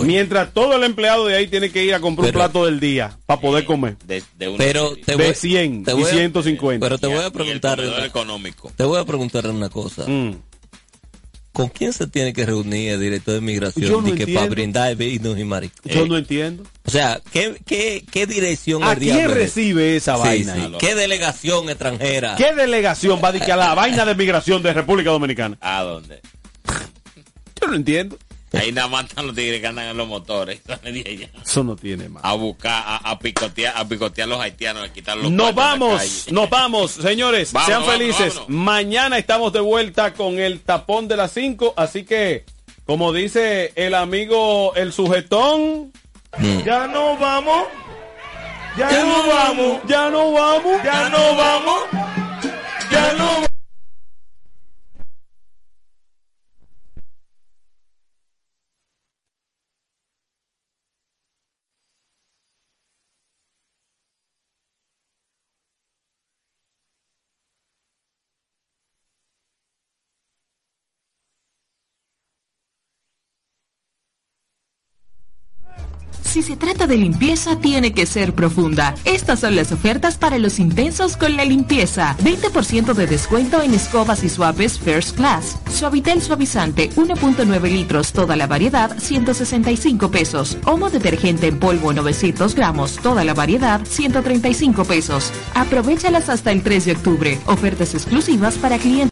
Mientras todo el empleado de ahí tiene que ir a comprar Pero- un plato del día para poder comer. De, de una Pero te De voy, 100 te y voy a- 150. pero te voy a el preguntar, comedor económico. te voy a preguntar una cosa. Mm. ¿Con quién se tiene que reunir el director de migración Yo no y que para entiendo. brindar vinos y mariscos? Yo no entiendo. O sea, ¿qué, qué, qué dirección ¿A el quién diablo recibe esa Sí, vaina? sí. ¿Qué delegación extranjera? ¿Qué delegación va a dedicar a la vaina de migración de República Dominicana? ¿A dónde? Yo no entiendo. Ahí nada más están los tigres que andan en los motores. [LAUGHS] Eso no tiene más. A buscar, a, a picotear, a picotear a los haitianos, a quitar los Nos vamos, [LAUGHS] nos vamos, señores. Vámonos, sean felices. vámonos. Mañana estamos de vuelta con el tapón de las 5. Así que, como dice el amigo el sujetón, Ya no vamos. Ya, no vamos. ya no vamos. Ya no vamos. Ya no vamos. Si se trata de limpieza, tiene que ser profunda. Estas son las ofertas para los intensos con la limpieza. 20% de descuento en escobas y suaves First Class. Suavitel suavizante, 1.9 litros, toda la variedad, 165 pesos. Homo detergente en polvo, 900 gramos, toda la variedad, 135 pesos. Aprovechalas hasta el 3 de octubre. Ofertas exclusivas para clientes.